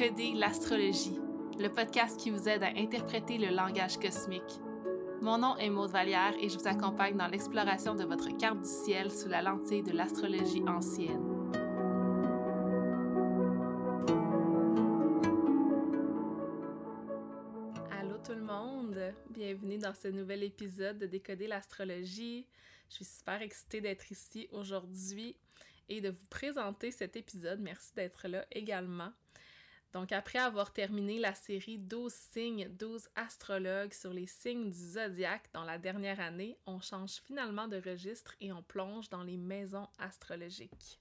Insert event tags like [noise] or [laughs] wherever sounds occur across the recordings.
Décoder l'astrologie, le podcast qui vous aide à interpréter le langage cosmique. Mon nom est Maude Vallière et je vous accompagne dans l'exploration de votre carte du ciel sous la lentille de l'astrologie ancienne. Allô tout le monde, bienvenue dans ce nouvel épisode de Décoder l'astrologie. Je suis super excitée d'être ici aujourd'hui et de vous présenter cet épisode. Merci d'être là également. Donc, après avoir terminé la série 12 signes, 12 astrologues sur les signes du zodiaque dans la dernière année, on change finalement de registre et on plonge dans les maisons astrologiques.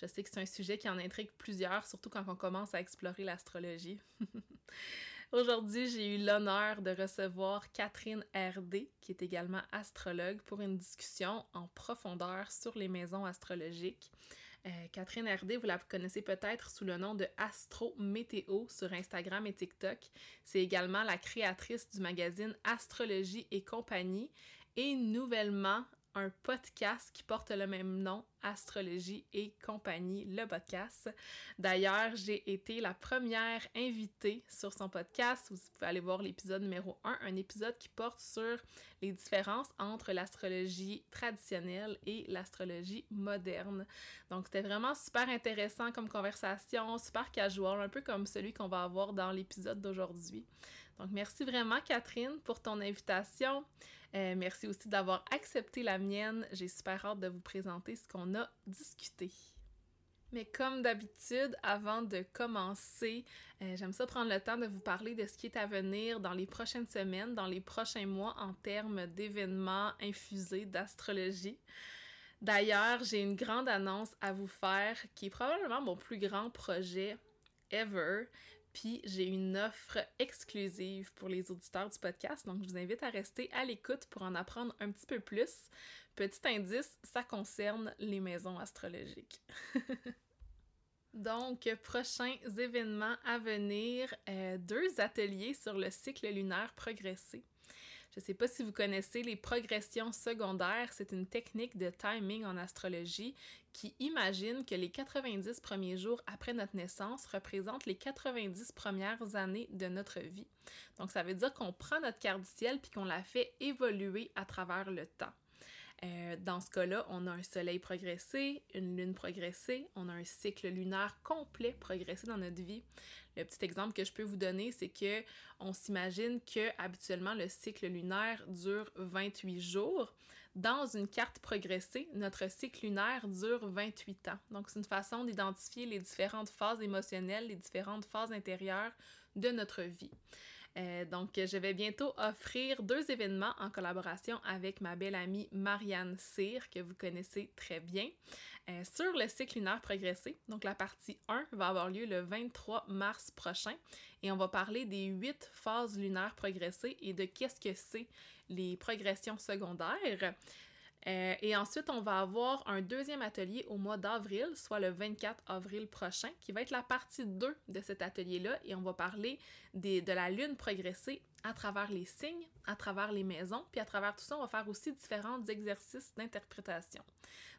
Je sais que c'est un sujet qui en intrigue plusieurs, surtout quand on commence à explorer l'astrologie. [laughs] Aujourd'hui, j'ai eu l'honneur de recevoir Catherine RD, qui est également astrologue, pour une discussion en profondeur sur les maisons astrologiques. Euh, Catherine RD, vous la connaissez peut-être sous le nom de Astro Météo sur Instagram et TikTok. C'est également la créatrice du magazine Astrologie et compagnie et nouvellement un podcast qui porte le même nom, Astrologie et compagnie, le podcast. D'ailleurs, j'ai été la première invitée sur son podcast. Vous pouvez aller voir l'épisode numéro 1, un épisode qui porte sur les différences entre l'astrologie traditionnelle et l'astrologie moderne. Donc, c'était vraiment super intéressant comme conversation, super casual, un peu comme celui qu'on va avoir dans l'épisode d'aujourd'hui. Donc, merci vraiment, Catherine, pour ton invitation. Euh, merci aussi d'avoir accepté la mienne. J'ai super hâte de vous présenter ce qu'on a discuté. Mais comme d'habitude, avant de commencer, euh, j'aime ça prendre le temps de vous parler de ce qui est à venir dans les prochaines semaines, dans les prochains mois en termes d'événements infusés d'astrologie. D'ailleurs, j'ai une grande annonce à vous faire qui est probablement mon plus grand projet ever. Puis j'ai une offre exclusive pour les auditeurs du podcast, donc je vous invite à rester à l'écoute pour en apprendre un petit peu plus. Petit indice, ça concerne les maisons astrologiques. [laughs] Donc, prochains événements à venir, euh, deux ateliers sur le cycle lunaire progressé. Je ne sais pas si vous connaissez les progressions secondaires. C'est une technique de timing en astrologie qui imagine que les 90 premiers jours après notre naissance représentent les 90 premières années de notre vie. Donc, ça veut dire qu'on prend notre carte du ciel puis qu'on la fait évoluer à travers le temps. Euh, dans ce cas-là, on a un soleil progressé, une lune progressée, on a un cycle lunaire complet progressé dans notre vie. Le petit exemple que je peux vous donner, c'est que on s'imagine que habituellement le cycle lunaire dure 28 jours. Dans une carte progressée, notre cycle lunaire dure 28 ans. Donc c'est une façon d'identifier les différentes phases émotionnelles, les différentes phases intérieures de notre vie. Euh, donc, je vais bientôt offrir deux événements en collaboration avec ma belle amie Marianne Cyr, que vous connaissez très bien, euh, sur le cycle lunaire progressé. Donc, la partie 1 va avoir lieu le 23 mars prochain et on va parler des huit phases lunaires progressées et de qu'est-ce que c'est les progressions secondaires. Euh, et ensuite, on va avoir un deuxième atelier au mois d'avril, soit le 24 avril prochain, qui va être la partie 2 de cet atelier-là. Et on va parler de la lune progressée à travers les signes, à travers les maisons, puis à travers tout ça, on va faire aussi différents exercices d'interprétation.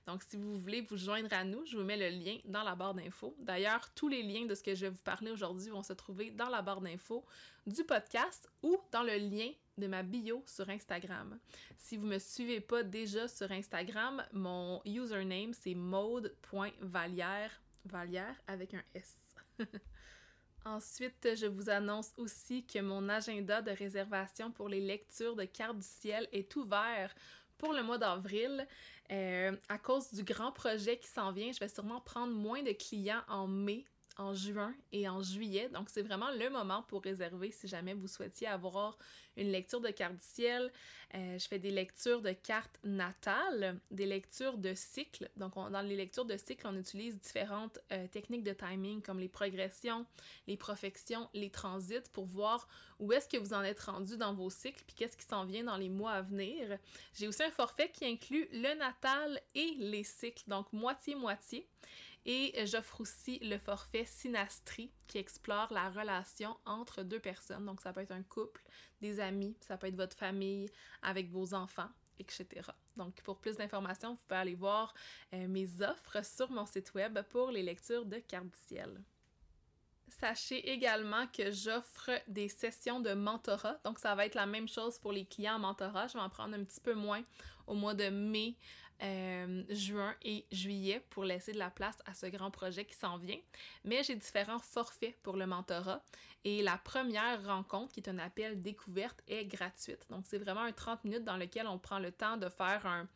Donc, si vous voulez vous joindre à nous, je vous mets le lien dans la barre d'infos. D'ailleurs, tous les liens de ce que je vais vous parler aujourd'hui vont se trouver dans la barre d'infos du podcast ou dans le lien de ma bio sur Instagram. Si vous me suivez pas déjà sur Instagram, mon username c'est mode.valière, valière avec un S. [laughs] Ensuite, je vous annonce aussi que mon agenda de réservation pour les lectures de cartes du ciel est ouvert pour le mois d'avril. Euh, à cause du grand projet qui s'en vient, je vais sûrement prendre moins de clients en mai en juin et en juillet. Donc, c'est vraiment le moment pour réserver si jamais vous souhaitiez avoir une lecture de carte du ciel. Euh, je fais des lectures de cartes natales, des lectures de cycles. Donc, dans les lectures de cycles, on utilise différentes euh, techniques de timing comme les progressions, les profections, les transits pour voir où est-ce que vous en êtes rendu dans vos cycles puis qu'est-ce qui s'en vient dans les mois à venir. J'ai aussi un forfait qui inclut le natal et les cycles, donc moitié-moitié. Et j'offre aussi le forfait Synastrie qui explore la relation entre deux personnes. Donc ça peut être un couple, des amis, ça peut être votre famille avec vos enfants etc. Donc, pour plus d'informations, vous pouvez aller voir euh, mes offres sur mon site web pour les lectures de cartes du ciel. Sachez également que j'offre des sessions de mentorat. Donc, ça va être la même chose pour les clients en mentorat. Je vais en prendre un petit peu moins au mois de mai, euh, juin et juillet pour laisser de la place à ce grand projet qui s'en vient. Mais j'ai différents forfaits pour le mentorat. Et la première rencontre, qui est un appel découverte, est gratuite. Donc, c'est vraiment un 30 minutes dans lequel on prend le temps de faire un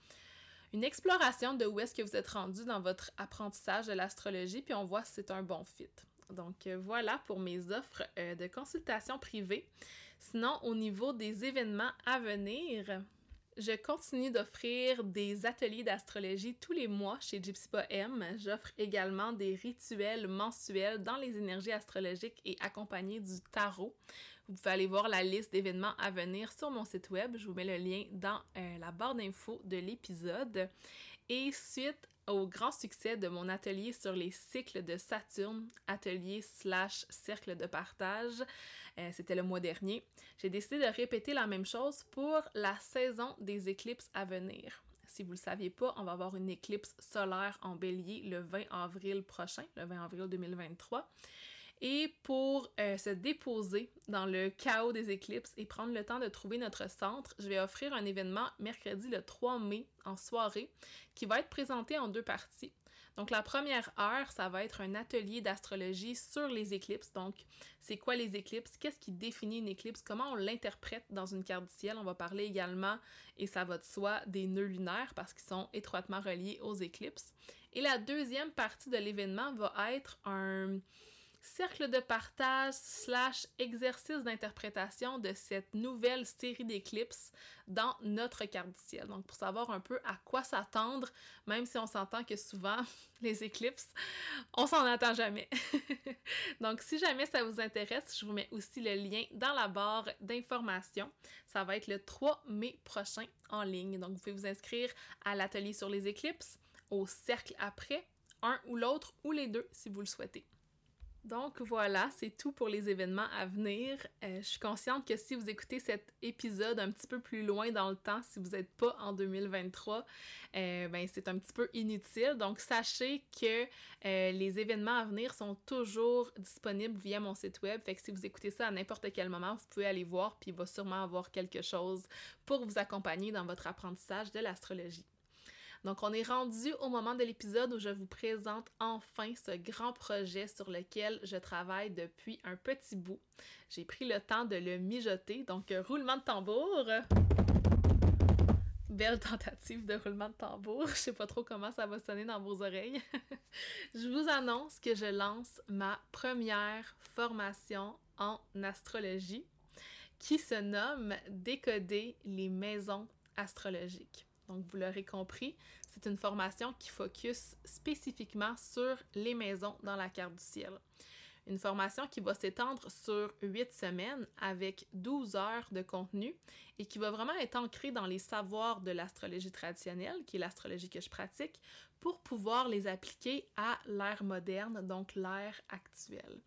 une exploration de où est-ce que vous êtes rendu dans votre apprentissage de l'astrologie, puis on voit si c'est un bon fit. Donc euh, voilà pour mes offres euh, de consultation privée. Sinon, au niveau des événements à venir, je continue d'offrir des ateliers d'astrologie tous les mois chez Gypsy M. J'offre également des rituels mensuels dans les énergies astrologiques et accompagnés du tarot. Vous pouvez aller voir la liste d'événements à venir sur mon site web. Je vous mets le lien dans euh, la barre d'infos de l'épisode. Et suite au grand succès de mon atelier sur les cycles de Saturne, atelier slash cercle de partage, euh, c'était le mois dernier, j'ai décidé de répéter la même chose pour la saison des éclipses à venir. Si vous ne le saviez pas, on va avoir une éclipse solaire en bélier le 20 avril prochain, le 20 avril 2023. Et pour euh, se déposer dans le chaos des éclipses et prendre le temps de trouver notre centre, je vais offrir un événement mercredi le 3 mai en soirée qui va être présenté en deux parties. Donc la première heure, ça va être un atelier d'astrologie sur les éclipses. Donc c'est quoi les éclipses, qu'est-ce qui définit une éclipse, comment on l'interprète dans une carte du ciel? On va parler également, et ça va de soi, des nœuds lunaires parce qu'ils sont étroitement reliés aux éclipses. Et la deuxième partie de l'événement va être un cercle de partage slash exercice d'interprétation de cette nouvelle série d'éclipses dans notre carte du ciel. Donc, pour savoir un peu à quoi s'attendre, même si on s'entend que souvent, [laughs] les éclipses, on s'en attend jamais. [laughs] Donc, si jamais ça vous intéresse, je vous mets aussi le lien dans la barre d'information. Ça va être le 3 mai prochain en ligne. Donc, vous pouvez vous inscrire à l'atelier sur les éclipses, au cercle après, un ou l'autre, ou les deux si vous le souhaitez. Donc voilà, c'est tout pour les événements à venir. Euh, je suis consciente que si vous écoutez cet épisode un petit peu plus loin dans le temps, si vous n'êtes pas en 2023, euh, ben c'est un petit peu inutile. Donc sachez que euh, les événements à venir sont toujours disponibles via mon site web. Fait que si vous écoutez ça à n'importe quel moment, vous pouvez aller voir, puis il va sûrement avoir quelque chose pour vous accompagner dans votre apprentissage de l'astrologie. Donc, on est rendu au moment de l'épisode où je vous présente enfin ce grand projet sur lequel je travaille depuis un petit bout. J'ai pris le temps de le mijoter, donc euh, roulement de tambour. Belle tentative de roulement de tambour. [laughs] Je sais pas trop comment ça va sonner dans vos oreilles. [laughs] je vous annonce que je lance ma première formation en astrologie qui se nomme Décoder les maisons astrologiques. Donc, vous l'aurez compris, c'est une formation qui focus spécifiquement sur les maisons dans la carte du ciel. Une formation qui va s'étendre sur 8 semaines avec 12 heures de contenu et qui va vraiment être ancrée dans les savoirs de l'astrologie traditionnelle, qui est l'astrologie que je pratique, pour pouvoir les appliquer à l'ère moderne, donc l'ère actuelle.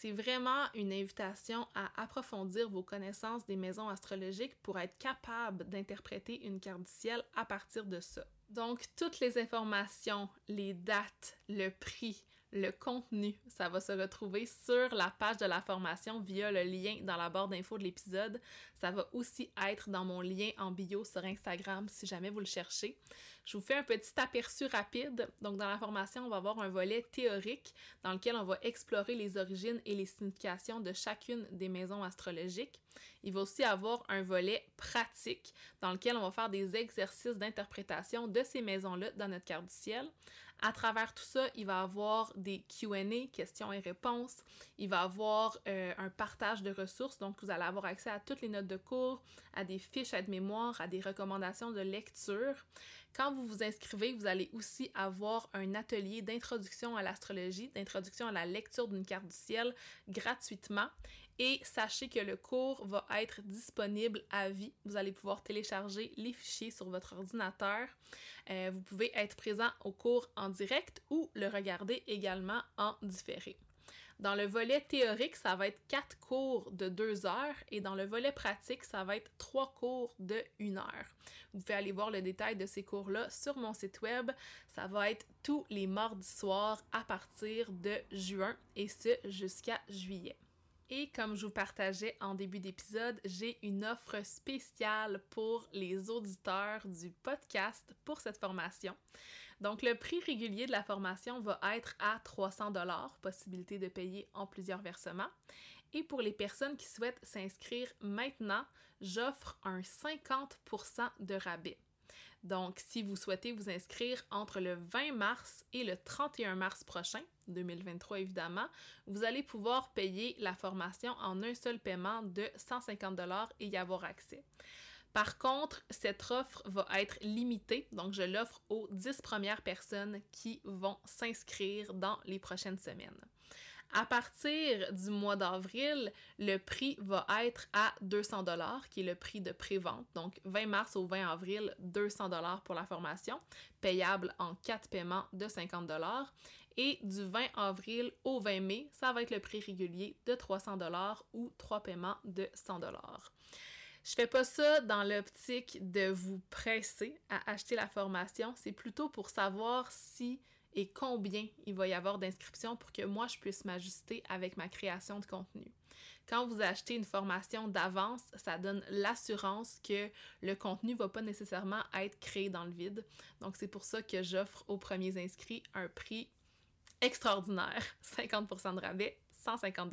C'est vraiment une invitation à approfondir vos connaissances des maisons astrologiques pour être capable d'interpréter une carte du ciel à partir de ça. Donc, toutes les informations, les dates, le prix, le contenu, ça va se retrouver sur la page de la formation via le lien dans la barre d'infos de l'épisode. Ça va aussi être dans mon lien en bio sur Instagram si jamais vous le cherchez. Je vous fais un petit aperçu rapide. Donc, dans la formation, on va avoir un volet théorique dans lequel on va explorer les origines et les significations de chacune des maisons astrologiques. Il va aussi avoir un volet pratique dans lequel on va faire des exercices d'interprétation de ces maisons-là dans notre carte du ciel. À travers tout ça, il va y avoir des QA, questions et réponses. Il va y avoir euh, un partage de ressources. Donc, vous allez avoir accès à toutes les notes de cours, à des fiches aide-mémoire, à des recommandations de lecture. Quand vous vous inscrivez, vous allez aussi avoir un atelier d'introduction à l'astrologie, d'introduction à la lecture d'une carte du ciel gratuitement. Et sachez que le cours va être disponible à vie. Vous allez pouvoir télécharger les fichiers sur votre ordinateur. Euh, vous pouvez être présent au cours en direct ou le regarder également en différé. Dans le volet théorique, ça va être quatre cours de deux heures et dans le volet pratique, ça va être trois cours de une heure. Vous pouvez aller voir le détail de ces cours-là sur mon site web. Ça va être tous les mardis soirs à partir de juin et ce jusqu'à juillet. Et comme je vous partageais en début d'épisode, j'ai une offre spéciale pour les auditeurs du podcast pour cette formation. Donc, le prix régulier de la formation va être à 300 dollars, possibilité de payer en plusieurs versements. Et pour les personnes qui souhaitent s'inscrire maintenant, j'offre un 50% de rabais. Donc, si vous souhaitez vous inscrire entre le 20 mars et le 31 mars prochain, 2023 évidemment, vous allez pouvoir payer la formation en un seul paiement de 150 et y avoir accès. Par contre, cette offre va être limitée, donc je l'offre aux 10 premières personnes qui vont s'inscrire dans les prochaines semaines. À partir du mois d'avril, le prix va être à 200 dollars, qui est le prix de pré-vente. Donc 20 mars au 20 avril, 200 dollars pour la formation, payable en 4 paiements de 50 dollars. Et du 20 avril au 20 mai, ça va être le prix régulier de 300 dollars ou 3 paiements de 100 dollars. Je fais pas ça dans l'optique de vous presser à acheter la formation, c'est plutôt pour savoir si et combien il va y avoir d'inscriptions pour que moi, je puisse m'ajuster avec ma création de contenu. Quand vous achetez une formation d'avance, ça donne l'assurance que le contenu ne va pas nécessairement être créé dans le vide. Donc, c'est pour ça que j'offre aux premiers inscrits un prix extraordinaire, [laughs] 50% de rabais, 150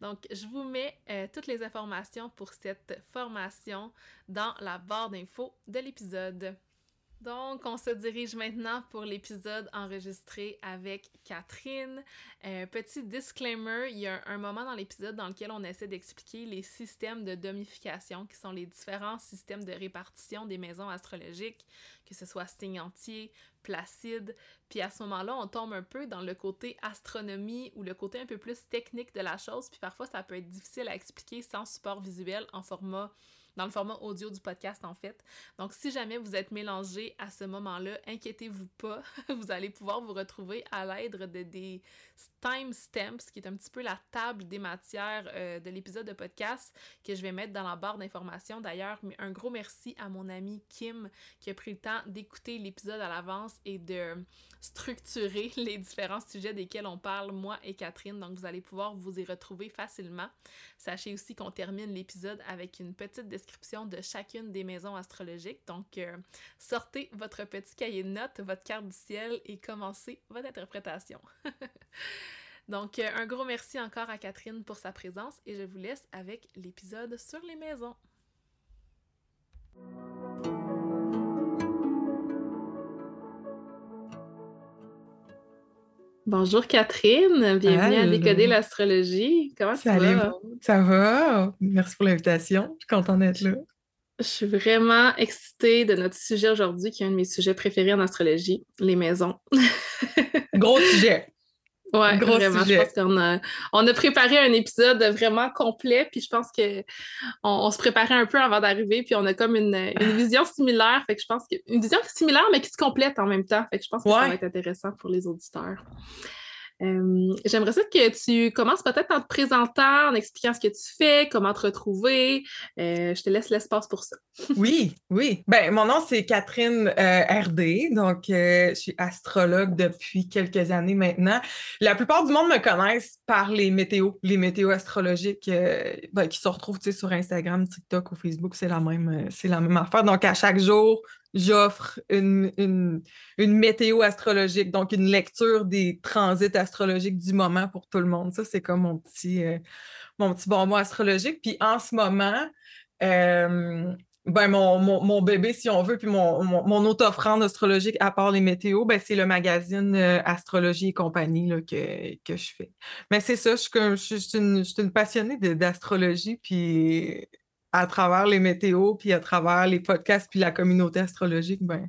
donc, je vous mets euh, toutes les informations pour cette formation dans la barre d'infos de l'épisode. Donc, on se dirige maintenant pour l'épisode enregistré avec Catherine. Euh, petit disclaimer, il y a un moment dans l'épisode dans lequel on essaie d'expliquer les systèmes de domification, qui sont les différents systèmes de répartition des maisons astrologiques, que ce soit signe entier, placide. Puis à ce moment-là, on tombe un peu dans le côté astronomie ou le côté un peu plus technique de la chose. Puis parfois, ça peut être difficile à expliquer sans support visuel en format dans le format audio du podcast en fait. Donc si jamais vous êtes mélangé à ce moment-là, inquiétez-vous pas, [laughs] vous allez pouvoir vous retrouver à l'aide de des timestamps, qui est un petit peu la table des matières euh, de l'épisode de podcast que je vais mettre dans la barre d'information. D'ailleurs, un gros merci à mon ami Kim qui a pris le temps d'écouter l'épisode à l'avance et de structurer [laughs] les différents sujets desquels on parle, moi et Catherine. Donc, vous allez pouvoir vous y retrouver facilement. Sachez aussi qu'on termine l'épisode avec une petite description de chacune des maisons astrologiques. Donc, euh, sortez votre petit cahier de notes, votre carte du ciel et commencez votre interprétation. [laughs] Donc, euh, un gros merci encore à Catherine pour sa présence et je vous laisse avec l'épisode sur les maisons. Bonjour Catherine, bienvenue à Décoder l'astrologie. Comment ça va? Ça va? Merci pour l'invitation. Je suis contente d'être là. Je suis vraiment excitée de notre sujet aujourd'hui, qui est un de mes sujets préférés en astrologie, les maisons. [laughs] Gros sujet. Ouais, vraiment. Je pense qu'on a, on a préparé un épisode vraiment complet, puis je pense que on, se préparait un peu avant d'arriver, puis on a comme une, une, vision similaire. Fait que je pense que une vision similaire, mais qui se complète en même temps. Fait que je pense que ça va être intéressant pour les auditeurs. Euh, j'aimerais que tu commences peut-être en te présentant, en expliquant ce que tu fais, comment te retrouver. Euh, je te laisse l'espace pour ça. [laughs] oui, oui. Ben, mon nom, c'est Catherine euh, RD. Donc, je suis astrologue depuis quelques années maintenant. La plupart du monde me connaissent par les météos, les météos astrologiques ben, qui se retrouvent sur Instagram, TikTok ou Facebook. C'est la même affaire. Donc, à chaque jour, j'offre une, une, une, météo astrologique, donc une lecture des transits astrologiques du moment pour tout le monde. Ça, c'est comme mon petit, euh, mon petit bonbon astrologique. Puis en ce moment, euh, ben mon, mon, bébé, si on veut, puis mon, mon, autre offrande astrologique, à part les météos, ben c'est le magazine euh, Astrologie et compagnie là, que, que je fais. Mais c'est ça, je, je, je, suis une, je suis une passionnée d'astrologie, puis à travers les météos, puis à travers les podcasts, puis la communauté astrologique, ben,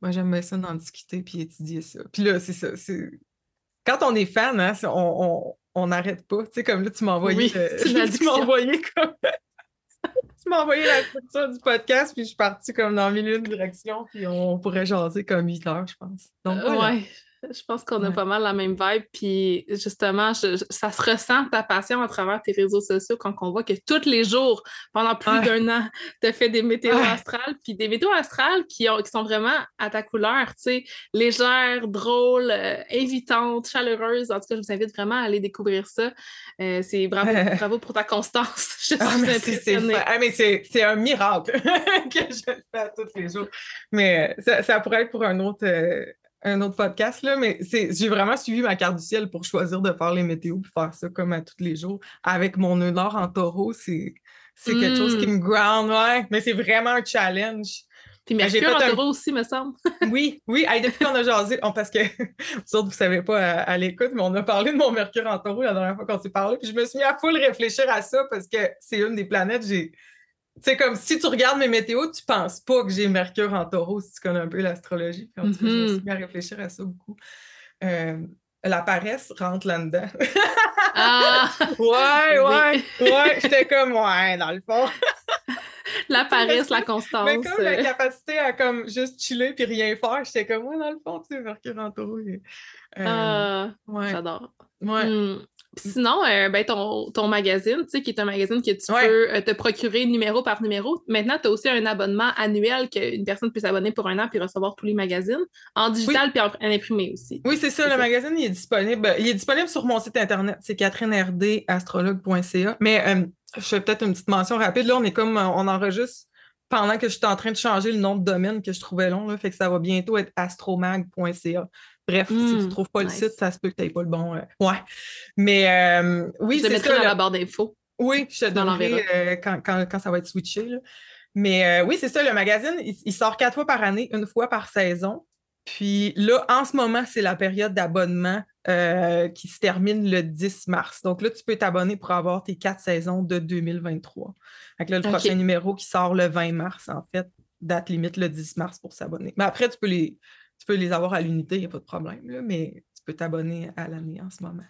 moi, j'aime ça d'en discuter, puis étudier ça. Puis là, c'est ça. Quand on est fan, hein, on n'arrête pas. Tu sais, comme là, tu m'as envoyé... [laughs] tu [laughs] m'as envoyé comme... [laughs] tu m'as envoyé la structure du podcast, puis je suis partie comme dans mille directions, puis on pourrait jaser comme 8 heures, je pense. Donc, ouais. Je pense qu'on a pas mal la même vibe. Puis justement, ça se ressent ta passion à travers tes réseaux sociaux quand on voit que tous les jours, pendant plus d'un an, tu as fait des météos astrales. Puis des météos astrales qui, ont, qui sont vraiment à ta couleur, tu sais, légères, drôles, euh, invitantes, chaleureuses. En tout cas, je vous invite vraiment à aller découvrir ça. Euh, c'est bravo, [laughs] bravo pour ta constance. [laughs] Je ah, suis ah, mais c'est un miracle [laughs] que je le fais tous les jours. Mais ça, pourrait être pour un autre, euh, un autre podcast, là, mais j'ai vraiment suivi ma carte du ciel pour choisir de faire les météos et faire ça comme à tous les jours. Avec mon nœud nord en taureau, c'est quelque chose qui hmm. me ground, ouais. Mais c'est vraiment un challenge. Puis ben, Mercure en taureau aussi, me semble. [laughs] oui, oui. depuis qu'on a jasé, parce que [laughs] vous autres, vous savez pas à, l'écoute, mais on a parlé de mon Mercure en taureau la dernière fois qu'on s'est parlé. Puis je me suis mis à full réfléchir à ça parce que c'est une des planètes, j'ai c'est comme si tu regardes mes météos, tu penses pas que j'ai Mercure en taureau si tu connais un peu l'astrologie. je me suis mis à réfléchir à ça beaucoup. Euh, la paresse rentre là-dedans. ah! [laughs] ouais, ouais, ouais. J'étais comme, ouais, dans le fond. [laughs] la paresse, la constance. Mais comme la capacité à comme juste chiller puis rien faire, j'étais comme, ouais, dans le fond, tu sais, Mercure en taureau. Euh, ah, ouais. J'adore. Ouais. Hmm. Sinon, euh, ben, ton, ton magazine, tu sais, qui est un magazine que tu peux euh, te procurer numéro par numéro. Maintenant, tu as aussi un abonnement annuel qu'une personne peut s'abonner pour un an puis recevoir tous les magazines en digital puis en, imprimé aussi. Oui, c'est ça. Le magazine, il est disponible. Il est disponible sur mon site internet. C'est catherinerd.astrologue.ca. Mais euh, je fais peut-être une petite mention rapide. Là, on est comme, on enregistre pendant que je suis en train de changer le nom de domaine que je trouvais long. Là, fait que ça va bientôt être astromag.ca. Bref, si tu ne mmh, trouves pas le site, ça se peut que tu n'aies pas le bon. Euh, ouais. Mais euh, oui, c'est ça. Dans la barre d'infos. Oui, je te donnerai euh, quand, quand, quand, ça va être switché. Mais oui, c'est ça, le magazine, il, sort quatre fois par année, une fois par saison. Puis là, en ce moment, c'est la période d'abonnement qui se termine le 10 mars. Donc là, tu peux t'abonner pour avoir tes quatre saisons de 2023. Fait là, le prochain numéro qui sort le 20 mars, en fait, date limite le 10 mars pour s'abonner. Mais après, tu peux les, tu peux les avoir à l'unité, il n'y a pas de problème, mais tu peux t'abonner à l'année en ce moment.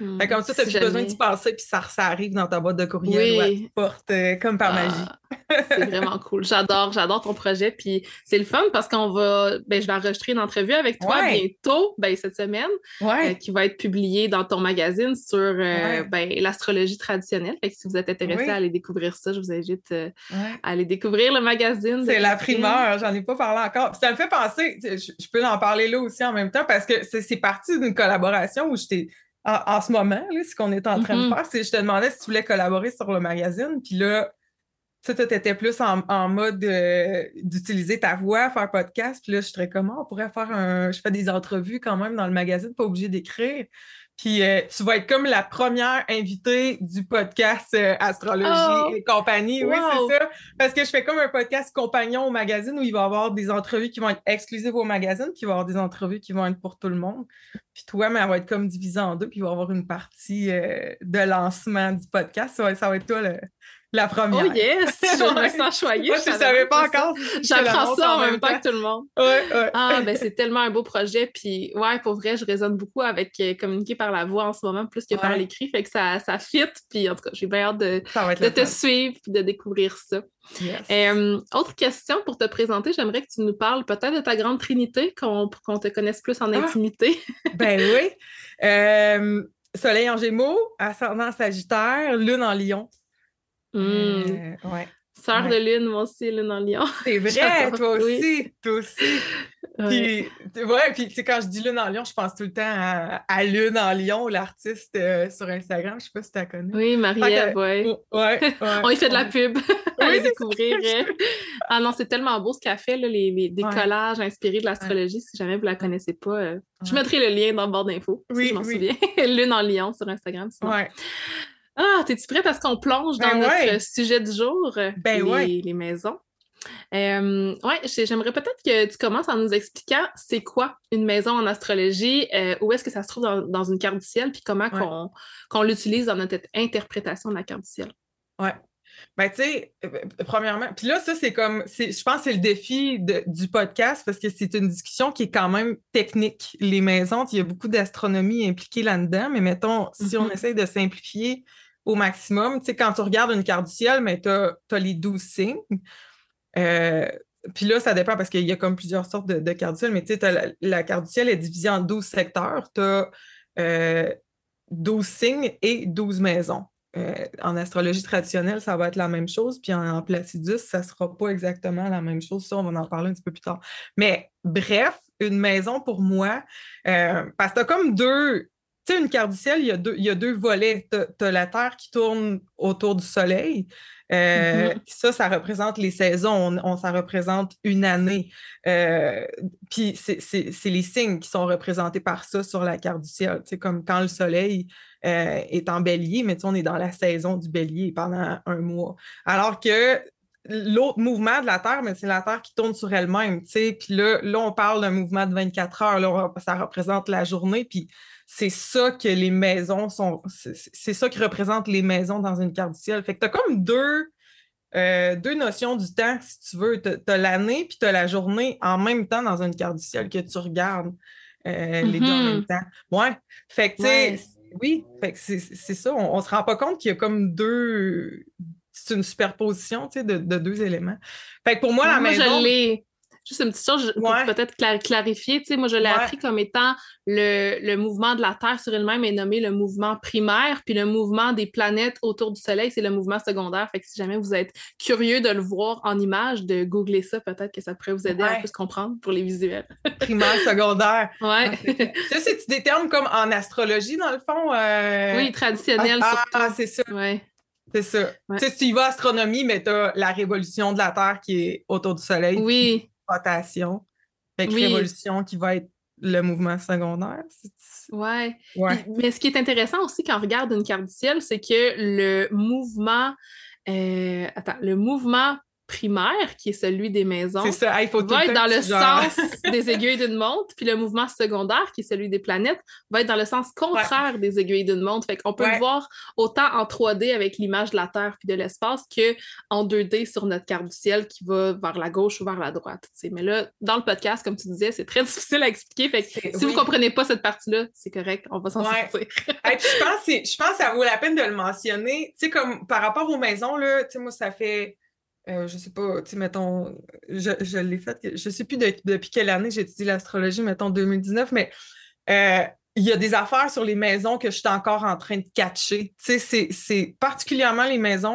Mmh, comme ça, tu n'as plus besoin d'y passer, puis ça, ça, arrive dans ta boîte de courriel ou à ta porte, euh, comme par ah, magie. c'est [laughs] vraiment cool. J'adore, j'adore ton projet. Puis c'est le fun parce qu'on va, ben, je vais enregistrer une entrevue avec toi bientôt, ben, cette semaine, euh, qui va être publiée dans ton magazine sur euh, ben, l'astrologie traditionnelle. Fait que si vous êtes intéressé à aller découvrir ça, je vous invite à aller découvrir le magazine. C'est la primeur, j'en ai pas parlé encore. Ça me fait penser, je, je peux en parler là aussi en même temps parce que c'est parti d'une collaboration où je t'ai en, ce moment, ce qu'on est en train de mm-hmm. faire, c'est je te demandais si tu voulais collaborer sur le magazine, puis là, tu étais plus en, mode euh, d'utiliser ta voix, faire podcast, puis là, je serais comment ah, on pourrait faire un. Je fais des entrevues quand même dans le magazine, pas obligé d'écrire. Puis euh, tu vas être comme la première invitée du podcast euh, Astrologie oh! et compagnie. Oui, c'est ça. Parce que je fais comme un podcast compagnon au magazine où il va y avoir des entrevues qui vont être exclusives au magazine, puis il va y avoir des entrevues qui vont être pour tout le monde. Puis toi, mais elle va être comme divisée en deux, puis il va y avoir une partie euh, de lancement du podcast. Ça va, ça va être toi le, la première. Oh yes! [laughs] Je me sens choyée. Moi, je ne savais pas encore. [laughs] J'apprends ça en même temps, que tout le monde. Ouais, ouais. Ah, ben [laughs] c'est tellement un beau projet. Puis, ouais, pour vrai, je résonne beaucoup avec euh, communiquer par la voix en ce moment, plus que par l'écrit. Fait que ça, ça fit. Puis, en tout cas, j'ai bien hâte de, de te suivre et de découvrir ça. Euh, autre question pour te présenter, j'aimerais que tu nous parles peut-être de ta grande trinité, qu'on te connaisse plus en ah! intimité. ben oui. Euh, soleil en Gémeaux, ascendant Sagittaire, Lune en Lion. Mmh. ouais. Sœur de lune, moi aussi, lune en lion. C'est [laughs] vrai, toi aussi, toi aussi. Puis, ouais, puis quand je dis lune en lion, je pense tout le temps à, Lune en lion, l'artiste euh, sur Instagram. Je sais pas si tu la connais. Oui, Marie-Ève, ouais. ouais. [laughs] On y fait de la pub. [laughs] Allez découvrir. ah non, c'est tellement beau ce qu'elle fait, là, les, les, des collages inspirés de l'astrologie. Si jamais vous la connaissez pas, euh, je mettrai le lien dans le bord d'infos. Oui, si je m'en souviens. lune en lion sur Instagram. Sinon. Ouais. Ah, t'es-tu prêt parce qu'on plonge dans ben notre sujet du jour, ben les, les maisons? Euh, ouais, j'aimerais peut-être que tu commences en nous expliquant c'est quoi une maison en astrologie, euh, où est-ce que ça se trouve dans, une carte du ciel, puis comment qu'on l'utilise dans notre interprétation de la carte du ciel. Ouais. Ben, tu sais, euh, premièrement, puis là, ça, c'est comme, je pense que c'est le défi du podcast parce que c'est une discussion qui est quand même technique. Les maisons, il y a beaucoup d'astronomie impliquée là-dedans, mais mettons, si on mm-hmm. essaye de simplifier, au maximum. Tu sais, quand tu regardes une carte du ciel, mais tu as, les douze signes. Euh, puis là, ça dépend parce qu'il y a comme plusieurs sortes de, de carte du ciel, mais tu sais, la, carte du ciel est divisée en 12 secteurs. Tu as 12 signes et 12 maisons. Euh, en astrologie traditionnelle, ça va être la même chose, puis en, Placidus, ça ne sera pas exactement la même chose. Ça, on va en parler un petit peu plus tard. Mais bref, une maison pour moi, euh, parce que tu as comme deux. Tu sais, une carte du ciel, il y a deux, il y a deux volets. Tu as, la Terre qui tourne autour du Soleil. Euh, mm-hmm. Ça, ça représente les saisons. On, ça représente une année. puis c'est les signes qui sont représentés par ça sur la carte du ciel. C'est comme quand le Soleil euh, est en bélier, mais on est dans la saison du bélier pendant un mois. Alors que l'autre mouvement de la Terre, mais c'est la Terre qui tourne sur elle-même. Puis là, là, on parle d'un mouvement de 24 heures. Là, ça représente la journée. Puis c'est ça que les maisons sont. C'est ça qui représente les maisons dans une carte du ciel. Fait que tu as comme deux. Euh, deux notions du temps, si tu veux. Tu as, l'année puis tu as la journée en même temps dans une carte du ciel que tu regardes euh, les deux en même mm-hmm. temps. Ouais. Fait que, tu sais, oui, c'est ça. On ne se rend pas compte qu'il y a comme deux. C'est une superposition de, de, deux éléments. Fait que pour moi, la maison. Je Juste une petite chose pour peut-être clarifier. moi, je l'ai appris comme étant le, le, mouvement de la Terre sur elle-même est nommé le mouvement primaire, puis le mouvement des planètes autour du Soleil, c'est le mouvement secondaire. Fait que si jamais vous êtes curieux de le voir en image, de googler ça, peut-être que ça pourrait vous aider à plus comprendre pour les visuels. [laughs] primaire, secondaire. Ouais. Ah, ça, c'est des termes comme en astrologie, dans le fond. Euh, oui, traditionnel ah, Ah, c'est ça. Ouais. C'est ça. Tu sais, si tu y vas astronomie, mais tu as la révolution de la Terre qui est autour du Soleil. Oui rotation. Fait révolution qui va être le mouvement secondaire. Ouais. Mais ce qui est intéressant aussi quand on regarde une carte du ciel, c'est que le mouvement, euh, attends, le mouvement primaire, qui est celui des maisons, va être dans le sens des [laughs] aiguilles d'une montre, puis le mouvement secondaire, qui est celui des planètes, va être dans le sens contraire des aiguilles d'une montre. Fait qu'on peut le voir autant en 3D avec l'image de la Terre puis de l'espace que en 2D sur notre carte du ciel qui va vers la gauche ou vers la droite. Mais là, dans le podcast, comme tu disais, c'est très [laughs] difficile à expliquer. Fait que si vous comprenez pas cette partie-là, c'est correct, on va s'en sortir. [laughs] je, pense je pense que ça vaut la peine de le mentionner. Tu sais, comme par rapport aux maisons, là, tu sais, moi, ça fait euh, je sais pas, tu sais, mettons, je, l'ai fait, je sais plus depuis quelle année j'ai étudié l'astrologie, mettons 2019, mais euh, il y a des affaires sur les maisons que je suis encore en train de catcher. Tu sais, c'est particulièrement les maisons,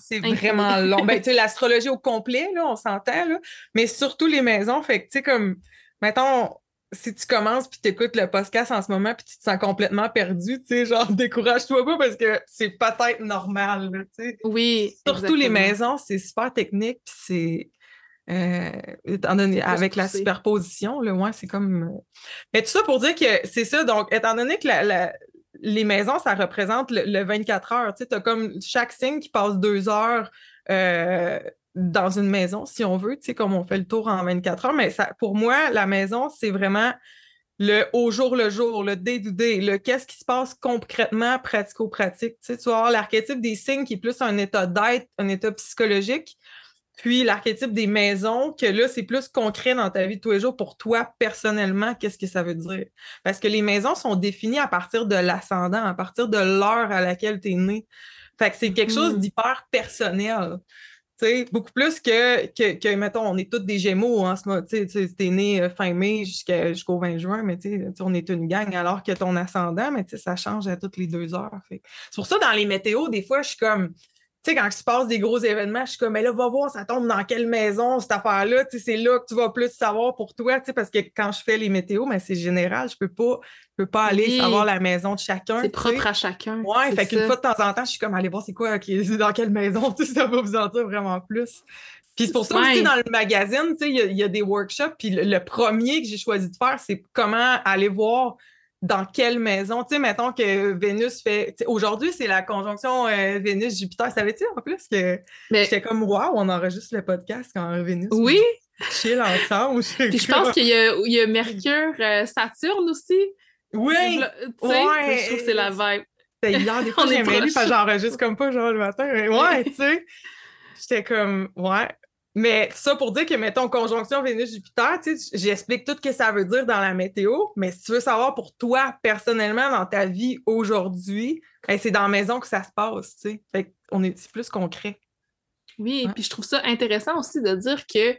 c'est vraiment [laughs] long. ben, tu sais, l'astrologie au complet, là, on s'entend, là, mais surtout les maisons, fait que, tu sais, comme, mettons, si tu commences puis écoutes le podcast en ce moment puis tu te sens complètement perdu, tu sais, genre [laughs] décourage-toi pas parce que c'est peut-être normal, tu sais. Oui. Surtout les maisons, c'est super technique puis c'est euh, étant donné avec la superposition, le moins c'est comme. Euh, mais tout ça pour dire que c'est ça. Donc, étant donné que les maisons, ça représente le, 24 heures. Tu sais, as comme chaque signe qui passe deux heures euh, dans une maison, si on veut, tu sais, comme on fait le tour en 24 heures. Mais ça, pour moi, la maison, c'est vraiment le au jour le jour, le day-to-day, le qu'est-ce qui se passe concrètement, pratico-pratique. Tu, sais, tu vas avoir l'archétype des signes qui est plus un état d'être, un état psychologique, puis l'archétype des maisons, que là, c'est plus concret dans ta vie de tous les jours pour toi personnellement, qu'est-ce que ça veut dire? Parce que les maisons sont définies à partir de l'ascendant, à partir de l'heure à laquelle tu es né. Fait que c'est quelque chose mmh. d'hyper personnel beaucoup plus que, que, mettons, on est tous des gémeaux en ce moment. Tu es né euh, fin mai jusqu'au 20 juin, mais on est une gang, alors que ton ascendant, mais ça change à toutes les deux heures. C'est pour ça, dans les météos, des fois, je suis comme, sais, quand il se passe des gros événements, je suis comme, mais là, va voir, ça tombe dans quelle maison, cette affaire-là. c'est là que tu vas plus savoir pour toi, parce que quand je fais les météos, mais c'est général, je peux pas, je peux pas aller savoir la maison de chacun. C'est propre à chacun. Ouais, fait qu'une fois de temps en temps, je suis comme, allez voir, c'est quoi, dans quelle maison, [laughs] ça va vous en dire vraiment plus. Puis c'est pour ça aussi, dans le magazine, il y, y, a des workshops, puis le premier que j'ai choisi de faire, c'est comment aller voir dans quelle maison? Tu sais, mettons que Vénus fait. Aujourd'hui, c'est la conjonction euh, Vénus-Jupiter. Savais-tu en plus que j'étais comme waouh, on enregistre le podcast quand Vénus. Oui. Chill ensemble. Puis je pense qu'il y, y, a Mercure, euh, Saturne aussi. Oui. Tu sais, ouais. je trouve que c'est la vibe. C'était hier, des [laughs] fois, j'aimerais lui, j'enregistre comme pas genre le matin. ouais, [laughs] tu sais. J'étais comme, ouais, mais ça pour dire que, mettons, conjonction Vénus-Jupiter, j'explique tout ce que ça veut dire dans la météo, mais si tu veux savoir pour toi, personnellement, dans ta vie aujourd'hui, ben, c'est dans la maison que ça se passe, tu sais. Fait qu'on est plus concret. Oui, et puis je trouve ça intéressant aussi de dire que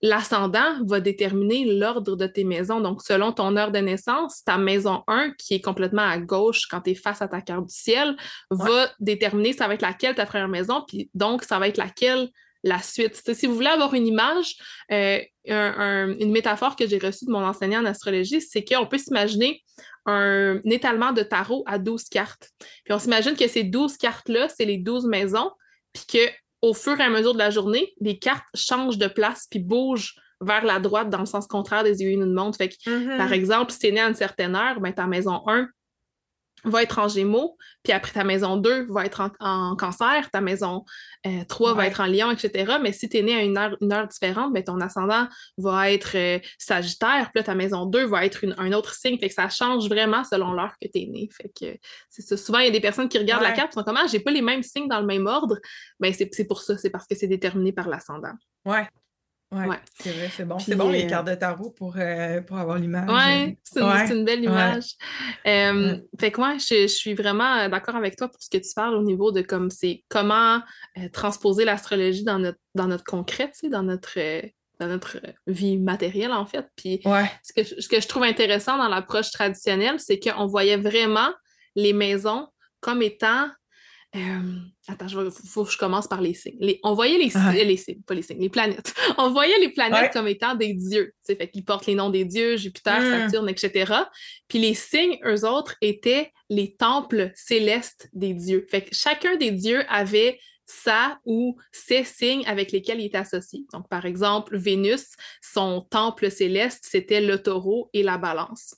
l'ascendant va déterminer l'ordre de tes maisons. Donc, selon ton heure de naissance, ta maison 1, qui est complètement à gauche quand tu es face à ta carte du ciel, va déterminer ça va être laquelle ta première maison, puis donc ça va être laquelle la suite. si vous voulez avoir une image, euh, une métaphore que j'ai reçue de mon enseignant en astrologie, c'est qu'on peut s'imaginer un, étalement de tarot à 12 cartes. Puis on s'imagine que ces 12 cartes-là, c'est les 12 maisons, puis que au fur et à mesure de la journée, les cartes changent de place puis bougent vers la droite dans le sens contraire des aiguilles d'une montre. Fait que, mm-hmm. par exemple, si tu es né à une certaine heure, ben, ta maison 1 va être en Gémeaux, puis après ta maison 2 va être en, cancer, ta maison 3 euh, va être en Lion, etc. Mais si tu es né à une heure, une heure différente, ben, ton ascendant va être euh, Sagittaire, puis là, ta maison 2 va être un autre signe. Fait que ça change vraiment selon l'heure que tu es né. Fait que c'est ça. Souvent, il y a des personnes qui regardent la carte et sont comme Ah, j'ai pas les mêmes signes dans le même ordre. Ben, c'est pour ça, c'est parce que c'est déterminé par l'ascendant. Ouais. Ouais, c'est vrai, c'est bon. C'est bon les euh, cartes de tarot pour, euh, pour avoir l'image. Ouais, c'est une, belle image. Fait que moi, je, suis vraiment euh, d'accord avec toi pour ce que tu parles au niveau de comme c'est comment transposer l'astrologie dans notre, dans notre concret, tu sais, dans notre, dans notre vie matérielle, en fait. Puis ce, que, ce que je trouve intéressant dans l'approche traditionnelle, c'est qu'on voyait vraiment les maisons comme étant attends, faut que je commence par les signes. on voyait les, les signes, pas les signes, les planètes. [laughs] On voyait les planètes comme étant des dieux. Fait qu'ils portent les noms des dieux, Jupiter, mmh. Saturne, etc. Puis les signes, eux autres, étaient les temples célestes des dieux. Fait que chacun des dieux avait sa ou ses signes avec lesquels il était associé. Donc, par exemple, Vénus, son temple céleste, c'était le taureau et la balance.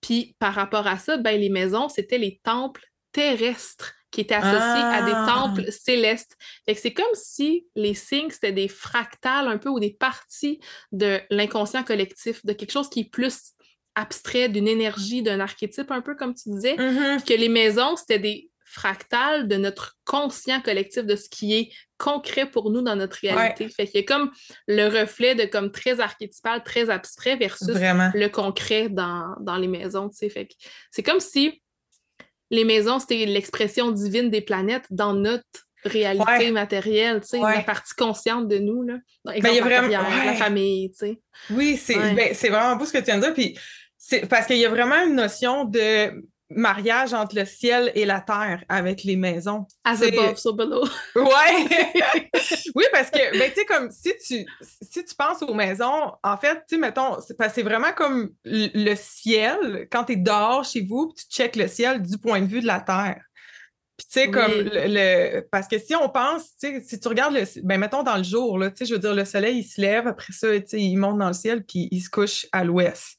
Puis, par rapport à ça, ben, les maisons, c'était les temples terrestres qui étaient associés à des ah! temples célestes. c'est comme si les signes, c'était des fractales un peu ou des parties de l'inconscient collectif, de quelque chose qui est plus abstrait, d'une énergie, d'un archétype, un peu comme tu disais, mm-hmm. que les maisons, c'était des fractales de notre conscient collectif, de ce qui est concret pour nous dans notre réalité. Fait qu'il y a comme le reflet de comme très archétypal, très abstrait versus le concret dans, dans les maisons, Fait c'est comme si les maisons, c'était l'expression divine des planètes dans notre réalité matérielle, tu sais, la partie consciente de nous, là. Ben, exemple, y a vraiment... la famille, tu sais. Oui, ben, c'est vraiment beau ce que tu viens de dire, puis parce qu'il y a vraiment une notion de mariage entre le ciel et la terre avec les maisons. As above, so below. ouais. [laughs] [laughs] oui, parce que, ben, tu sais, comme si tu, si tu penses aux maisons, en fait, tu sais, mettons, c'est vraiment comme le ciel, quand tu es dehors chez vous, tu checkes le ciel du point de vue de la terre. Puis, tu sais, comme le, Parce que si on pense, tu sais, si tu regardes le. Ben, mettons dans le jour, là, tu sais, je veux dire, le soleil, il se lève, après ça, tu sais, il monte dans le ciel, puis il se couche à l'ouest.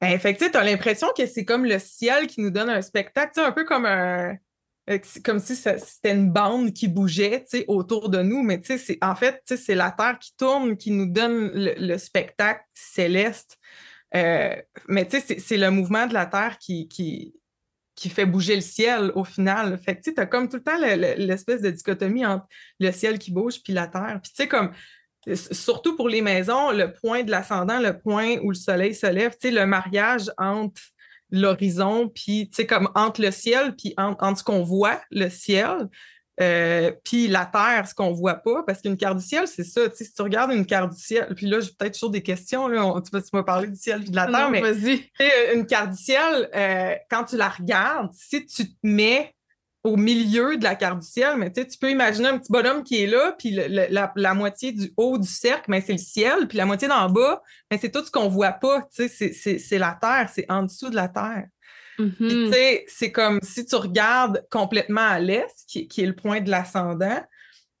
Ben, fait tu as l'impression que c'est comme le ciel qui nous donne un spectacle, un peu comme un. Euh, comme si c'était une bande qui bougeait autour de nous, mais en fait, c'est la Terre qui tourne, qui nous donne le, spectacle céleste. Euh, mais c'est le mouvement de la Terre qui, qui, qui, fait bouger le ciel au final. Fait que tu as comme tout le temps l'espèce de dichotomie entre le ciel qui bouge puis la Terre. Puis tu sais, comme surtout pour les maisons, le point de l'ascendant, le point où le soleil se lève, le mariage entre l'horizon, puis comme entre le ciel, puis entre, ce qu'on voit, le ciel, euh, puis la Terre, ce qu'on voit pas, parce qu'une carte du ciel, c'est ça. Si tu regardes une carte du ciel, puis là, j'ai peut-être toujours des questions, là, tu, m'as parlé du ciel et de la Terre, mais une carte du ciel, euh, quand tu la regardes, si tu te mets au milieu de la carte du ciel, mais tu peux imaginer un petit bonhomme qui est là, puis la, moitié du haut du cercle, mais c'est le ciel, puis la moitié d'en bas, mais c'est tout ce qu'on voit pas, c'est la terre, c'est en dessous de la terre. Mm-hmm. C'est comme si tu regardes complètement à l'est, qui, est le point de l'ascendant,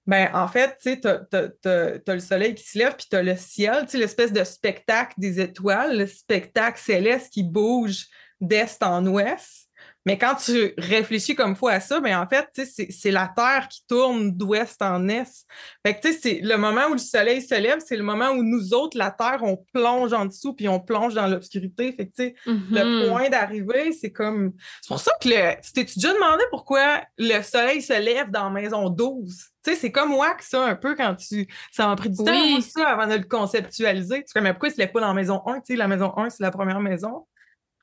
ben en fait, tu as, le soleil qui se lève, puis tu as le ciel, l'espèce de spectacle des étoiles, le spectacle céleste qui bouge d'est en ouest. Mais quand tu réfléchis comme fois à ça, ben en fait, c'est la Terre qui tourne d'ouest en est. Fait que c'est le moment où le soleil se lève, c'est le moment où nous autres, la Terre, on plonge en dessous puis on plonge dans l'obscurité. Fait que le mm-hmm. point d'arrivée, c'est comme. C'est pour ça que le... tu t'es déjà demandé pourquoi le soleil se lève dans Maison 12? Tu sais, c'est comme moi ça un peu quand tu. Ça m'a pris du temps ça avant de le conceptualiser. Tu sais, mais pourquoi il se lève pas dans Maison 1? Tu sais, la Maison 1, c'est la première maison.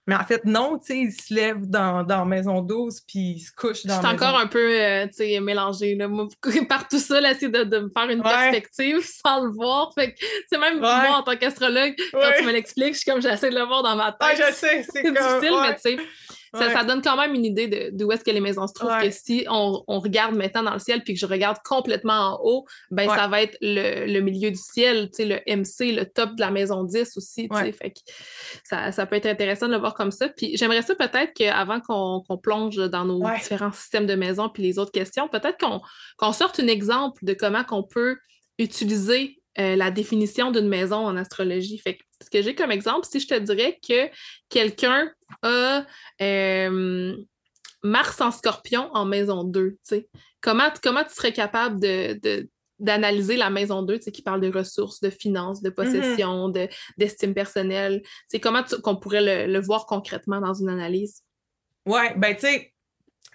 Mais en fait, non, tu sais, il se lève dans, dans maison 12 puis il se couche dans Je suis encore un peu, euh, tu sais, mélangée, là. [laughs] par tout ça, là, essayer de, de, me faire une perspective [laughs] sans le voir. Fait que, c'est même moi, en tant qu'astrologue, quand tu me l'expliques, je suis comme, j'essaie de le voir dans ma tête. Je sais, c'est [laughs] difficile, mais tu sais ça, donne quand même une idée d'où est-ce que les maisons se trouvent. Que si on, regarde maintenant dans le ciel puis que je regarde complètement en haut, ben ça va être le, milieu du ciel, le MC, le top de la maison 10 aussi. Fait que ça, peut être intéressant de le voir comme ça. Puis j'aimerais ça peut-être qu'avant qu'on plonge dans nos différents systèmes de maison puis les autres questions, peut-être qu'on sorte un exemple de comment qu'on peut utiliser euh, la définition d'une maison en astrologie. Fait ce que j'ai comme exemple, si je te dirais que quelqu'un a euh, Mars en scorpion en maison 2, comment, comment tu serais capable de, d'analyser la maison 2, qui parle de ressources, de finances, de mm-hmm. possession, d'estime personnelle? C'est comment qu'on pourrait le, voir concrètement dans une analyse? Oui, ben tu sais,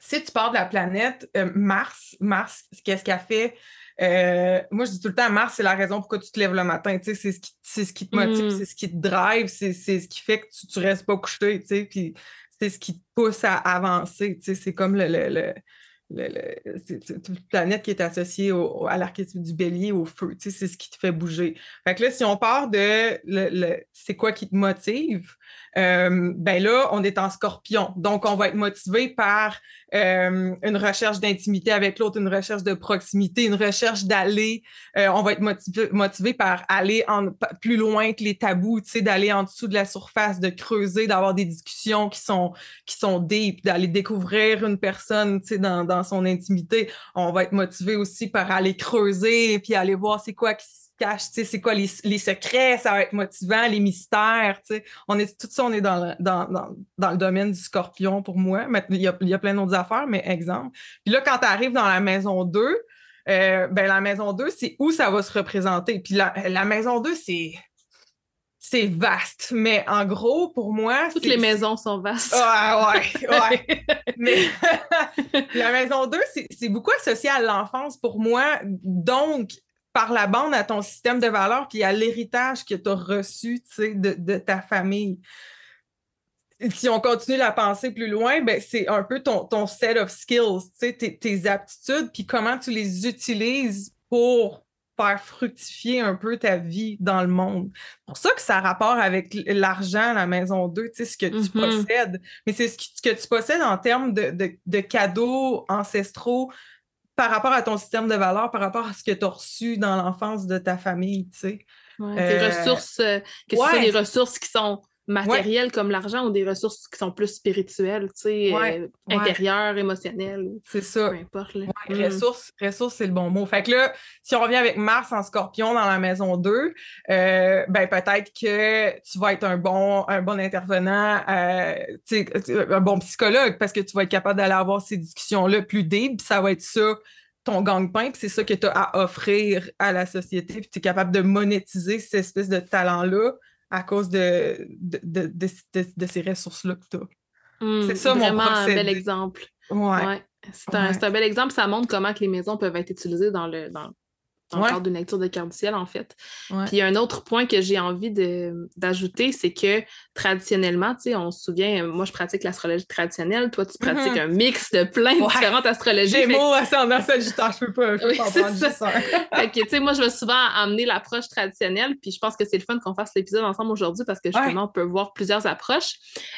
si tu parles de la planète euh, Mars, Mars, qu'est-ce qu'elle fait? Euh, moi, je dis tout le temps, Mars, c'est la raison pourquoi tu te lèves le matin. C'est ce, qui, ce qui te motive, mm. c'est ce qui te drive, c'est ce qui fait que tu ne restes pas couché. Puis c'est ce qui te pousse à avancer. C'est comme le, le, c'est une planète qui est associée à l'archétype du bélier, au feu. C'est ce qui te fait bouger. Fait que là, si on part de le, c'est quoi qui te motive, euh, ben là, on est en scorpion. Donc, on va être motivé par euh, une recherche d'intimité avec l'autre, une recherche de proximité, une recherche d'aller. Euh, on va être motivé, motivé par aller en, plus loin que les tabous, d'aller en dessous de la surface, de creuser, d'avoir des discussions qui sont, qui sont deep, d'aller découvrir une personne dans, dans son intimité. On va être motivé aussi par aller creuser et puis aller voir c'est quoi qui cache, c'est quoi les, secrets, ça va être motivant, les mystères, On est, tout ça, on est dans le, dans, le domaine du scorpion pour moi. il y a, il y a plein d'autres affaires, mais exemple. Puis là, quand tu arrives dans la maison 2, euh, ben, la maison 2, c'est où ça va se représenter. Puis la, maison 2, c'est c'est vaste, mais en gros, pour moi... Toutes les maisons sont vastes. Ah ouais, ouais. [laughs] mais [laughs] la maison 2, c'est beaucoup associé à l'enfance pour moi. Donc, par la bande à ton système de valeurs puis à l'héritage que tu as reçu de, de, ta famille. Si on continue la penser plus loin, ben, c'est un peu ton, ton set of skills, tes, tes aptitudes, puis comment tu les utilises pour faire fructifier un peu ta vie dans le monde. C'est pour ça que ça a rapport avec l'argent, la maison 2, ce que tu mm-hmm. possèdes. Mais c'est ce, que tu possèdes en termes de, de, de cadeaux ancestraux, par rapport à ton système de valeurs, par rapport à ce que tu as reçu dans l'enfance de ta famille, tu sais. Ouais, euh, ressources, euh, que ce soit des ressources qui sont matérielles comme l'argent ou des ressources qui sont plus spirituelles, tu sais, euh, intérieures, émotionnelles. C'est ça. Peu importe. Mm. Ressources, ressources c'est le bon mot. Fait que là, si on revient avec Mars en scorpion dans la maison 2, ben peut-être que tu vas être un bon, un bon intervenant, un bon psychologue parce que tu vas être capable d'aller avoir ces discussions-là plus deep, ça va être ça ton gang-pain, c'est ça que tu as à offrir à la société, puis tu es capable de monétiser cette espèce de talent-là à cause de, de, de, ces ressources-là que tu as. Mmh, c'est ça mon un bel exemple. Ouais. C'est un, un, bel exemple. Ça montre comment que les maisons peuvent être utilisées dans le, dans, le cadre d'une lecture de carte du ciel, en fait. Puis un autre point que j'ai envie d'ajouter, c'est que traditionnellement, tu sais, on se souvient, moi je pratique l'astrologie traditionnelle, toi tu mm-hmm. pratiques un mix de plein de différentes astrologies. J'ai mots ascendant sagittaire, je peux pas, je peux pas prendre ça. [laughs] fait que, tu sais, moi je veux souvent amener l'approche traditionnelle, puis je pense que c'est le fun qu'on fasse l'épisode ensemble aujourd'hui parce que justement, on peut voir plusieurs approches.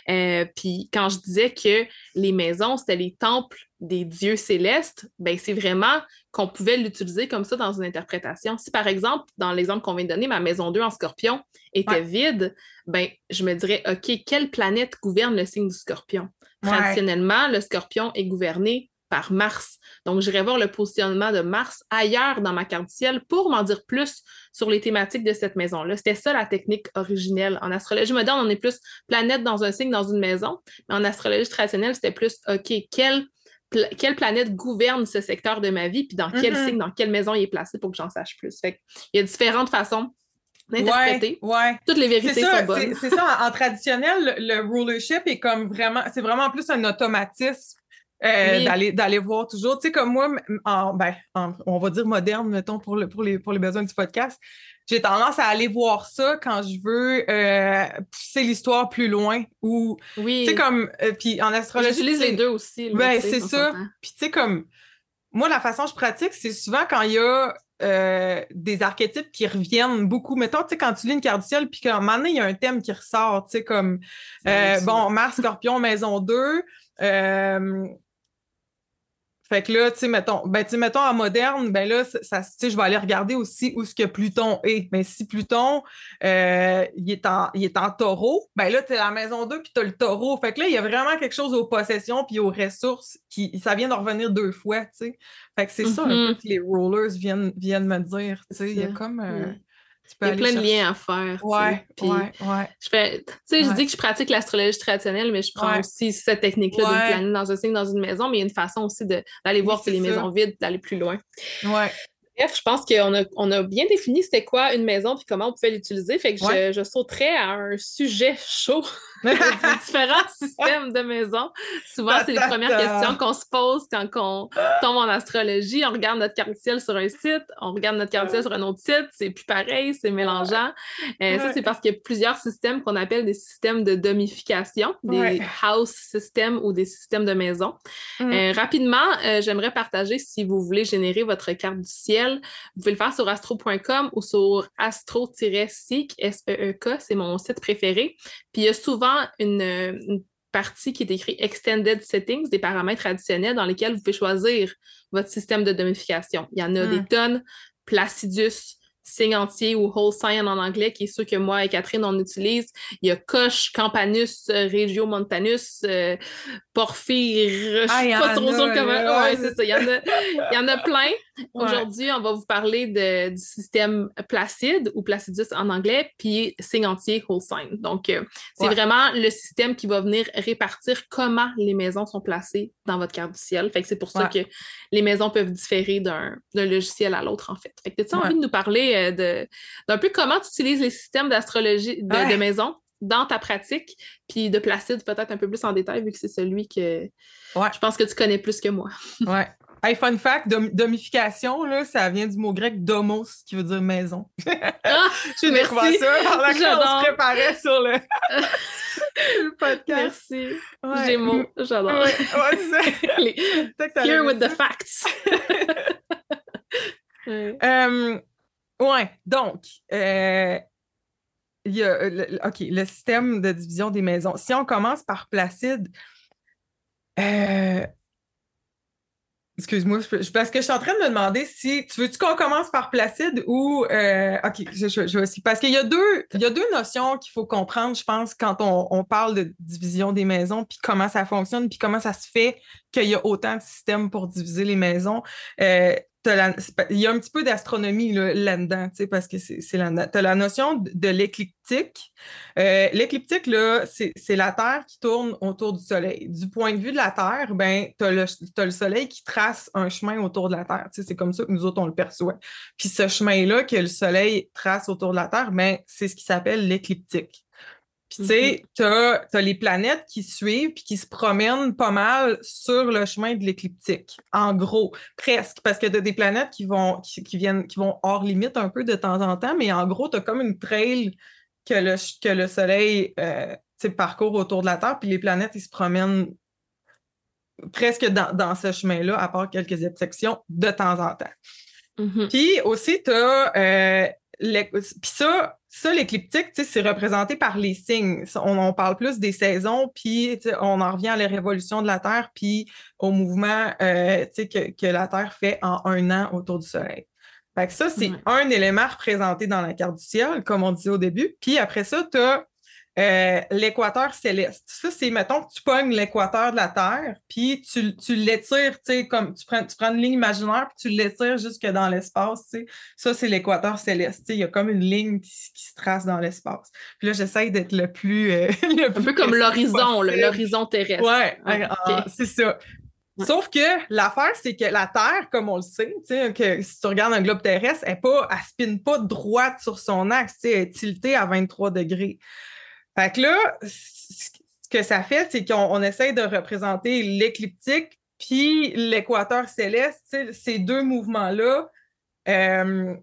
Euh, puis quand je disais que les maisons, c'était les temples des dieux célestes, ben c'est vraiment qu'on pouvait l'utiliser comme ça dans une interprétation. Si par exemple, dans l'exemple qu'on vient de donner, ma maison 2 en scorpion était vide, ben je me dirais, OK, quelle planète gouverne le signe du scorpion? Traditionnellement, le scorpion est gouverné par Mars. Donc, j'irai voir le positionnement de Mars ailleurs dans ma carte du ciel pour m'en dire plus sur les thématiques de cette maison-là. C'était ça la technique originelle. En astrologie moderne, on est plus planète dans un signe, dans une maison. Mais en astrologie traditionnelle, c'était plus, OK, quelle quelle planète gouverne ce secteur de ma vie, puis dans quel mm-hmm. signe, dans quelle maison il est placé pour que j'en sache plus. Fait il y a différentes façons d'interpréter. Ouais, Toutes les vérités sont bonnes. C'est ça, en, traditionnel, le, rulership est comme vraiment, c'est vraiment plus un automatisme Euh, d'aller, d'aller voir toujours, tu sais, comme moi, en, ben, on va dire moderne, mettons, pour, le, pour, les, pour les besoins du podcast, j'ai tendance à aller voir ça quand je veux euh, pousser l'histoire plus loin ou, oui. tu sais, comme, euh, puis en astrologie... J'utilise les deux aussi. ben, c'est ça. Puis, tu sais, comme, moi, la façon dont je pratique, c'est souvent quand il y a des archétypes qui reviennent beaucoup. Mettons, tu sais, quand tu lis une carte du ciel, puis qu'à un moment donné, il y a un thème qui ressort, tu sais, comme, bon, Mars, Scorpion, [laughs] Maison 2, fait que là, tu sais, mettons, ben, tu mettons en moderne, ben là, ça, je vais aller regarder aussi où ce que Pluton est. Mais si Pluton, euh, il, est en, il est en taureau, ben là, tu es la maison 2 puis tu as le taureau. Fait que là, il y a vraiment quelque chose aux possessions puis aux ressources qui, ça vient de revenir deux fois, tu sais. Fait que c'est ça un peu mm-hmm. que les rollers viennent, viennent me dire, tu sais. Il y a comme... Euh, il y a plein de liens à faire. Ouais, ouais, ouais. Je fais, tu sais, je dis que je pratique l'astrologie traditionnelle, mais je prends aussi cette technique-là de planer dans un signe dans une maison, mais il y a une façon aussi d'aller voir si les maisons vides, d'aller plus loin. Ouais. Bref, je pense qu'on a, on a bien défini c'était quoi une maison puis comment on pouvait l'utiliser. Fait que je, je sauterais à un sujet chaud [laughs] différents [laughs] systèmes de maison. Souvent, c'est les premières questions qu'on se pose quand on tombe en astrologie. On regarde notre carte ciel sur un site, on regarde notre carte ciel sur un autre site, c'est plus pareil, c'est mélangeant. Euh, ça, c'est parce qu'il y a plusieurs systèmes qu'on appelle des systèmes de domification, des house systems ou des systèmes de maison. Mm. Euh, rapidement, euh, j'aimerais partager si vous voulez générer votre carte du ciel. Vous pouvez le faire sur astro.com ou sur astro-seek, S-E-E-K, c'est mon site préféré. Puis il y a souvent une, partie qui est écrite Extended Settings, des paramètres additionnels dans lesquels vous pouvez choisir votre système de domification. Il y en a des hmm. tonnes, Placidus, signe entier ou whole sign en anglais, qui est sûr que moi et Catherine, on utilise. Il y a Coche, Campanus, Regio Montanus, euh, Porphyre, ah, je sais pas trop comment. Ouais, c'est ça. Il y, en a, il y en a plein. Aujourd'hui, on va vous parler de, du système Placide ou Placidus en anglais, puis signe entier whole sign. Donc, euh, c'est vraiment le système qui va venir répartir comment les maisons sont placées dans votre carte du ciel. Fait que c'est pour ça que les maisons peuvent différer d'un logiciel à l'autre, en fait. Fait que tu as envie de nous parler euh, d'un peu comment tu utilises les systèmes d'astrologie de, de maison dans ta pratique, puis de Placide peut-être un peu plus en détail, vu que c'est celui que je pense que tu connais plus que moi. ouais. Hey, fun fact, domification, là, ça vient du mot grec domos, qui veut dire maison. [laughs] Ah, J'ai découvert ça pendant qu'on se préparait sur le, [laughs] le podcast. Merci. Ouais. J'adore. Ouais, [laughs] Here with the facts. Euh, ouais, donc, euh, il y a, le, OK, le système de division des maisons. Si on commence par Placide, euh, Excuse-moi, parce que je suis en train de me demander si tu veux-tu qu'on commence par Placide ou euh, OK, je, je, aussi. Parce qu'il y a deux, y a deux notions qu'il faut comprendre, je pense, quand on, parle de division des maisons, puis comment ça fonctionne, puis comment ça se fait qu'il y a autant de systèmes pour diviser les maisons. Euh, il y a un petit peu d'astronomie là-dedans, parce que c'est là-dedans. Tu as la notion de, l'écliptique. Euh, l'écliptique, c'est la Terre qui tourne autour du Soleil. Du point de vue de la Terre, ben, tu as, le Soleil qui trace un chemin autour de la Terre. C'est comme ça que nous autres, on le perçoit. Puis ce chemin-là que le Soleil trace autour de la Terre, ben, c'est ce qui s'appelle l'écliptique. Puis, tu sais, mm-hmm. tu as, les planètes qui suivent puis qui se promènent pas mal sur le chemin de l'écliptique. En gros, presque. Parce que tu as des planètes qui vont, qui, viennent, qui vont hors limite un peu de temps en temps, mais en gros, tu as comme une trail que le, que le Soleil euh, parcourt autour de la Terre, puis les planètes, ils se promènent presque dans, ce chemin-là, à part quelques exceptions, de temps en temps. Mm-hmm. Puis aussi, tu as. Euh, puis ça, ça, l'écliptique, c'est représenté par les signes. On, parle plus des saisons, puis on en revient à la révolution de la Terre, puis au mouvement euh, que, que, la Terre fait en un an autour du Soleil. Fait que ça, c'est un élément représenté dans la carte du ciel, comme on disait au début. Puis après ça, tu as euh, l'équateur céleste. Ça, c'est, mettons que tu pognes l'équateur de la Terre, puis tu, tu l'étires, tu sais, comme tu prends, tu prends une ligne imaginaire, puis tu l'étires jusque dans l'espace, tu sais. Ça, c'est l'équateur céleste. Il y a comme une ligne qui, se trace dans l'espace. Puis là, j'essaye d'être le plus. Euh, [laughs] Un peu comme l'horizon, l'horizon terrestre. Ouais, ah, c'est ça. Sauf que l'affaire, c'est que la Terre, comme on le sait, que si tu regardes un globe terrestre, elle ne spinne pas droite sur son axe, elle est tiltée à 23 degrés. Fait que là, ce que ça fait, c'est qu'on essaye de représenter l'écliptique Puis l'équateur céleste, ces deux mouvements-là, euh,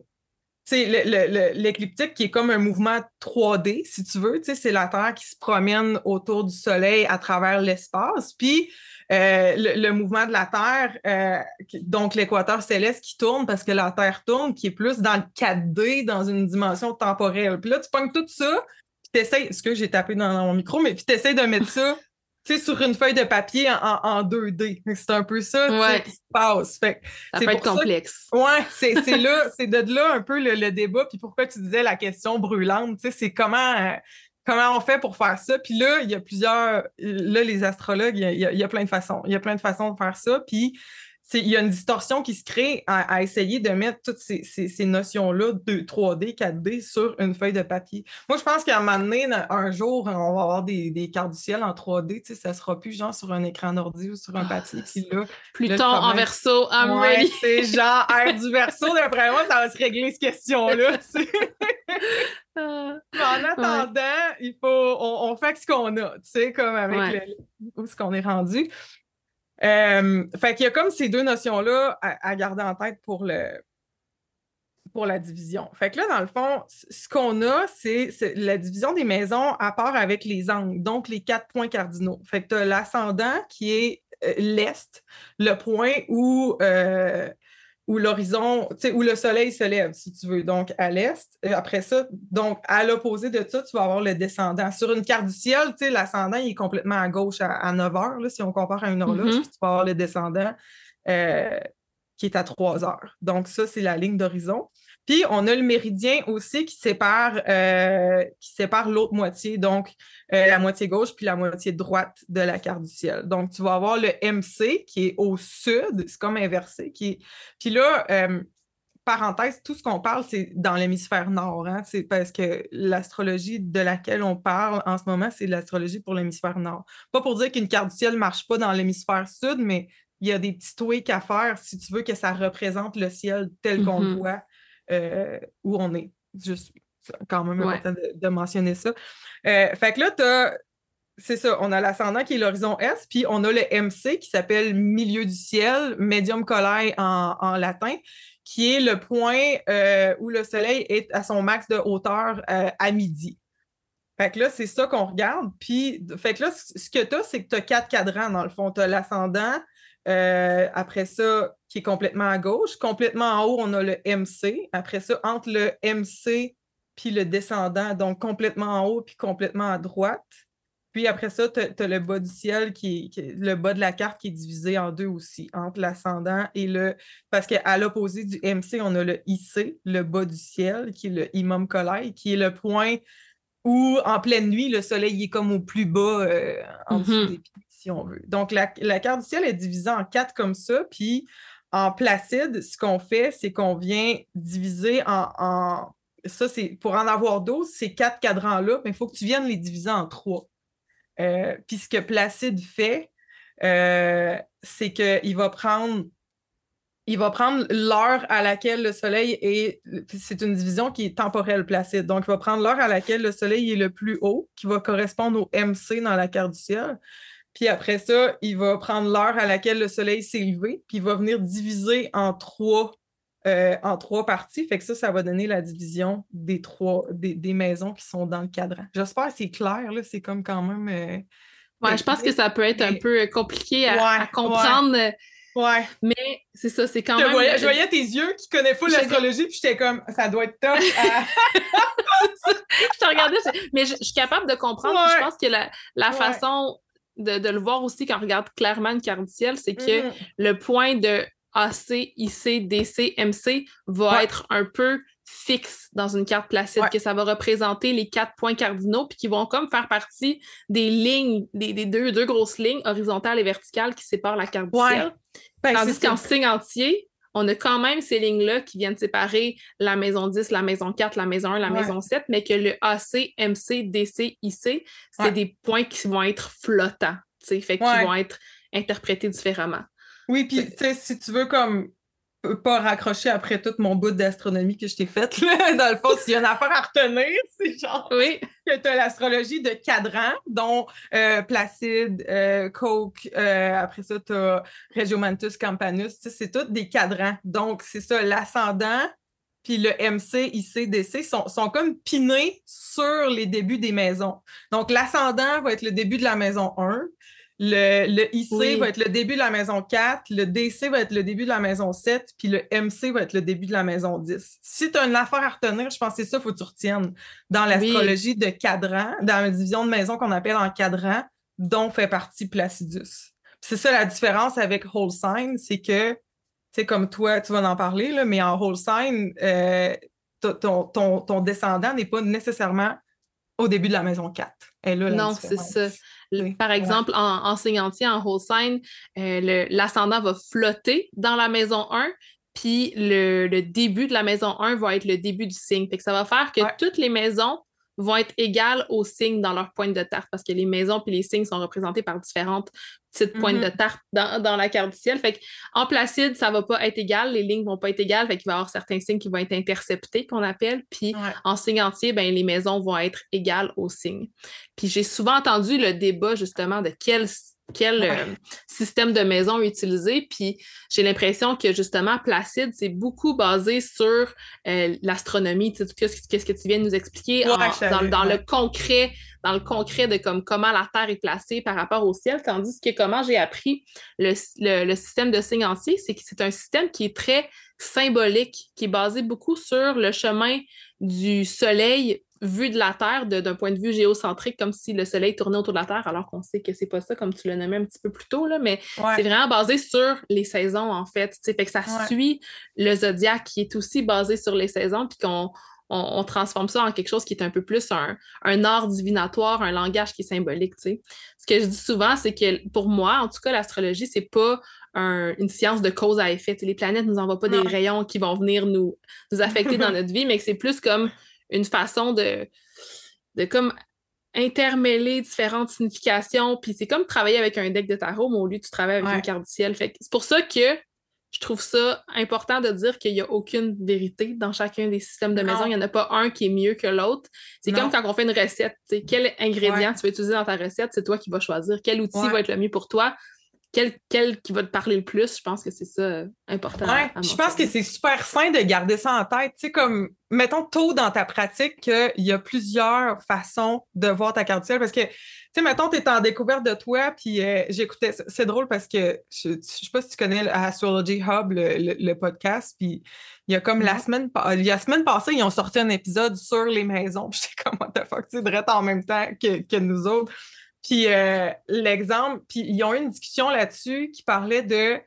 l'écliptique qui est comme un mouvement 3D, si tu veux, c'est la Terre qui se promène autour du Soleil à travers l'espace. Puis euh, le, mouvement de la Terre, euh, donc l'équateur céleste qui tourne parce que la Terre tourne, qui est plus dans le 4D, dans une dimension temporelle. Puis là, tu pognes tout ça, puis t'essayes, est-ce que j'ai tapé dans, mon micro, mais puis t'essayes de mettre ça [laughs] sur une feuille de papier en, 2D. C'est un peu ça qui se passe. ça peut être complexe. Oui, [laughs] c'est là, c'est de là un peu le, débat. Puis pourquoi tu disais la question brûlante, c'est comment, euh, comment on fait pour faire ça. Puis là, il y a plusieurs, là, les astrologues, il y, a, plein de façons. Il y a plein de façons de faire ça. Puis il y a une distorsion qui se crée à, essayer de mettre toutes ces, notions-là de 3D, 4D sur une feuille de papier. Moi, je pense qu'à un moment donné, un jour, on va avoir des, cartes du ciel en 3D. Tu sais, ça sera plus genre sur un écran d'ordi ou sur un ah, papier. Là, Pluton en verso, I'm ready. C'est genre air du verso. D'après moi, ça va se régler cette question-là. [laughs] Ah. en attendant, il faut, on, fait ce qu'on a, tu sais, comme avec où ce qu'on est rendu. Euh, fait qu'il y a comme ces deux notions-là à, garder en tête pour, le, pour la division. Fait que là, dans le fond, ce qu'on a, c'est la division des maisons à part avec les angles, donc les quatre points cardinaux. Fait que tu as l'ascendant qui est euh, l'est, le point où euh, où l'horizon, où le soleil se lève, si tu veux, donc à l'est. Après ça, donc à l'opposé de ça, tu vas avoir le descendant. Sur une carte du ciel, l'ascendant est complètement à gauche à, 9 heures, là, si on compare à une horloge, mm-hmm. tu vas avoir le descendant euh, qui est à 3 heures. Donc, ça, c'est la ligne d'horizon. Puis, on a le méridien aussi qui sépare, euh, qui sépare l'autre moitié, donc euh, la moitié gauche puis la moitié droite de la carte du ciel. Donc, tu vas avoir le MC qui est au sud, c'est comme inversé. Qui Puis là, euh, parenthèse, tout ce qu'on parle, c'est dans l'hémisphère nord. Hein? C'est parce que l'astrologie de laquelle on parle en ce moment, c'est l'astrologie pour l'hémisphère nord. Pas pour dire qu'une carte du ciel ne marche pas dans l'hémisphère sud, mais il y a des petits tweaks à faire si tu veux que ça représente le ciel tel qu'on le mm-hmm. voit euh, où on est. Juste quand même important de, mentionner ça. Euh, fait que là, tu as. C'est ça, on a l'ascendant qui est l'horizon S, puis on a le MC qui s'appelle milieu du ciel, medium colae en, latin, qui est le point euh, où le soleil est à son max de hauteur à midi. Fait que là, c'est ça qu'on regarde. Puis, fait que là, ce que tu as, c'est que tu as quatre cadrans dans le fond. Tu as l'ascendant, euh, après ça, qui est complètement à gauche. Complètement en haut, on a le MC. Après ça, entre le MC puis le descendant, donc complètement en haut puis complètement à droite. Puis après ça, tu as, le bas du ciel, qui, est le bas de la carte qui est divisé en deux aussi, entre l'ascendant et le. Parce qu'à l'opposé du MC, on a le IC, le bas du ciel, qui est le Imam Kolai, qui est le point où, en pleine nuit, le soleil est comme au plus bas euh, en dessous mm-hmm. des pieds on veut. Donc, la, carte du ciel est divisée en quatre comme ça, puis en placide, ce qu'on fait, c'est qu'on vient diviser en, ça, c'est pour en avoir 12, ces quatre cadrans-là, mais il faut que tu viennes les diviser en trois. Euh, puis ce que Placide fait, euh, c'est qu'il va prendre il va prendre l'heure à laquelle le soleil est. C'est une division qui est temporelle placide. Donc, il va prendre l'heure à laquelle le soleil est le plus haut, qui va correspondre au MC dans la carte du ciel. Puis après ça, il va prendre l'heure à laquelle le soleil s'est levé, puis il va venir diviser en trois, euh, en trois parties. Fait que ça, ça va donner la division des trois, des, maisons qui sont dans le cadran. J'espère que c'est clair, là. C'est comme quand même. Euh, ouais, je pense que ça peut être un peu compliqué à, comprendre. Ouais. Mais c'est ça, c'est quand même. je voyais tes yeux qui connaissent pas l'astrologie, puis j'étais comme, ça doit être top. [laughs] je te regardais, mais je, suis capable de comprendre. Je pense que la, la façon de, le voir aussi quand on regarde clairement une carte ciel, c'est que mm. le point de AC, IC, DC, MC va être un peu fixe dans une carte placide, que ça va représenter les quatre points cardinaux, puis qui vont comme faire partie des lignes, des, deux, deux, grosses lignes horizontales et verticales qui séparent la carte du ciel. Ben, Tandis qu'en signe entier, on a quand même ces lignes-là qui viennent séparer la maison 10, la maison 4, la maison 1, la maison 7, mais que le AC, MC, DC, IC, c'est des points qui vont être flottants, fait qui vont être interprétés différemment. Oui, puis si tu veux comme pas raccrocher après tout mon bout d'astronomie que je t'ai fait. [laughs] Dans le fond, s'il y a une affaire à retenir, [laughs] c'est genre oui. que tu as l'astrologie de cadran, dont euh, Placide, euh, Coke, euh, après ça, tu as Regiomantus Campanus. C'est tous des cadrans. Donc, c'est ça, l'ascendant, puis le MC, IC, DC sont, sont comme pinés sur les débuts des maisons. Donc, l'ascendant va être le début de la maison 1. Le, IC va être le début de la maison 4, le DC va être le début de la maison 7, puis le MC va être le début de la maison 10. Si tu as une affaire à retenir, je pense que c'est ça qu'il faut que tu retiennes dans l'astrologie de cadran, dans la division de maison qu'on appelle en cadran, dont fait partie Placidus. C'est ça la différence avec Whole Sign, c'est que, tu sais, comme toi, tu vas en parler, là, mais en Whole Sign, euh, ton, ton, ton, descendant n'est pas nécessairement au début de la maison 4. non, c'est ça. Par exemple, en, en signantier, en whole sign, euh, l'ascendant va flotter dans la maison 1, puis le, début de la maison 1 va être le début du signe. Fait que ça va faire que toutes les maisons vont être égales aux signes dans leur pointe de tarte parce que les maisons puis les signes sont représentés par différentes petites pointes de mm-hmm. tarte dans, la carte du ciel. Fait en Placide, ça va pas être égal, les lignes vont pas être égales, fait qu'il va y avoir certains signes qui vont être interceptés, qu'on appelle, puis en signe entier, ben, les maisons vont être égales aux signes. Puis j'ai souvent entendu le débat justement de quel quel euh, système de maison utiliser. Puis j'ai l'impression que justement, Placide, c'est beaucoup basé sur euh, l'astronomie, tu sais, qu'est-ce que tu viens de nous expliquer dans, le concret, dans le concret de comme, comment la Terre est placée par rapport au ciel, tandis que comment j'ai appris le, le, système de signes entiers, c'est que c'est un système qui est très symbolique, qui est basé beaucoup sur le chemin du Soleil vu de la Terre d'un point de vue géocentrique, comme si le Soleil tournait autour de la Terre, alors qu'on sait que c'est pas ça, comme tu l'as nommé un petit peu plus tôt, là, mais c'est vraiment basé sur les saisons, en fait. Fait que ça suit le zodiaque qui est aussi basé sur les saisons, puis qu'on on, transforme ça en quelque chose qui est un peu plus un, un art divinatoire, un langage qui est symbolique. Ce que je dis souvent, c'est que pour moi, en tout cas, l'astrologie, c'est pas une science de cause à effet. les planètes ne nous envoient pas des rayons qui vont venir nous, nous affecter dans [laughs] notre vie, mais que c'est plus comme une façon de, de comme intermêler différentes significations. Puis c'est comme travailler avec un deck de tarot, mais au lieu, tu travailles avec une carte du ciel. Fait c'est pour ça que je trouve ça important de dire qu'il n'y a aucune vérité dans chacun des systèmes de maison. Il n'y en a pas un qui est mieux que l'autre. C'est comme quand on fait une recette. Quel ingrédient tu vas utiliser dans ta recette, c'est toi qui vas choisir. Quel outil va être le mieux pour toi? Quel, qui va te parler le plus, je pense que c'est ça euh, important. Ouais, je pense que c'est super sain de garder ça en tête. Tu sais, comme, mettons tôt dans ta pratique qu'il y a plusieurs façons de voir ta carte ciel parce que, tu sais, mettons, tu es en découverte de toi, puis euh, j'écoutais, c'est drôle parce que je, ne sais pas si tu connais Astrology Hub, le, podcast, puis il y a comme la semaine, la semaine passée, ils ont sorti un épisode sur les maisons, [laughs] j'étais comme, what the fuck, tu sais, en même temps que, que nous autres. Puis euh, l'exemple, puis ils ont eu une discussion là-dessus qui parlait de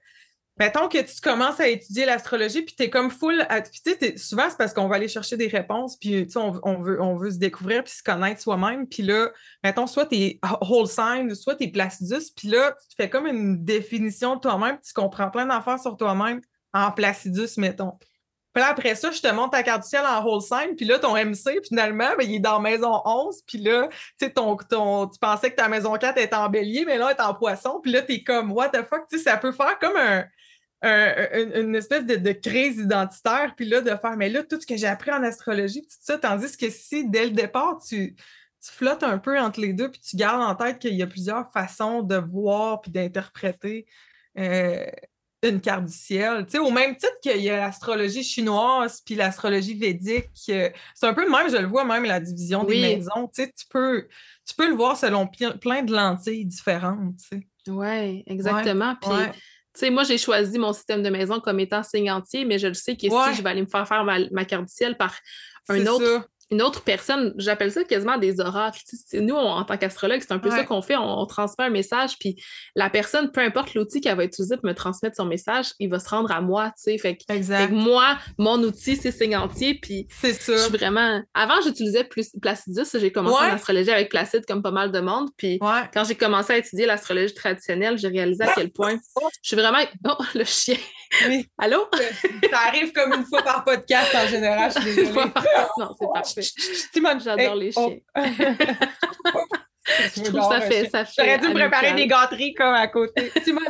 mettons que tu commences à étudier l'astrologie, puis tu es comme full. Puis tu sais, souvent, c'est parce qu'on va aller chercher des réponses, puis tu sais, on, veut, on veut se découvrir, puis se connaître soi-même. Puis là, mettons, soit tu es whole sign, soit tu es placidus, puis là, tu fais comme une définition de toi-même, tu comprends plein d'affaires sur toi-même en placidus, mettons. Puis là, après ça, je te montre ta carte du ciel en whole sign, puis là, ton MC, finalement, ben, il est dans maison 11, puis là, tu sais, ton, ton, tu pensais que ta maison 4 était en bélier, mais là, elle est en poisson, puis là, t'es comme, what the fuck, tu sais, ça peut faire comme un, une espèce de, crise identitaire, puis là, de faire, mais là, tout ce que j'ai appris en astrologie, tout ça, tandis que si, dès le départ, tu, tu flottes un peu entre les deux, puis tu gardes en tête qu'il y a plusieurs façons de voir puis d'interpréter euh, une carte du ciel. Tu sais, au même titre qu'il y a l'astrologie chinoise puis l'astrologie védique. c'est un peu le même, je le vois même, la division des maisons. Tu sais, tu peux, tu peux le voir selon plein de lentilles différentes. Tu sais. Oui, exactement. Puis, tu sais, moi, j'ai choisi mon système de maison comme étant signe entier, mais je le sais que si je vais aller me faire faire ma, carte du ciel par un autre une autre personne, j'appelle ça quasiment des oracles. Nous, en tant qu'astrologue, c'est un peu ça qu'on fait. On, transmet un message, puis la personne, peu importe l'outil qu'elle va utiliser pour me transmettre son message, il va se rendre à moi, tu sais. Fait, que moi, mon outil, c'est signe entier, puis c'est ça. Je suis vraiment... Avant, j'utilisais plus Placidus. J'ai commencé en astrologie avec Placide, comme pas mal de monde. Puis quand j'ai commencé à étudier l'astrologie traditionnelle, j'ai réalisé à quel point je suis vraiment... Oh, [laughs] le chien! Oui. Allô? Ça arrive comme une fois par podcast en général, je suis [laughs] désolée. [laughs] non, c'est parfait. [laughs] J'adore les chiens. [laughs] je trouve ça fait, ça fait. J'aurais dû me préparer des gâteries comme à côté. [laughs] Simone!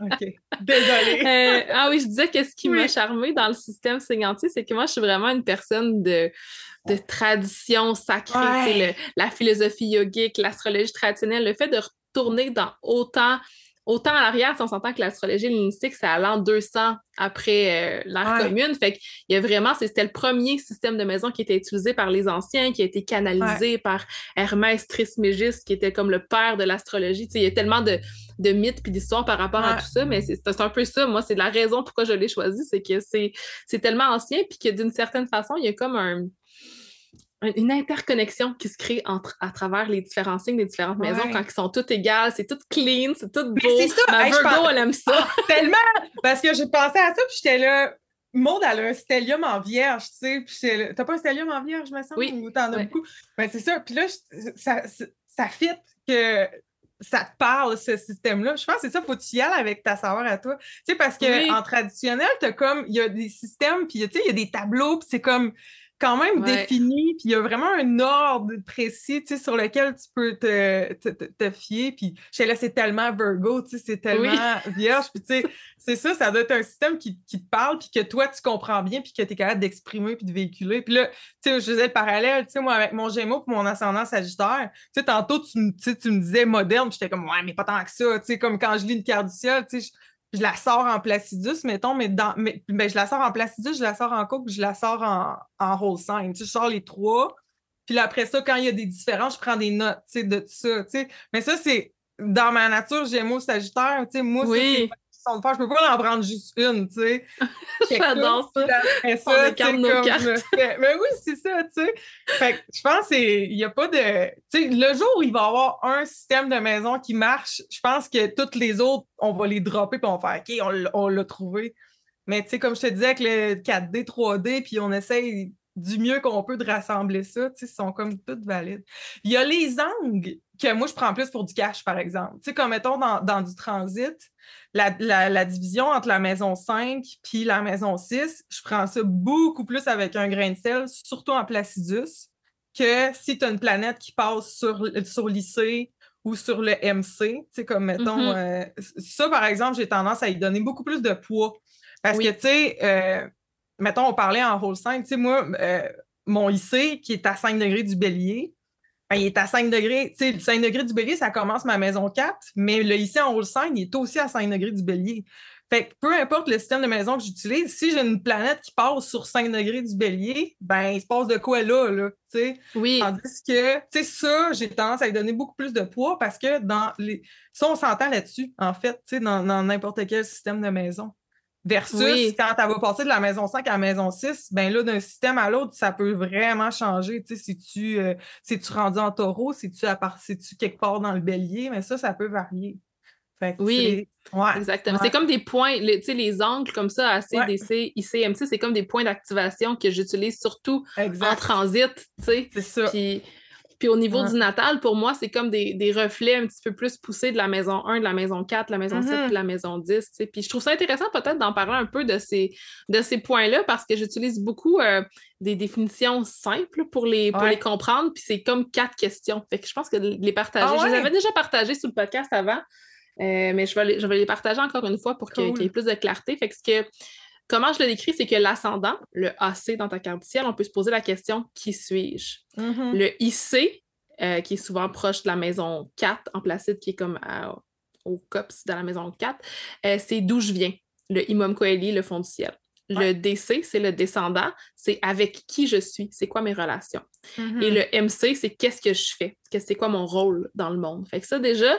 OK. Désolée. Euh, ah oui, je disais que ce qui m'a charmé dans le système Ségantier, c'est que moi, je suis vraiment une personne de, de tradition sacrée, la philosophie yogique, l'astrologie traditionnelle, le fait de retourner dans autant autant à l'arrière, si on s'entend que l'astrologie hellénistique, c'est à l'an 200 après euh, l'ère commune. Fait qu'il y a vraiment, c'était le premier système de maison qui était utilisé par les anciens, qui a été canalisé par Hermès Trismégis, qui était comme le père de l'astrologie. Il y a tellement de, mythes et d'histoires par rapport à tout ça, mais c'est un peu ça. Moi, c'est la raison pourquoi je l'ai choisi, c'est que c'est tellement ancien, puis que d'une certaine façon, il y a comme un une interconnexion qui se crée entre, à travers les différents signes des différentes maisons quand ils sont toutes égales, c'est tout clean, c'est tout beau. C'est ça, Ma Virgo, elle aime ça. Ah, tellement! Parce que j'ai pensé à ça, puis j'étais là, Maud, elle a un stellium en vierge, tu sais, puis t'as pas un stellium en vierge, me semble, oui. ou t'en as beaucoup? Ben, c'est ça, puis là, ça, ça fit que ça te parle, ce système-là. Je pense que c'est ça, faut que tu y ailles avec ta savoir à toi. Tu sais, parce qu'en traditionnel, t'as comme, il y a des systèmes, puis tu sais, il y a des tableaux, puis c'est comme, quand même défini, puis il y a vraiment un ordre précis, tu sais, sur lequel tu peux te, te, fier, puis je là, c'est tellement Virgo, tu sais, c'est tellement [laughs] vierge, puis tu sais, c'est ça, ça doit être un système qui, te parle, puis que toi, tu comprends bien, puis que tu es capable d'exprimer, puis de véhiculer. Puis là, tu sais, je faisais le parallèle, tu sais, moi, avec mon Gémeaux puis mon ascendant Sagittaire, tu sais, tantôt, tu, tu me disais moderne, j'étais comme, ouais, mais pas tant que ça, tu sais, comme quand je lis une carte du ciel, tu sais, je la sors en placidus, mettons, mais, dans, mais ben, je la sors en placidus, je la sors en coupe, je la sors en, en whole sign. Tu sais, je sors les trois. Puis après ça, quand il y a des différences, je prends des notes tu sais, de tout ça. Tu sais. Mais ça, c'est dans ma nature, Gémeaux, Sagittaire. Tu sais, moi, oui je peux pas en prendre juste une, tu sais. [laughs] J'adore ça. ça On nos cartes. Mais oui, c'est ça, tu sais. Fait que je pense qu'il n'y a pas de... Tu sais, le jour où il va y avoir un système de maison qui marche, je pense que toutes les autres, on va les dropper puis on va faire « OK, on l'a trouvé ». Mais tu sais, comme je te disais, avec le 4D, 3D, puis on essaye du mieux qu'on peut de rassembler ça, tu sais, sont comme toutes valides. Il y a les angles que moi, je prends plus pour du cash, par exemple. Tu sais, comme mettons dans, dans du transit, la, division entre la maison 5 puis la maison 6, je prends ça beaucoup plus avec un grain de sel, surtout en Placidus, que si tu as une planète qui passe sur, sur l'IC ou sur le MC. Tu sais, comme mettons, mm-hmm. euh, ça, par exemple, j'ai tendance à y donner beaucoup plus de poids. Parce que, tu sais, euh, mettons, on parlait en rôle 5, tu sais, moi, euh, mon IC qui est à 5 degrés du bélier, ben, il est à 5 degrés. Tu sais, le 5 degrés du bélier, ça commence ma maison 4, mais le ici en haut 5, il est aussi à 5 degrés du bélier. Fait que peu importe le système de maison que j'utilise, si j'ai une planète qui passe sur 5 degrés du bélier, ben il se passe de quoi là, là, tu sais? Oui. Tandis que, tu sais, ça, j'ai tendance à lui donner beaucoup plus de poids parce que dans les... Ça, on s'entend là-dessus, en fait, tu sais, dans n'importe quel système de maison. Versus quand tu vas passer de la maison 5 à la maison 6, ben là, d'un système à l'autre, ça peut vraiment changer. Tu sais, si tu euh, si tu rendu en taureau, si tu, à si tu quelque part dans le bélier, mais ça, ça peut varier. oui, exactement. C'est comme des points, les, les angles comme ça, ACDC, ICMC, c'est comme des points d'activation que j'utilise surtout en transit. C'est ça. Puis au niveau du natal, pour moi, c'est comme des, reflets un petit peu plus poussés de la maison 1, de la maison 4, de la maison 7, de la maison 10. Puis je trouve ça intéressant peut-être d'en parler un peu de ces, de ces points-là parce que j'utilise beaucoup euh, des définitions simples pour les, pour les comprendre. Puis c'est comme quatre questions. Fait que je pense que les partager. Ah je les avais déjà partagées sur le podcast avant. Euh, mais je vais, les, je vais les partager encore une fois pour qu'il y ait plus de clarté. Fait que ce que Comment je le décris, c'est que l'ascendant, le AC dans ta carte ciel, on peut se poser la question qui suis-je? Mm-hmm. Le IC, euh, qui est souvent proche de la maison 4 en Placide, qui est comme au COPS de la maison 4, euh, c'est d'où je viens. Le Imam Coeli, le fond du ciel. Le DC, c'est le descendant, c'est avec qui je suis, c'est quoi mes relations. Mm-hmm. Et le MC, c'est qu'est-ce que je fais, c'est quoi mon rôle dans le monde. Fait que ça, déjà,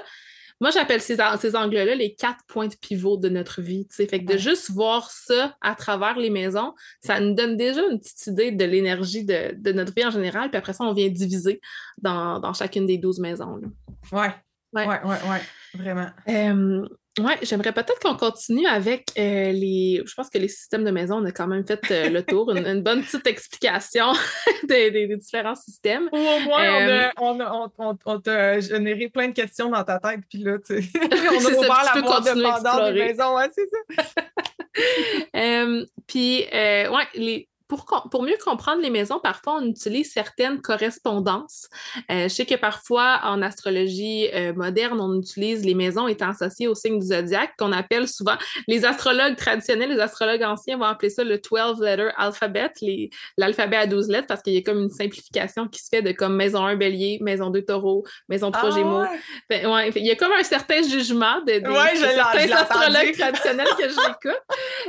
moi, j'appelle ces, ces angles-là les quatre points de pivot de notre vie. Fait que de juste voir ça à travers les maisons, ça nous donne déjà une petite idée de l'énergie de, notre vie en général. Puis après ça, on vient diviser dans, chacune des douze maisons. Là. Ouais. Ouais, ouais, ouais, vraiment. Oui, j'aimerais peut-être qu'on continue avec euh, les. Je pense que les systèmes de maison, on a quand même fait euh, le tour, une, bonne petite explication [laughs] des, différents systèmes. Ou au moins, euh, on, a, on, on, t'a généré plein de questions dans ta tête, puis là, tu sais, [laughs] [laughs] on a ouvert la boîte de des maisons, ouais, c'est ça. puis, ouais, les, pour, mieux comprendre les maisons, parfois on utilise certaines correspondances. Euh, je sais que parfois en astrologie euh, moderne, on utilise les maisons étant associées au signe du zodiaque, qu'on appelle souvent, les astrologues traditionnels, les astrologues anciens vont appeler ça le 12-letter alphabet, l'alphabet à 12 lettres, parce qu'il y a comme une simplification qui se fait de comme maison 1 bélier, maison 2 taureau, maison 3 ah gémeaux. Ouais. il y a comme un certain jugement de, certains astrologues [laughs] traditionnels que j'écoute.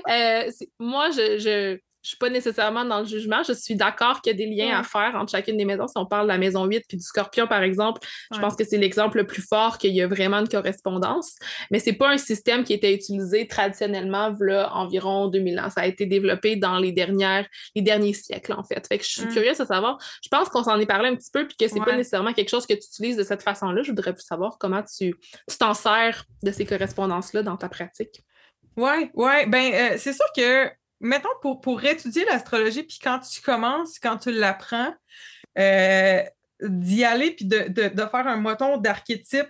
Euh, moi, je je suis pas nécessairement dans le jugement. Je suis d'accord qu'il y a des liens à faire entre chacune des maisons. Si on parle de la maison 8 puis du scorpion, par exemple, je pense que c'est l'exemple le plus fort qu'il y a vraiment une correspondance. Mais c'est pas un système qui était utilisé traditionnellement là, environ 2000 ans. Ça a été développé dans les dernières, les derniers siècles, en fait. Fait que je suis mm. curieuse de savoir. Je pense qu'on s'en est parlé un petit peu puis que c'est pas nécessairement quelque chose que tu utilises de cette façon-là. Je voudrais plus savoir comment tu t'en sers de ces correspondances-là dans ta pratique. Oui, oui. Ben, euh, c'est sûr que mettons, pour, pour étudier l'astrologie, puis quand tu commences, quand tu l'apprends, euh, d'y aller, puis de, faire un moton d'archétype,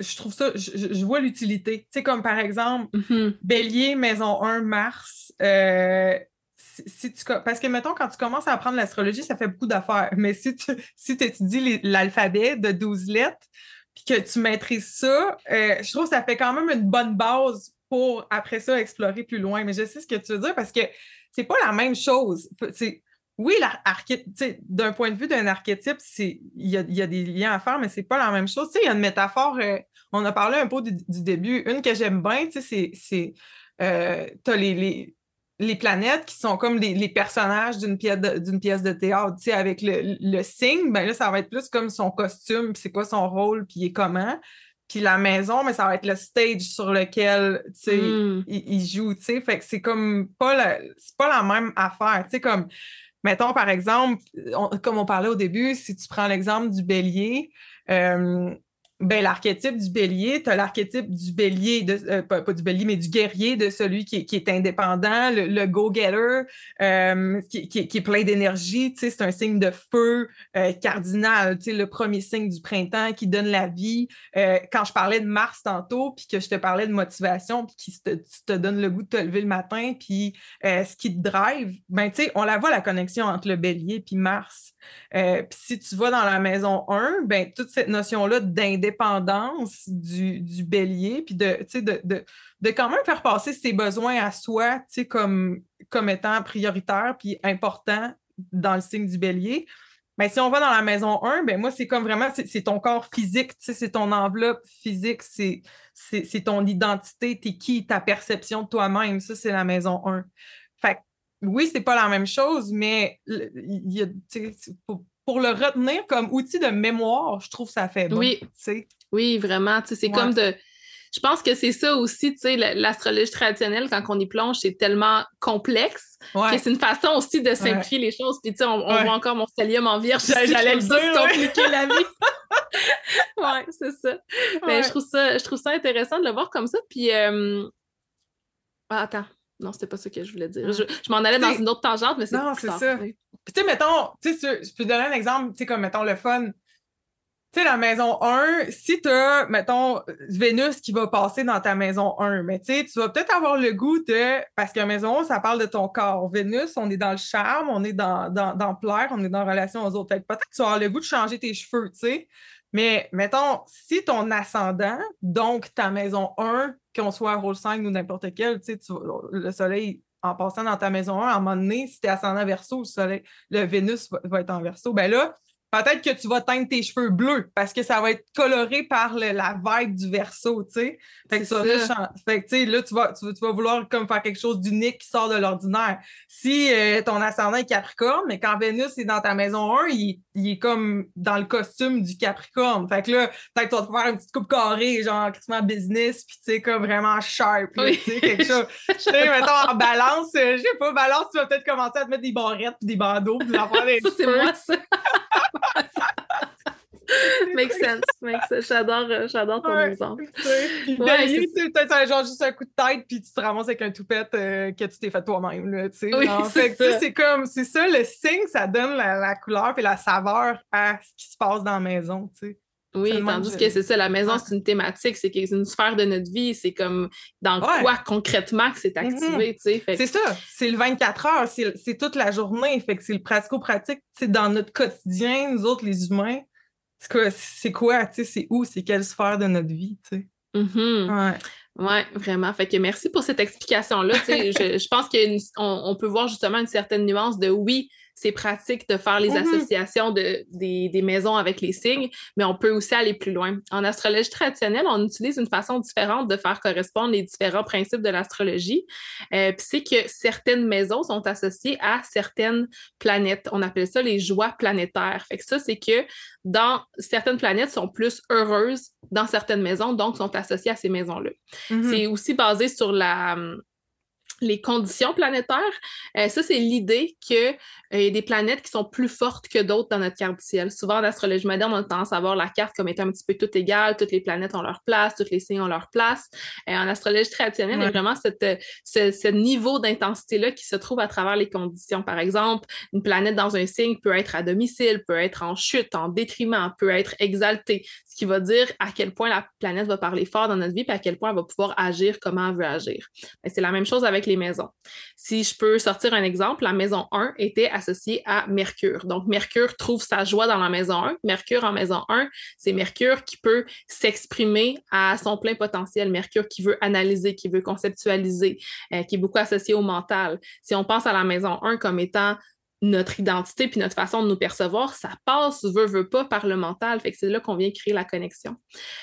je trouve ça, je, vois l'utilité. Tu sais, comme par exemple, mm-hmm. Bélier, Maison 1, Mars. Euh, si, tu, parce que, mettons, quand tu commences à apprendre l'astrologie, ça fait beaucoup d'affaires. Mais si tu si étudies l'alphabet de 12 lettres, puis que tu maîtrises ça, euh, je trouve que ça fait quand même une bonne base pour après ça explorer plus loin. Mais je sais ce que tu veux dire parce que c'est pas la même chose. oui, d'un point de vue d'un archétype, il y a, des liens à faire, mais c'est pas la même chose. Il y a une métaphore, euh, on a parlé un peu du, début. Une que j'aime bien, c'est euh, tu as les, les, planètes qui sont comme les, personnages d'une pièce, pièce de théâtre. Avec le, le signe, ben là, ça va être plus comme son costume, c'est quoi son rôle, puis il est comment. Puis la maison, mais ça va être le stage sur lequel hmm. il, joue. Fait que c'est comme pas la, pas la même affaire. sais comme, mettons par exemple, comme on parlait au début, si tu prends l'exemple du bélier, euh, ben, l'archétype du bélier, tu as l'archétype du bélier, de, euh, pas, du bélier, mais du guerrier, de celui qui, est indépendant, le, go-getter, euh, qui, est plein d'énergie. C'est un signe de feu euh, cardinal, le premier signe du printemps qui donne la vie. quand je parlais de Mars tantôt, puis que je te parlais de motivation, puis qui te, te, donne le goût de te lever le matin, puis ce qui te drive, ben, on la voit la connexion entre le bélier puis Mars. Puis si tu vas dans la maison 1, ben, toute cette notion-là d'indépendance, dépendance du, bélier, puis de, de, de, quand même faire passer ses besoins à soi comme, comme étant prioritaire puis important dans le signe du bélier. Mais si on va dans la maison 1, ben moi, c'est comme vraiment, c'est ton corps physique, c'est ton enveloppe physique, c'est ton identité, t'es qui, ta perception de toi-même. Ça, c'est la maison 1. Oui, c'est pas la même chose, mais il y a, pour le retenir comme outil de mémoire, je trouve ça fait bon. Oui, oui vraiment. C'est comme de. Je pense que c'est ça aussi, tu sais, l'astrologie traditionnelle, quand on y plonge, c'est tellement complexe que c'est une façon aussi de simplifier les choses. Puis, tu sais, on, voit encore mon stellium en vierge. J'allais le dire, compliquer la vie. [laughs] ouais, c'est ça. Mais je trouve ça, je trouve ça intéressant de le voir comme ça. Puis, euh, ah, attends. Non, c'était pas ça que je voulais dire. Je, m'en allais dans une autre tangente, mais c'est Non, c'est ça. Puis, tu sais, mettons, tu sais, je peux te donner un exemple, tu sais, comme, mettons, le fun. Tu sais, la maison 1, si tu as, mettons, Vénus qui va passer dans ta maison 1, mais tu sais, tu vas peut-être avoir le goût de. Parce que maison 1, ça parle de ton corps. Vénus, on est dans le charme, on est dans, dans, dans plaire, on est dans relation aux autres. Peut-être que tu vas avoir le goût de changer tes cheveux, tu sais. Mais mettons, si ton ascendant, donc ta maison 1, qu'on soit à rôle 5 ou n'importe quel, tu sais, le soleil, en passant dans ta maison 1, à un moment donné, si tu es ascendant verso, le soleil, le Vénus va, va être en verso, ben là, peut-être que tu vas teindre tes cheveux bleus parce que ça va être coloré par la vibe du verso, tu sais. Fait que ça, fait que, tu sais, là, tu vas, tu, vas vouloir comme faire quelque chose d'unique qui sort de l'ordinaire. Si euh, ton ascendant est Capricorne, mais quand Vénus est dans ta maison 1, il, il, est comme dans le costume du Capricorne. Fait que là, peut-être que tu vas te faire une petite coupe carrée, genre quasiment business, puis tu sais, comme vraiment sharp, tu sais, quelque chose. [laughs] Je sais, mettons, en balance, euh, je sais pas, balance, tu vas peut-être commencer à te mettre des barrettes puis des bandeaux, puis faire des C'est moi, ça. [laughs] [laughs] Makes sense. J'adore, euh, j'adore ton exemple. Puis ouais, c'est peut-être genre juste un coup de tête, puis tu te ramasses avec un toupette euh, que tu t'es fait toi-même. Tu sais, oui, c'est comme, c'est ça, le signe, ça donne la, couleur et la saveur à ce qui se passe dans la maison. Tu sais. Oui, tandis que c'est ça, la maison, c'est une thématique, c'est une sphère de notre vie, c'est comme dans quoi concrètement que c'est mm-hmm. activé, tu sais. C'est ça, c'est le 24 heures, c'est toute la journée, fait que c'est le pratico-pratique, c'est dans notre quotidien, nous autres, les humains, c'est quoi, tu sais, c'est où, c'est quelle sphère de notre vie, tu sais. Mm-hmm. Ouais. Oui, vraiment. Fait que merci pour cette explication-là. je, je pense qu'on on peut voir justement une certaine nuance de oui, c'est pratique de faire les mm-hmm. associations de, des, maisons avec les signes, mais on peut aussi aller plus loin. En astrologie traditionnelle, on utilise une façon différente de faire correspondre les différents principes de l'astrologie. Euh, puis c'est que certaines maisons sont associées à certaines planètes. On appelle ça les joies planétaires. Fait que ça, c'est que dans certaines planètes sont plus heureuses dans certaines maisons, donc sont associées à ces maisons-là. Mm-hmm. C'est aussi basé sur la les conditions planétaires. Euh, ça, c'est l'idée qu'il euh, y a des planètes qui sont plus fortes que d'autres dans notre carte du ciel. Souvent, en astrologie moderne, on a tendance à voir la carte comme étant un petit peu tout égale, toutes les planètes ont leur place, tous les signes ont leur place. Euh, en astrologie traditionnelle, il y a vraiment cette, ce, niveau d'intensité-là qui se trouve à travers les conditions. Par exemple, une planète dans un signe peut être à domicile, peut être en chute, en détriment, peut être exaltée, ce qui va dire à quel point la planète va parler fort dans notre vie, et à quel point elle va pouvoir agir comment elle veut agir. Ben, c'est la même chose avec maisons. Si je peux sortir un exemple, la maison 1 était associée à Mercure. Donc, Mercure trouve sa joie dans la maison 1. Mercure en maison 1, c'est Mercure qui peut s'exprimer à son plein potentiel. Mercure qui veut analyser, qui veut conceptualiser, euh, qui est beaucoup associé au mental. Si on pense à la maison 1 comme étant notre identité puis notre façon de nous percevoir, ça passe, veut, veut pas, par le mental. Fait que c'est là qu'on vient créer la connexion.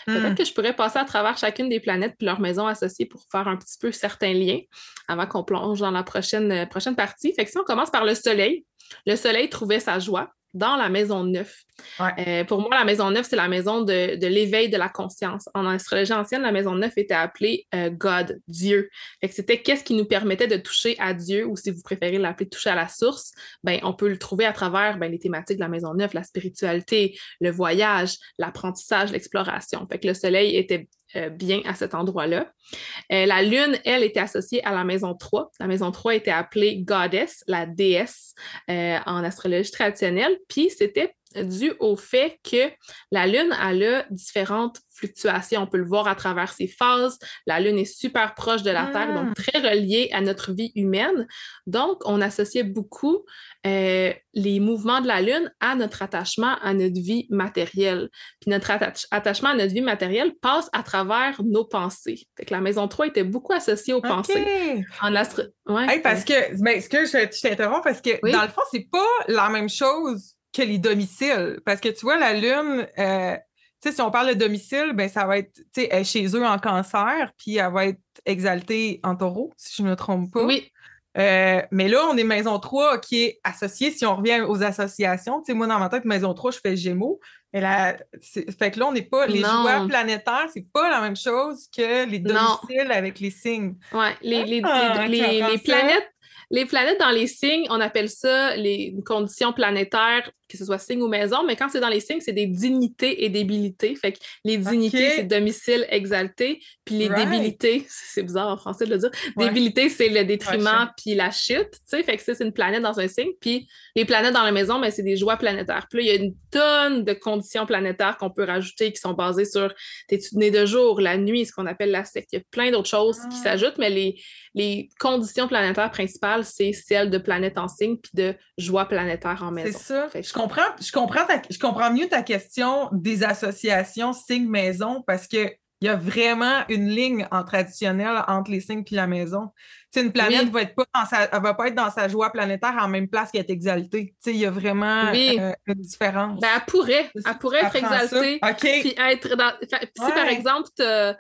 Peut-être hmm. que je pourrais passer à travers chacune des planètes puis leurs maisons associées pour faire un petit peu certains liens avant qu'on plonge dans la prochaine, euh, prochaine partie. Fait que si on commence par le soleil, le soleil trouvait sa joie dans la maison 9. Euh, pour moi, la maison 9, c'est la maison de, l'éveil de la conscience. En astrologie ancienne, la maison 9 était appelée euh, God, Dieu. c'était qu'est-ce qui nous permettait de toucher à Dieu, ou si vous préférez l'appeler toucher à la source, ben, on peut le trouver à travers ben, les thématiques de la maison 9, la spiritualité, le voyage, l'apprentissage, l'exploration. Le soleil était euh, bien à cet endroit-là. La lune, elle, était associée à la maison 3. La maison 3 était appelée goddess, la déesse en astrologie traditionnelle. Puis c'était dû au fait que la Lune a différentes fluctuations. On peut le voir à travers ses phases. La Lune est super proche de la Terre, donc ah. très reliée à notre vie humaine. Donc, on associait beaucoup euh, les mouvements de la Lune à notre attachement à notre vie matérielle. Puis notre attachement à notre vie matérielle passe à travers nos pensées. Fait que la maison 3 était beaucoup associée aux pensées. En astro... ouais, parce que, ben, ce que je, t'interromps parce que dans le fond, c'est pas la même chose que les domiciles. Parce que tu vois, la Lune, euh, tu sais, si on parle de domicile, ben ça va être, tu sais, chez eux en cancer, puis elle va être exaltée en taureau, si je ne me trompe pas. Oui. Euh, mais là, on est Maison 3 qui est associée, si on revient aux associations, tu sais, moi, dans ma tête, Maison 3, je fais Gémeaux. Mais là, fait que là, on n'est pas. Les joueurs planétaires, c'est pas la même chose que les domiciles avec les signes. Oui, les, les, ah, les planètes les planètes dans les signes, on appelle ça les conditions planétaires, que ce soit signe ou maison, mais quand c'est dans les signes, c'est des dignités et débilités. Fait que les dignités, c'est domicile exalté, puis les débilités, [laughs] c'est bizarre en français de le dire, débilité, c'est le détriment puis la chute, tu sais, fait que ça, c'est une planète dans un signe, puis les planètes dans la maison, mais ben, c'est des joies planétaires. Puis là, il y a une tonne de conditions planétaires qu'on peut rajouter qui sont basées sur t'es-tu né de jour, la nuit, ce qu'on appelle la secte. Il y a plein d'autres choses qui ah. s'ajoutent, mais les, les conditions planétaires principales, c'est celles de planète en signe puis de joie planétaire en maison. C'est ça. Je comprends, je, comprends je comprends mieux ta question des associations signe-maison parce que il y a vraiment une ligne en traditionnel entre les signes et la maison. une planète va être pas va pas être dans sa joie planétaire en même place qu'elle est exaltée. il y a vraiment euh, une différence. Ben, elle pourrait, elle pourrait être exaltée. Puis être dans. Si par exemple, euh,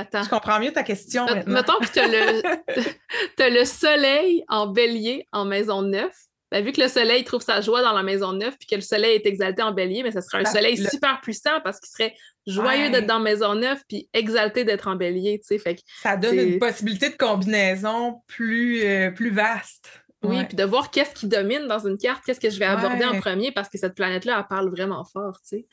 attends. Je comprends mieux ta question. Mettons que tu as, [laughs] [laughs] le soleil en bélier en maison 9. Ben, vu que le soleil trouve sa joie dans la maison 9 puis que le soleil est exalté en bélier, mais ce serait un soleil super puissant parce qu'il serait joyeux d'être dans maison 9 puis exalté d'être en bélier. Fait ça donne une possibilité de combinaison plus, euh, plus vaste. Oui, puis de voir qu'est-ce qui domine dans une carte, qu'est-ce que je vais aborder en premier, parce que cette planète-là, elle parle vraiment fort, tu sais.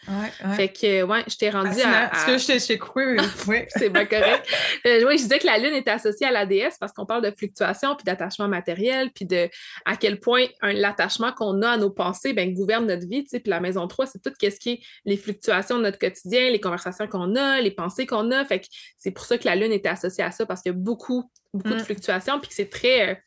Fait que, ouais, je t'ai rendu à, Est-ce que je t'ai coupé? Oui. [laughs] c'est pas correct. [laughs] Euh, oui, je disais que la Lune était associée à la déesse parce qu'on parle de fluctuation, puis d'attachement matériel, puis de à quel point l'attachement qu'on a à nos pensées ben, gouverne notre vie, tu sais. Puis la maison 3, c'est tout ce qui est les fluctuations de notre quotidien, les conversations qu'on a, les pensées qu'on a. Fait que c'est pour ça que la Lune était associée à ça, parce qu'il y a beaucoup, beaucoup de mm. fluctuations, puis que c'est très...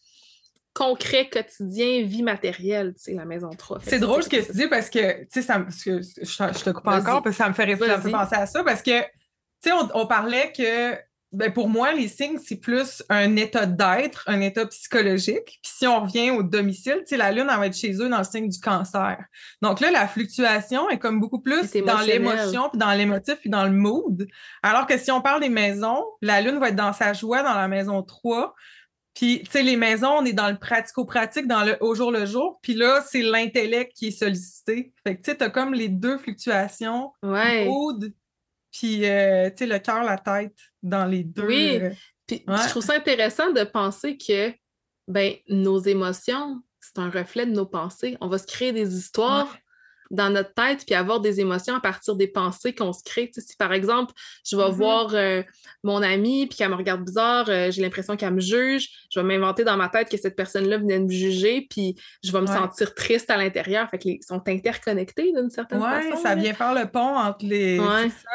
Concret, quotidien, vie matérielle, tu sais, la maison 3. C'est drôle ce que tu dis parce que, tu sais, ça je, je, te coupe encore parce que ça me fait, penser à ça parce que, tu sais, on, parlait que, ben, pour moi, les signes, c'est plus un état d'être, un état psychologique. Puis si on revient au domicile, tu sais, la lune, elle va être chez eux dans le signe du cancer. Donc là, la fluctuation est comme beaucoup plus dans l'émotion, puis dans l'émotif, puis dans le mood. Alors que si on parle des maisons, la lune va être dans sa joie dans la maison 3, puis, tu sais, les maisons, on est dans le pratico-pratique, dans le au jour le jour. Puis là, c'est l'intellect qui est sollicité. Fait que, tu sais, t'as comme les deux fluctuations. Ouais. puis, euh, tu sais, le cœur, la tête, dans les deux. Oui. Euh, puis, je trouve ça intéressant de penser que, ben, nos émotions, c'est un reflet de nos pensées. On va se créer des histoires dans notre tête puis avoir des émotions à partir des pensées qu'on se crée. si par exemple, je vais mm-hmm. voir euh, mon amie puis qu'elle me regarde bizarre, euh, j'ai l'impression qu'elle me juge, je vais m'inventer dans ma tête que cette personne-là venait de me juger puis je vais me sentir triste à l'intérieur. Fait qu'ils sont interconnectés d'une certaine façon. Oui, ça vient faire le pont entre les,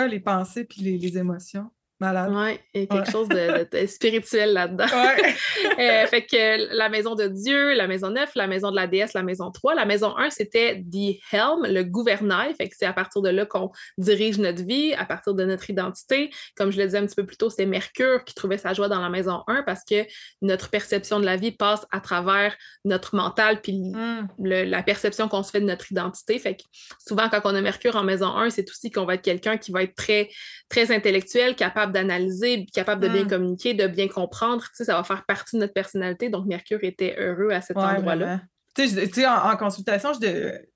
les pensées puis les émotions. Malade. Oui, il y a quelque chose de, spirituel là-dedans. [laughs] [laughs] Euh, fait que la maison de Dieu, la maison 9, la maison de la déesse, la maison 3. La maison 1, c'était The Helm, le gouvernail. Fait que c'est à partir de là qu'on dirige notre vie, à partir de notre identité. Comme je le disais un petit peu plus tôt, c'est Mercure qui trouvait sa joie dans la maison 1 parce que notre perception de la vie passe à travers notre mental puis mm. la perception qu'on se fait de notre identité. Fait que souvent, quand on a Mercure en maison 1, c'est aussi qu'on va être quelqu'un qui va être très, très intellectuel, capable d'analyser, capable de bien mm. communiquer, de bien comprendre. Tu sais, ça va faire partie de notre personnalité. Donc, Mercure était heureux à cet endroit-là. Tu sais, en, consultation,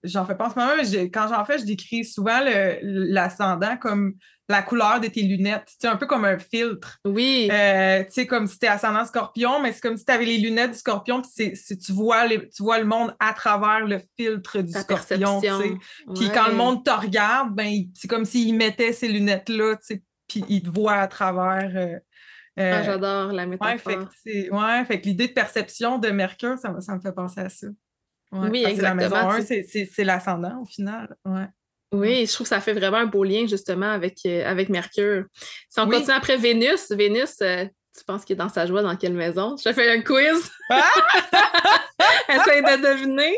j'en fais pas en ce moment, mais quand j'en fais, je décris souvent l'ascendant comme la couleur de tes lunettes. C'est un peu comme un filtre. Oui. Euh, tu sais, comme si tu ascendant scorpion, mais c'est comme si tu avais les lunettes du scorpion, puis tu, vois tu vois le monde à travers le filtre du scorpion. Puis quand le monde te regarde, ben, c'est comme s'il mettait ces lunettes-là, puis il te voit à travers. Euh, euh, ah, j'adore la métaphore. Ouais, fait que, l'idée de perception de Mercure, ça, ça me fait penser à ça. oui, exactement. c'est l'ascendant au final. Ouais. Oui, je trouve que ça fait vraiment un beau lien justement avec, euh, avec Mercure. Si on continue après Vénus, Vénus, tu penses qu'il est dans sa joie dans quelle maison? Je fais un quiz. Ah! [laughs] Essaye de deviner.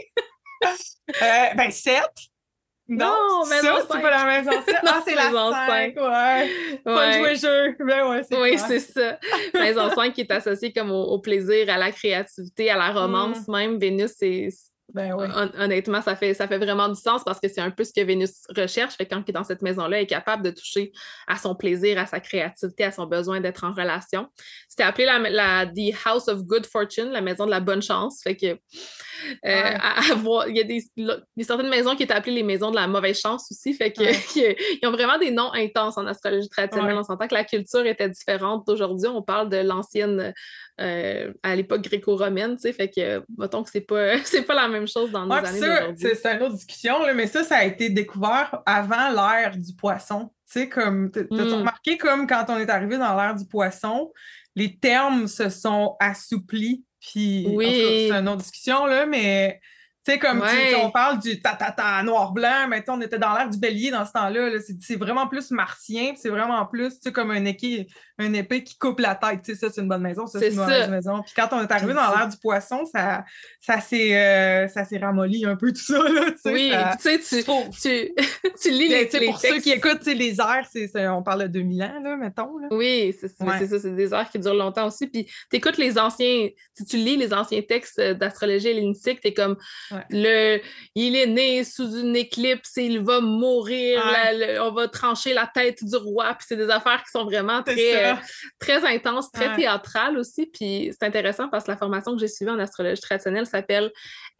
ben, 7. Non, mais non, c'est pas la maison 7. non, c'est la maison 5. Ouais. Pas jouer jeu. Ben ouais, oui, c'est ça. maison 5 qui est associée comme au, plaisir, à la créativité, à la romance mm. même. Vénus, c'est ben honnêtement, ça fait, ça fait vraiment du sens parce que c'est un peu ce que Vénus recherche. Fait quand il est dans cette maison-là, elle est capable de toucher à son plaisir, à sa créativité, à son besoin d'être en relation. C'était appelé la, la, The House of Good Fortune, la maison de la bonne chance. Fait que euh, il y a des, certaines maisons qui étaient appelées les maisons de la mauvaise chance aussi. Fait que [laughs] ils ont vraiment des noms intenses en astrologie traditionnelle. On s'entend que la culture était différente d'aujourd'hui. On parle de l'ancienne euh, à l'époque gréco-romaine, tu sais, fait que, mettons que c'est pas, [laughs] c'est pas la même chose dans nos années d'aujourd'hui. C'est une autre discussion, mais ça, ça a été découvert avant l'ère du poisson. Tu sais, comme, t'as mm. remarqué comme quand on est arrivé dans l'ère du poisson, les termes se sont assouplis, puis oui. c'est une autre discussion, là, mais tu sais, comme on parle du ta-ta-ta noir-blanc, mais on était dans l'air du bélier dans ce temps-là. c'est vraiment plus martien, c'est vraiment plus comme un épée, un épée qui coupe la tête. Tu sais, ça, c'est une bonne maison, ça, c'est une mauvaise maison. Puis quand on est arrivé dans l'air du poisson, ça, ça s'est euh, ramolli un peu tout ça. Là, oui, tu sais, tu, tu, [laughs] tu, lis les, les Pour ceux qui écoutent les airs, on parle de 2000 ans, là, mettons. Là. Oui, c'est ça, c'est des airs qui durent longtemps aussi. Puis tu écoutes les anciens, si tu lis les anciens textes d'astrologie hellénistique, tu es comme le, il est né sous une éclipse et il va mourir. on va trancher la tête du roi. Puis c'est des affaires qui sont vraiment très, euh, très intenses, très théâtrales aussi. Puis c'est intéressant parce que la formation que j'ai suivie en astrologie traditionnelle s'appelle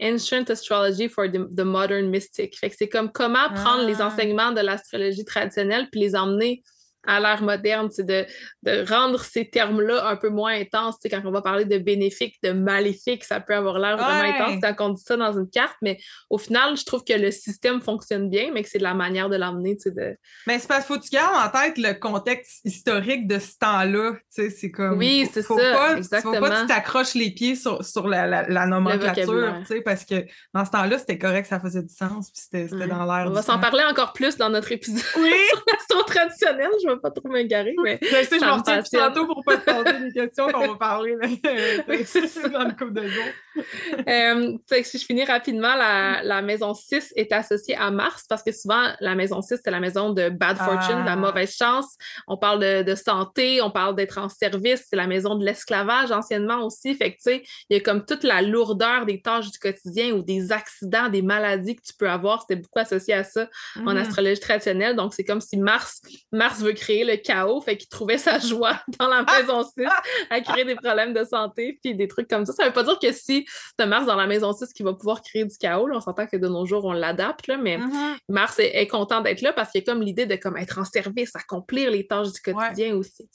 Ancient Astrology for the, Modern Mystic. Fait que c'est comme comment prendre les ah. enseignements de l'astrologie traditionnelle puis les emmener à l'ère moderne, c'est de, de, rendre ces termes-là un peu moins intenses. quand on va parler de bénéfique, de maléfique, ça peut avoir l'air vraiment intense quand on dit ça dans une carte, mais au final, je trouve que le système fonctionne bien, mais que c'est de la manière de l'emmener. De... Mais c'est parce qu'il faut que tu gardes en tête le contexte historique de ce temps-là. C'est comme. Oui, c'est ça. Pas, exactement. Faut pas que tu t'accroches les pieds sur, sur la, la, nomenclature, parce que dans ce temps-là, c'était correct, ça faisait du sens, puis c'était dans l'air. On va s'en parler encore plus dans notre épisode oui. [laughs] sur l'astro traditionnel. Je vais pas trop m'égarer, [laughs] mais. Je sais, je m'en retiens tantôt pour pas te poser des questions qu'on va parler [laughs] dans le coup de jour. [laughs] euh, si je finis rapidement, la, la, maison 6 est associée à Mars parce que souvent, la maison 6, c'est la maison de bad fortune, de la ah. mauvaise chance. On parle de, de santé, on parle d'être en service, c'est la maison de l'esclavage anciennement aussi. Fait que, tu sais, il y a comme toute la lourdeur des tâches du quotidien ou des accidents, des maladies que tu peux avoir. C'était beaucoup associé à ça en mm-hmm. astrologie traditionnelle. Donc, c'est comme si Mars, Mars veut créer le chaos, fait qu'il trouvait sa joie [laughs] dans la maison 6 à créer des problèmes de santé puis des trucs comme ça. Ça veut pas dire que si tu Mars dans la maison 6 qui va pouvoir créer du chaos, on s'entend que de nos jours, on l'adapte, mais mm-hmm. Mars est, content d'être là parce qu'il y a comme l'idée de comme être en service, accomplir les tâches du quotidien aussi.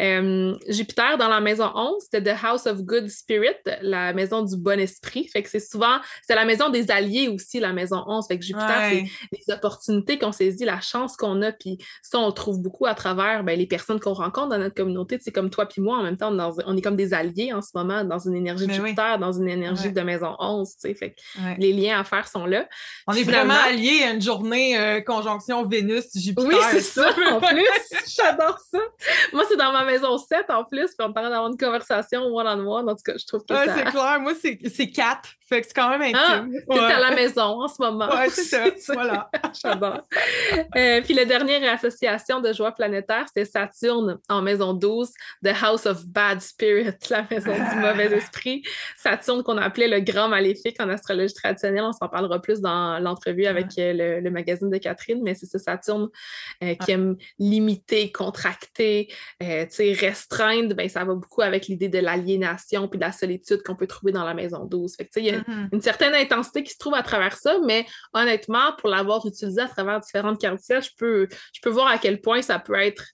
Euh, Jupiter dans la maison 11, c'était The House of Good Spirit, la maison du bon esprit. Fait que c'est souvent, c'est la maison des alliés aussi, la maison 11. Fait que Jupiter, c'est les opportunités qu'on saisit, la chance qu'on a, puis ça, on trouve beaucoup à travers ben, les personnes qu'on rencontre dans notre communauté. C'est comme toi puis moi, en même temps, on est comme des alliés en ce moment dans une énergie de Jupiter, dans une énergie de maison 11. Fait que les liens à faire sont là. On est vraiment alliés à une journée euh, conjonction Vénus-Jupiter. Oui, c'est ça, en plus. [laughs] J'adore ça. Moi, c'est dans ma maison 7 en plus, puis on parle d'avoir une conversation one-on-one. En tout cas, je trouve que ça... c'est clair. Moi, c'est 4. Fait que c'est quand même ah, intime. Ah, ouais. à la maison en ce moment. Oui, c'est ça. [laughs] voilà. J'adore. Euh, puis la dernière association de joie planétaire, c'est Saturne en maison 12, The House of Bad Spirit, la maison du [laughs] mauvais esprit. Saturne qu'on appelait le grand maléfique en astrologie traditionnelle. On s'en parlera plus dans l'entrevue avec euh, le, magazine de Catherine, mais c'est ce Saturne euh, qui aime limiter, contracter, restreindre. Ben, ça va beaucoup avec l'idée de l'aliénation puis de la solitude qu'on peut trouver dans la maison 12. Fait que, il y a Mm-hmm. une certaine intensité qui se trouve à travers ça, mais honnêtement, pour l'avoir utilisé à travers différentes cartes je peux, je peux voir à quel point ça peut être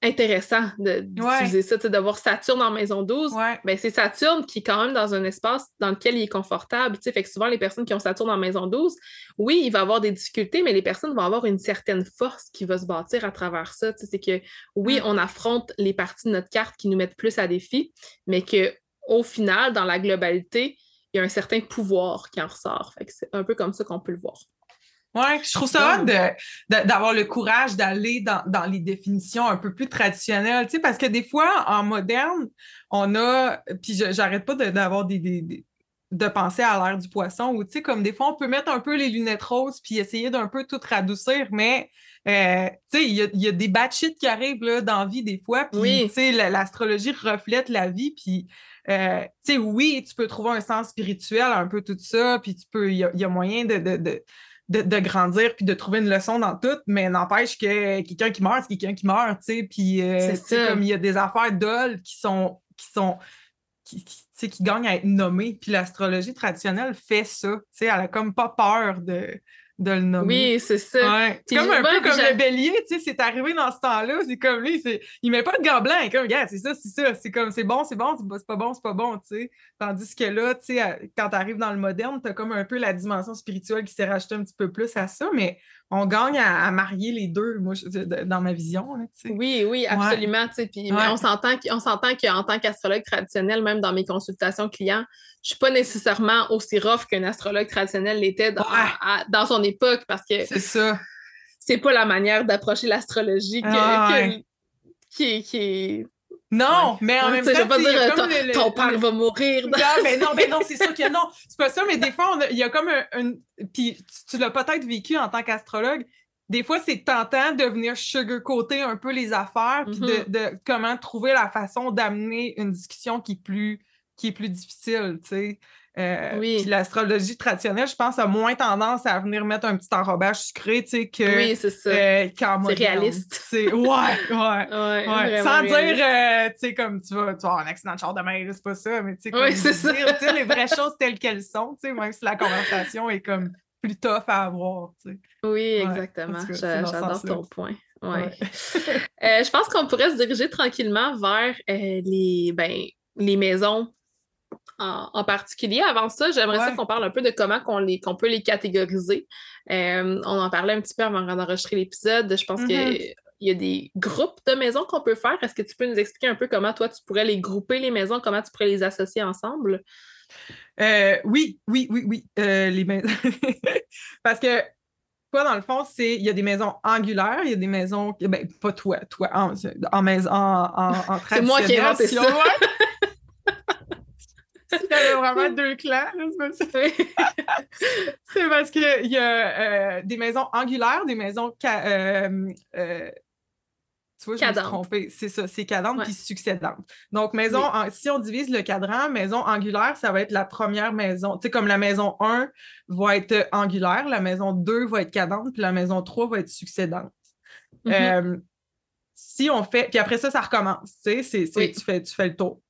intéressant d'utiliser ça, de voir Saturne en maison 12. Ben, c'est Saturne qui est quand même dans un espace dans lequel il est confortable. Fait que souvent, les personnes qui ont Saturne en maison 12, oui, il va avoir des difficultés, mais les personnes vont avoir une certaine force qui va se bâtir à travers ça. C'est que oui, mm. on affronte les parties de notre carte qui nous mettent plus à défi, mais que au final, dans la globalité, y a un certain pouvoir qui en ressort. c'est un peu comme ça qu'on peut le voir. Oui, je trouve ça d'avoir le courage d'aller dans, les définitions un peu plus traditionnelles, tu sais, parce que des fois, en moderne, on a, puis j'arrête pas d'avoir des, de penser à l'air du poisson, ou tu sais, comme des fois, on peut mettre un peu les lunettes roses, puis essayer d'un peu tout radoucir, mais euh, tu sais, il y, a des batchits qui arrivent là, dans la vie des fois, puis tu sais, l'astrologie reflète la vie, puis euh, tu sais, oui, tu peux trouver un sens spirituel, un peu tout ça, puis tu peux, il y, a moyen de, de, grandir puis de trouver une leçon dans tout, mais n'empêche que quelqu'un qui meurt, c'est quelqu'un qui meurt, tu sais, puis euh, comme il y a des affaires d'ol qui sont, qui sont, qui, qui, qui gagnent à être nommées, puis l'astrologie traditionnelle fait ça, tu sais, elle a comme pas peur de de le nommer. Oui, c'est ça. Comme un peu comme le bélier, tu sais, c'est arrivé dans ce temps-là, c'est comme lui, il met pas de gants blancs, comme, regarde, c'est ça, c'est ça, c'est comme, c'est bon, c'est bon, c'est pas bon, c'est pas bon, tu sais. Tandis que là, tu sais, quand tu arrives dans le moderne, tu as comme un peu la dimension spirituelle qui s'est rajoutée un petit peu plus à ça, mais on gagne à, marier les deux, moi, dans ma vision. oui, oui, absolument. Puis, on s'entend qu'en tant qu'astrologue traditionnel, même dans mes consultations clients, je ne suis pas nécessairement aussi rough qu'un astrologue traditionnel l'était dans, dans, son époque parce que c'est ça. C'est pas la manière d'approcher l'astrologie qui, qui, est non, mais en même temps, je veux pas dire ton, père va mourir. Non, [laughs] mais non, mais non, c'est [laughs] sûr que non. C'est pas ça, mais des fois, il y a comme un. Puis tu, l'as peut-être vécu en tant qu'astrologue. Des fois, c'est tentant de venir sugarcoater un peu les affaires, puis de, mm-hmm. de, comment trouver la façon d'amener une discussion qui est plus, qui est plus difficile, tu sais. Euh, oui. Puis l'astrologie traditionnelle, je pense, a moins tendance à venir mettre un petit enrobage sucré, tu sais, que oui, c'est ça. Euh, c'est réaliste. C'est ouais, ouais, [laughs] ouais, Sans dire, euh, tu sais, comme tu vas, tu vas avoir un accident de char de mer, c'est pas ça, mais tu sais, comme dire, les vraies [laughs] choses telles qu'elles sont, tu sais, même si la conversation est comme plus tough à avoir. Oui, exactement. J'adore ton point. Ouais. [laughs] Je pense qu'on pourrait se diriger tranquillement vers les, ben, les maisons en, particulier. Avant ça, j'aimerais ça qu'on parle un peu de comment qu'on peut les catégoriser. Euh, on en parlait un petit peu avant d'enregistrer l'épisode. Je pense qu'il mm-hmm. y a des groupes de maisons qu'on peut faire. Est-ce que tu peux nous expliquer un peu comment toi, tu pourrais les grouper, les maisons, comment tu pourrais les associer ensemble? oui, oui, oui, oui. les maisons. [laughs] Parce que Quoi, dans le fond, c'est il y a des maisons angulaires, il y a des maisons. Ben, pas toi, toi, en, en maison, en, en, [laughs] C'est moi qui ai ça. [laughs] Il y avait vraiment deux clans. c'est parce qu'il [laughs] y a euh, des maisons angulaires, des maisons euh, euh, tu vois, je me suis trompée. C'est ça, c'est cadente puis succédante. Donc, maison, si on divise le cadran, maison angulaire, ça va être la première maison. Tu sais, comme la maison 1 va être angulaire, la maison 2 va être cadente, puis la maison 3 va être succédante. Mm-hmm. Euh, si on fait, puis après ça, ça recommence. Tu sais, tu, fais, tu fais le tour.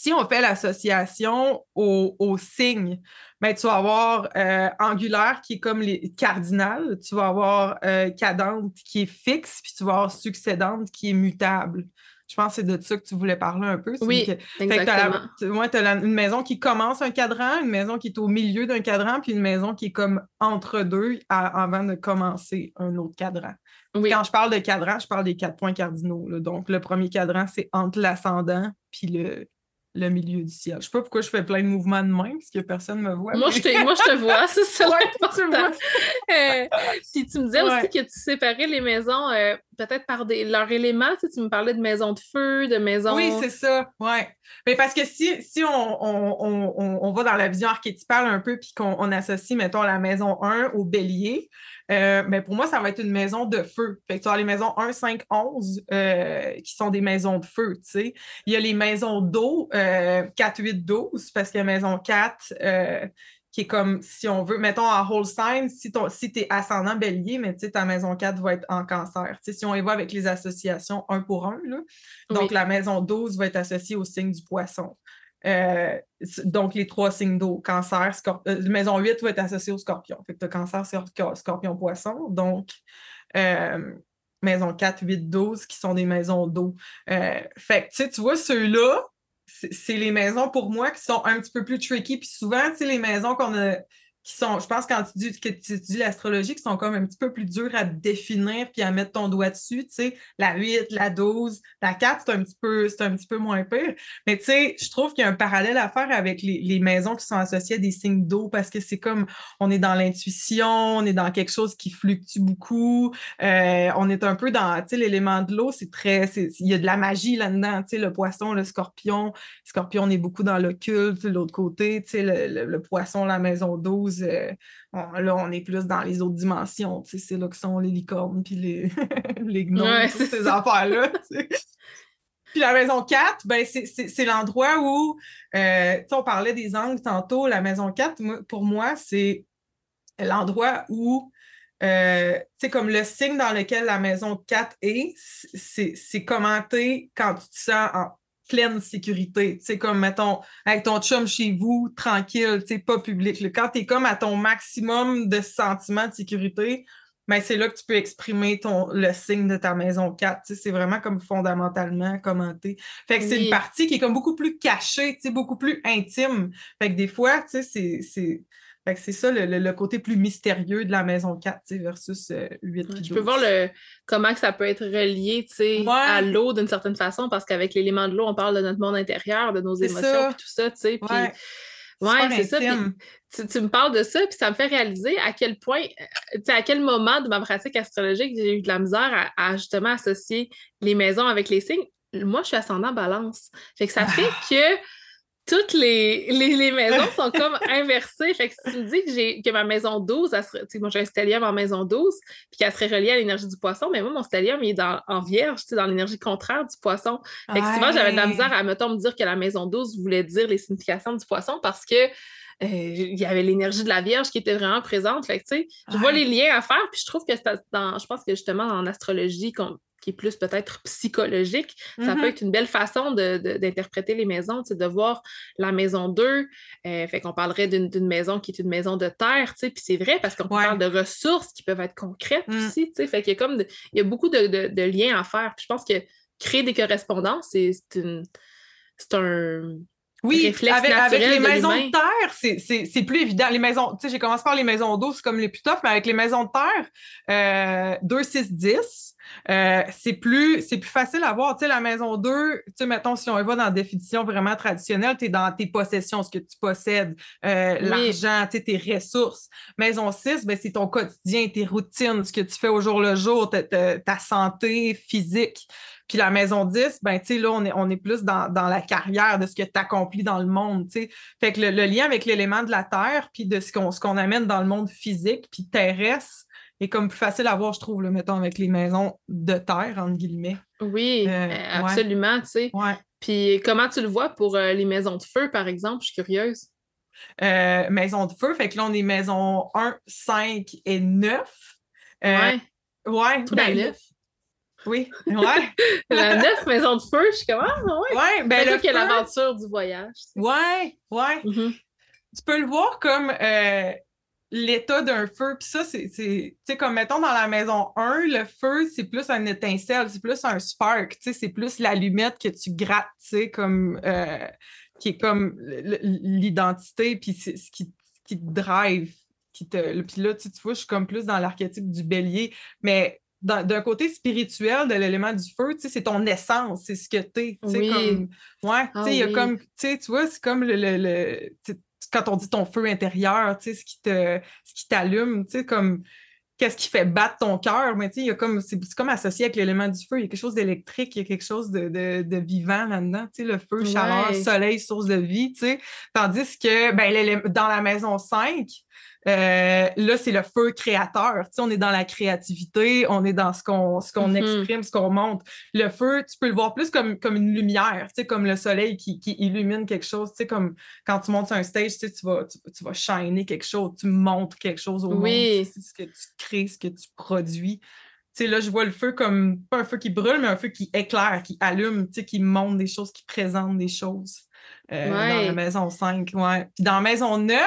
Si on fait l'association au, au signe, ben, tu vas avoir euh, angulaire qui est comme les cardinales, tu vas avoir euh, cadente qui est fixe, puis tu vas avoir succédante qui est mutable. Je pense que c'est de ça que tu voulais parler un peu. Oui, exactement. tu as, une maison qui commence un cadran, une maison qui est au milieu d'un cadran, puis une maison qui est comme entre deux avant de commencer un autre cadran. Quand je parle de cadran, je parle des quatre points cardinaux. Donc, le premier cadran, c'est entre l'ascendant puis le, le milieu du ciel. Je sais pas pourquoi je fais plein de mouvements de main, parce que personne ne me voit. Moi, je, te, moi je te vois, c'est [laughs] ça. ouais, tu, euh, puis tu me disais aussi que tu séparais les maisons euh, peut-être par des, leurs éléments. Tu, tu, me parlais de maisons de feu, de maisons... Oui, c'est ça, ouais. Mais parce que si, si on, on, on, on, va dans la vision archétypale un peu, puis qu'on associe, mettons, la maison 1 au bélier, euh, mais pour moi, ça va être une maison de feu. Fait que tu as les maisons 1, 5, 11 qui sont des maisons de feu, tu sais. Il y a les maisons d'eau, 4, 8, 12, parce a maison 4 euh, qui est comme, si on veut, mettons en whole sign, si, si tu es ascendant bélier, mais tu sais, ta maison 4 va être en cancer. Tu sais, si on y va avec les associations un pour un, là, donc la maison 12 va être associée au signe du poisson. Euh, donc, les trois signes d'eau, cancer. Euh, maison 8 va être associée au scorpion. Fait que tu as cancer, scorpion, poisson. Donc, euh, maison 4, 8, 12 qui sont des maisons d'eau. fait que, tu vois, ceux-là, c'est les maisons pour moi qui sont un petit peu plus tricky. Puis souvent, tu sais, les maisons qu'on a qui sont, je pense, quand tu dis que tu l'astrologie, qui sont comme un petit peu plus dures à définir puis à mettre ton doigt dessus, tu sais, la 8, la 12, la 4, c'est un petit peu, c'est un petit peu moins pire. Mais tu sais, je trouve qu'il y a un parallèle à faire avec les, les maisons qui sont associées à des signes d'eau parce que c'est comme, on est dans l'intuition, on est dans quelque chose qui fluctue beaucoup, euh, on est un peu dans, tu sais, l'élément de l'eau, c'est très, il y a de la magie là-dedans, tu sais, le poisson, le scorpion, le scorpion, on est beaucoup dans l'occulte, l'autre côté, tu sais, le, le poisson, la maison 12, euh, là, on est plus dans les autres dimensions. C'est là que sont les licornes, puis les, [laughs] les gnomes, ces affaires-là. Puis la maison 4, ben, c'est l'endroit où, euh, on parlait des angles tantôt, la maison 4, pour moi, c'est l'endroit où, euh, c'est comme le signe dans lequel la maison 4 est, c'est commenté quand tu te sens en pleine sécurité. C'est comme, mettons, avec ton chum chez vous, tranquille, tu pas public. Quand tu es comme à ton maximum de sentiment de sécurité, ben, c'est là que tu peux exprimer ton, le signe de ta maison 4. C'est vraiment comme fondamentalement commenté. Fait que c'est une partie qui est comme beaucoup plus cachée, beaucoup plus intime. Fait que des fois, c'est c'est ça le, côté plus mystérieux de la maison 4 versus 8 euh, Je peux voir le, comment que ça peut être relié à l'eau d'une certaine façon, parce qu'avec l'élément de l'eau, on parle de notre monde intérieur, de nos émotions, et tout ça. Puis, ouais, c'est ça. tu, me parles de ça, puis ça me fait réaliser à quel point, euh, à quel moment de ma pratique astrologique j'ai eu de la misère à, justement associer les maisons avec les signes. Moi, je suis ascendant balance. Fait que ça [laughs] fait que toutes les, les, maisons sont [laughs] comme inversées. Fait que si tu me dis que, j'ai, que ma maison 12, elle moi j'ai un stellium en maison 12, puis qu'elle serait reliée à l'énergie du poisson, mais moi, mon stellium, il est dans, en vierge, dans l'énergie contraire du poisson. Fait que souvent, j'avais de la misère à, mettons, me dire que la maison 12 voulait dire les significations du poisson parce que euh, il y avait l'énergie de la Vierge qui était vraiment présente. Fait que, je vois les liens à faire, puis je trouve que dans, je pense que justement en astrologie, qui est plus peut-être psychologique, ça peut Mhm. être une belle façon d'interpréter les maisons, de voir la maison 2. euh, fait qu'on parlerait d'une maison qui est une maison de terre, tu sais, puis c'est vrai parce qu'on Ouais. parle de ressources qui peuvent être concrètes Mm. aussi, tu sais. Fait qu'il y a comme, de- il y a beaucoup de, de- de liens à faire. Puis je pense que créer des correspondances, c'est une- c'est un Oui, avec, les maisons de terre, c'est- c'est c'est plus évident. Les maisons, tu sais, j'ai commencé par les maisons d'eau, c'est comme les plus tough, mais avec les maisons de terre, euh, 2, 6, 10, euh, c'est plus, c'est plus facile à voir. Tu sais, la maison 2, tu sais, mettons, si on y va dans la définition vraiment traditionnelle, tu es dans tes possessions, ce que tu possèdes, euh, Oui. l'argent, tu sais, tes ressources. Maison 6, ben, c'est ton quotidien, tes routines, ce que tu fais au jour le jour, ta, ta- ta santé physique. Puis la maison 10, ben, tu sais, là, on est, on est plus dans, dans la carrière de ce que tu accomplis dans le monde, tu sais. Fait que le, le lien avec l'élément de la terre, puis de ce qu'on amène dans le monde physique, puis terrestre, est comme plus facile à voir, je trouve, le mettons, avec les maisons de terre, entre guillemets. Oui, Euh, euh, ouais. absolument, tu sais. Ouais. Puis comment tu le vois pour euh, les maisons de feu, par exemple? Je suis curieuse. Euh, maison de feu, fait que là, on est maison 1, 5 et 9. Euh, ouais, ouais. tout ben. Oui, ouais. [laughs] La neuf maison de feu, je suis comme, ah, ouais. ouais, ben le feu- l'aventure du voyage. tu sais. Ouais, ouais. Mhm. tu peux le voir comme euh, l'état d'un feu. Puis ça, c'est, c'est- tu sais, comme mettons dans la maison 1, le feu, c'est plus un étincelle, c'est plus un spark, tu sais, c'est plus l'allumette que tu grattes, tu sais, comme, euh, qui est comme l'identité, puis c'est ce qui, qui te drive. Qui te... Puis là, tu sais, tu vois, je suis comme plus dans l'archétype du bélier, mais d'un côté spirituel de l'élément du feu, tu sais, c'est ton essence, c'est ce que t'es, Oui. comme... Ouais, Ah y a oui. comme, tu vois, c'est comme le, le- le- quand on dit ton feu intérieur, tu sais, ce qui te, ce qui t'allume, tu sais, comme qu'est-ce qui fait battre ton cœur, mais tu sais, il y a comme, c'est comme associé avec l'élément du feu, il y a quelque chose d'électrique, il y a quelque chose de, de, de vivant là-dedans, tu sais, le feu, chaleur, Ouais. soleil, source de vie, tu sais, tandis que, ben, dans la maison 5, euh, là, c'est le feu créateur. Tu sais, on est dans la créativité, on est dans ce qu'on ce qu'on Mhm. exprime, ce qu'on montre. Le feu, tu peux le voir plus comme, comme une lumière, tu sais, comme le soleil qui, qui illumine quelque chose. Tu sais, comme quand tu montes sur un stage, tu, sais, tu, vas, tu, tu vas shiner quelque chose, tu montres quelque chose au monde. Tu sais, ce que tu crées, ce que tu produis. Tu sais, là, je vois le feu comme, pas un feu qui brûle, mais un feu qui éclaire, qui allume, tu sais, qui montre des choses, qui présente des choses euh, dans la maison 5. Ouais. Puis dans la maison 9,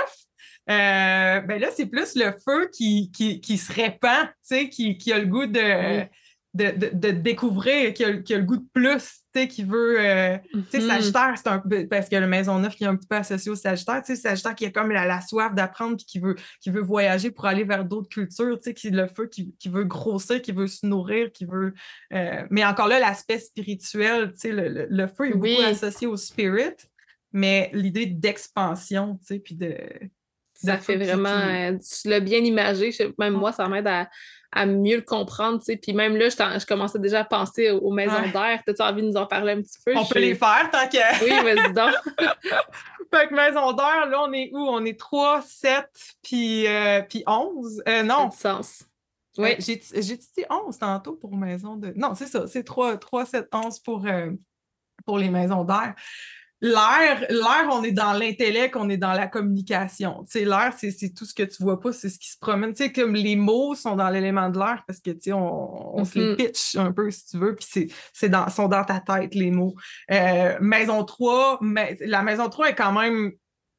euh, ben là, c'est plus le feu qui, qui, qui se répand, tu sais, qui, qui a le goût de, Oui. de, de, de découvrir, qui a, qui a le goût de plus, tu sais, qui veut. euh, tu sais, Mhm. Sagittaire, c'est un peu. Parce que le maison 9 qui est un petit peu associé au Sagittaire, tu sais, Sagittaire qui a comme la, la soif d'apprendre puis qui veut, qui veut voyager pour aller vers d'autres cultures, tu sais, qui le feu, qui, qui veut grossir, qui veut se nourrir, qui veut. euh, mais encore là, l'aspect spirituel, tu sais, le, le, le feu est Oui. beaucoup associé au spirit, mais l'idée d'expansion, tu sais, puis de. Ça fait vraiment. euh, tu l'as bien imagé. Même moi, ça m'aide à, à mieux le comprendre. tu sais. Puis même là, je, commençais déjà à penser aux, maisons Ouais. d'air. T'as-tu envie de nous en parler un petit peu? On Je peut les faire tant que. Oui, vas-y donc. [laughs] [laughs] Fait que maison d'heure, là, on est où? On est 3, 7, puis, euh, puis 11. Euh, Ça non, du sens. Euh, Oui. j'ai j'ai dit 11 tantôt pour maison de. Non, c'est ça, c'est 3, 3 7, 11 pour, euh, pour les maisons d'air. L'air, l'air, on est dans l'intellect, on est dans la communication. Tu sais, l'air, c'est c'est tout ce que tu vois pas, c'est ce qui se promène. Tu sais, comme les mots sont dans l'élément de l'air parce que, tu sais, on, on se les Mhm. pitch un peu, si tu veux, puis c'est- c'est dans, sont dans ta tête, les mots. Euh, maison 3, mais, la maison 3 est quand même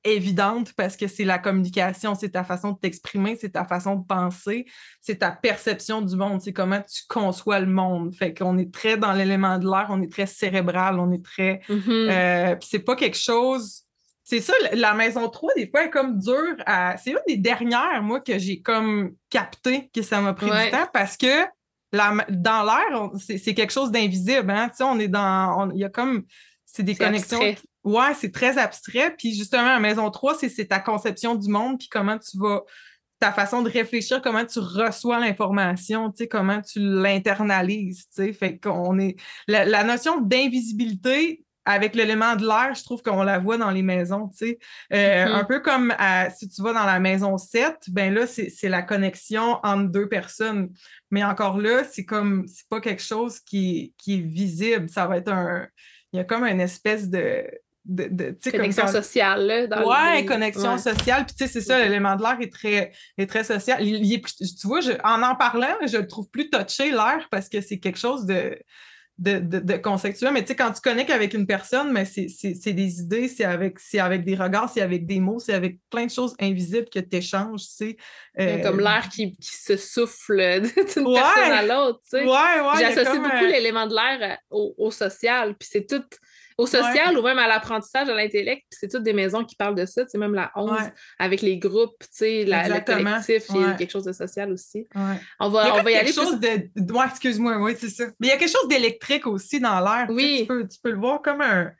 évidente parce que c'est la communication, c'est ta façon de t'exprimer, c'est ta façon de penser, c'est ta perception du monde, c'est comment tu conçois le monde. Fait qu'on est très dans l'élément de l'air, on est très cérébral, on est très... Mhm. euh, puis c'est pas quelque chose... C'est ça, la- maison 3, des fois, est comme dure à... C'est une des dernières, moi, que j'ai comme capté que ça m'a pris Ouais. du temps parce que la- dans l'air, on- c'est quelque chose d'invisible. Hein? Tu sais, on est dans... on- Il y a comme... C'est des connexions abstrait. Ouais, c'est très abstrait. Puis justement, la maison 3, c'est ta conception du monde, puis comment tu vas, ta façon de réfléchir, comment tu reçois l'information, tu sais, comment tu l'internalises, tu sais. Fait qu'on est. La, la notion d'invisibilité avec l'élément de l'air, je trouve qu'on la voit dans les maisons, tu sais. Euh, Mhm. Un peu comme à- si tu vas dans la maison 7, ben là, c'est c'est la connexion entre deux personnes. Mais encore là, c'est comme, c'est pas quelque chose qui, qui est visible. Ça va être un. Il y a comme une espèce de de, connexion sociale. Là, dans ouais, connexion sociale. Puis tu sais, c'est ça, l'élément de l'air est très, est très social. tu vois, en en parlant, je le trouve plus touché, l'air, parce que c'est quelque chose de de, de, conceptuel. Mais tu sais, quand tu connectes avec une personne, mais c'est des idées, c'est avec, avec des regards, c'est avec des mots, c'est avec plein de choses invisibles que tu échanges, tu sais. Comme euh, l'air qui, qui, se souffle [laughs] d'une personne à l'autre, tu sais. Ouais, ouais, J'associe beaucoup l'élément de l'air au, au, social, puis c'est tout au social ou même à l'apprentissage, à l'intellect. C'est toutes des maisons qui parlent de ça, tu même la 11 avec les groupes, tu sais, le collectif, il y a quelque chose de social aussi. On va, on va y aller. chose de. Ouais, excuse-moi, oui, c'est ça. Mais il y a quelque chose d'électrique aussi dans l'air. Oui. Tu peux, tu peux le voir comme un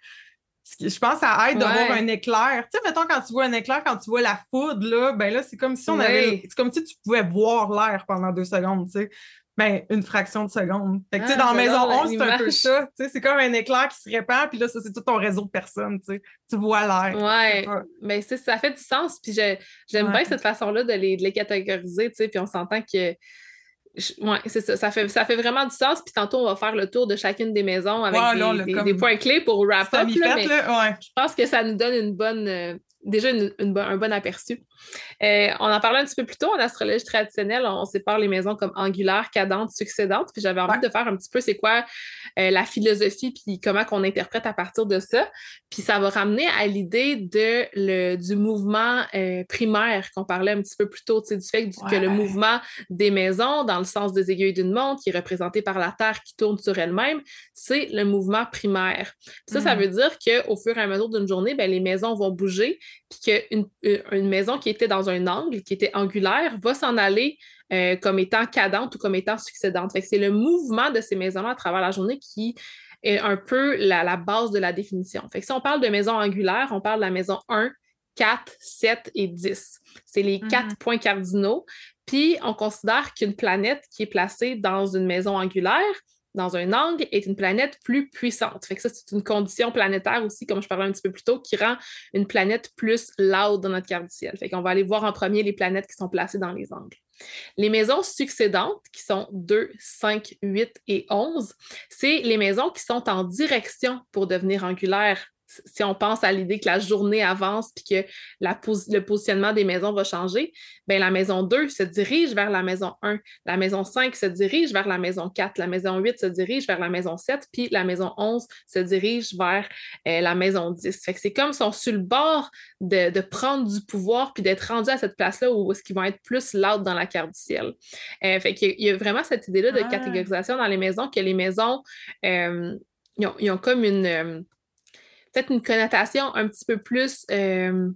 je pense que ça aide d'avoir un éclair. Tu sais, mettons, quand tu vois un éclair, quand tu vois la foudre, là, ben là, c'est comme si on avait. C'est comme si tu pouvais voir l'air pendant deux secondes, tu sais. Ben, une fraction de seconde. Fait que, ah, dans Maison 11, c'est un peu ça. C'est comme un éclair qui se répand, puis là, ça, c'est tout ton réseau de personnes, tu vois l'air. Ouais. Mais ça fait du sens, puis j'aime bien cette façon-là de les, de les catégoriser, puis on s'entend que oui, c'est ça. Ça fait, ça fait vraiment du sens. Puis tantôt, on va faire le tour de chacune des maisons avec des, points clés pour wrap up. Je pense que ça nous donne une bonne, déjà un bon aperçu. Euh, on en parlait un petit peu plus tôt en astrologie traditionnelle, on sépare les maisons comme angulaires, cadentes, succédentes. Puis j'avais envie de faire un petit peu c'est quoi euh, la philosophie, puis comment qu'on interprète à partir de ça. Puis ça va ramener à l'idée de le, du mouvement euh, primaire qu'on parlait un petit peu plus tôt, du fait que le mouvement des maisons, dans le sens des aiguilles d'une montre, qui est représenté par la Terre qui tourne sur elle-même, c'est le mouvement primaire. ça, ça mm. veut dire qu'au fur et à mesure d'une journée, ben, les maisons vont bouger, puis qu'une une maison qui était dans un angle, qui était angulaire, va s'en aller euh, comme étant cadente ou comme étant succédante. c'est le mouvement de ces maisons-là à travers la journée qui est un peu la, base de la définition. Fait si on parle de maison angulaire, on parle de la maison 1, 4, 7 et 10. C'est les quatre mm-hmm. points cardinaux. Puis on considère qu'une planète qui est placée dans une maison angulaire, dans un angle est une planète plus puissante. Fait que ça, c'est une condition planétaire aussi, comme je parlais un petit peu plus tôt, qui rend une planète plus loud dans notre carte du ciel. Fait qu'on va aller voir en premier les planètes qui sont placées dans les angles. Les maisons succédantes, qui sont 2, 5, 8 et 11, c'est les maisons qui sont en direction pour devenir angulaires si on pense à l'idée que la journée avance puis que le positionnement des maisons va changer, bien, la maison 2 se dirige vers la maison 1, la maison 5 se dirige vers la maison 4, la maison 8 se dirige vers la maison 7, puis la maison 11 se dirige vers euh, la maison 10. Fait que c'est comme si on sur le bord de, prendre du pouvoir puis d'être rendu à cette place-là où est-ce qu'ils vont être plus loud dans la carte du ciel. Euh, fait qu'il y, a vraiment cette idée-là de catégorisation dans les maisons que les maisons, euh, ils, ont, comme une peut-être une connotation un petit peu plus euh,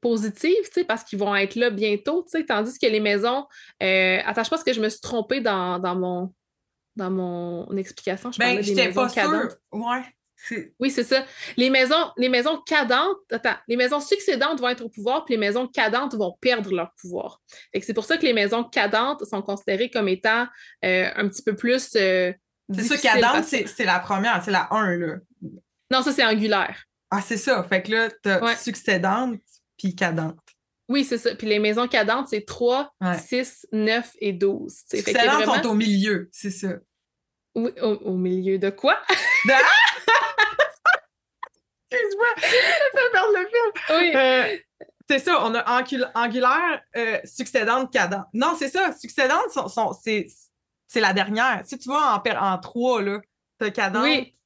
positive, parce qu'ils vont être là bientôt, tandis que les maisons... Euh, attends, je pense que je me suis trompée dans, mon, dans mon explication. Je ben, parlais des maisons cadantes. Ouais. Oui, c'est ça. Les maisons, les maisons cadentes, attends, les maisons succédantes vont être au pouvoir, puis les maisons cadentes vont perdre leur pouvoir. C'est pour ça que les maisons cadentes sont considérées comme étant euh, un petit peu plus. Euh, c'est ça, cadente, c'est la première, c'est la 1, là. Non, ça, c'est angulaire. Ah, c'est ça. Fait que là, tu as succédante puis cadente. Oui, c'est ça. Puis les maisons cadentes, c'est 3, 6, 9 et 12. Succédantes vraiment... sont au milieu, c'est ça. Oui, au, milieu de quoi? [laughs] [laughs] Excuse-moi, ça perd le fil. Oui. Euh, c'est ça, on a angulaire, euh, succédante, cadente. Non, c'est ça, succédante, sont, c'est la dernière. Si tu vois en, en 3, là, tu as cadente, oui.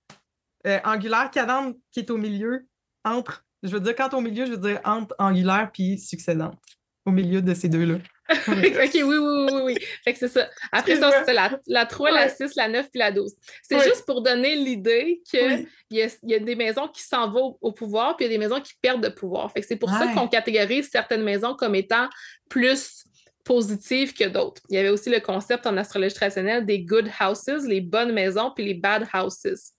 Euh, angulaire cadente qui est au milieu, entre, je veux dire, quand au milieu, je veux dire entre angulaire puis succédante, au milieu de ces deux-là. [laughs] ok, oui, oui, oui, oui. Fait que c'est ça. Après ça, c'est la, la 3, la 6, la 9 puis la 12. C'est juste pour donner l'idée qu'il y, a, y a des maisons qui s'en vont au, pouvoir puis il y a des maisons qui perdent de pouvoir. Fait que c'est pour ça qu'on catégorise certaines maisons comme étant plus positives que d'autres. Il y avait aussi le concept en astrologie traditionnelle des good houses, les bonnes maisons, puis les bad houses.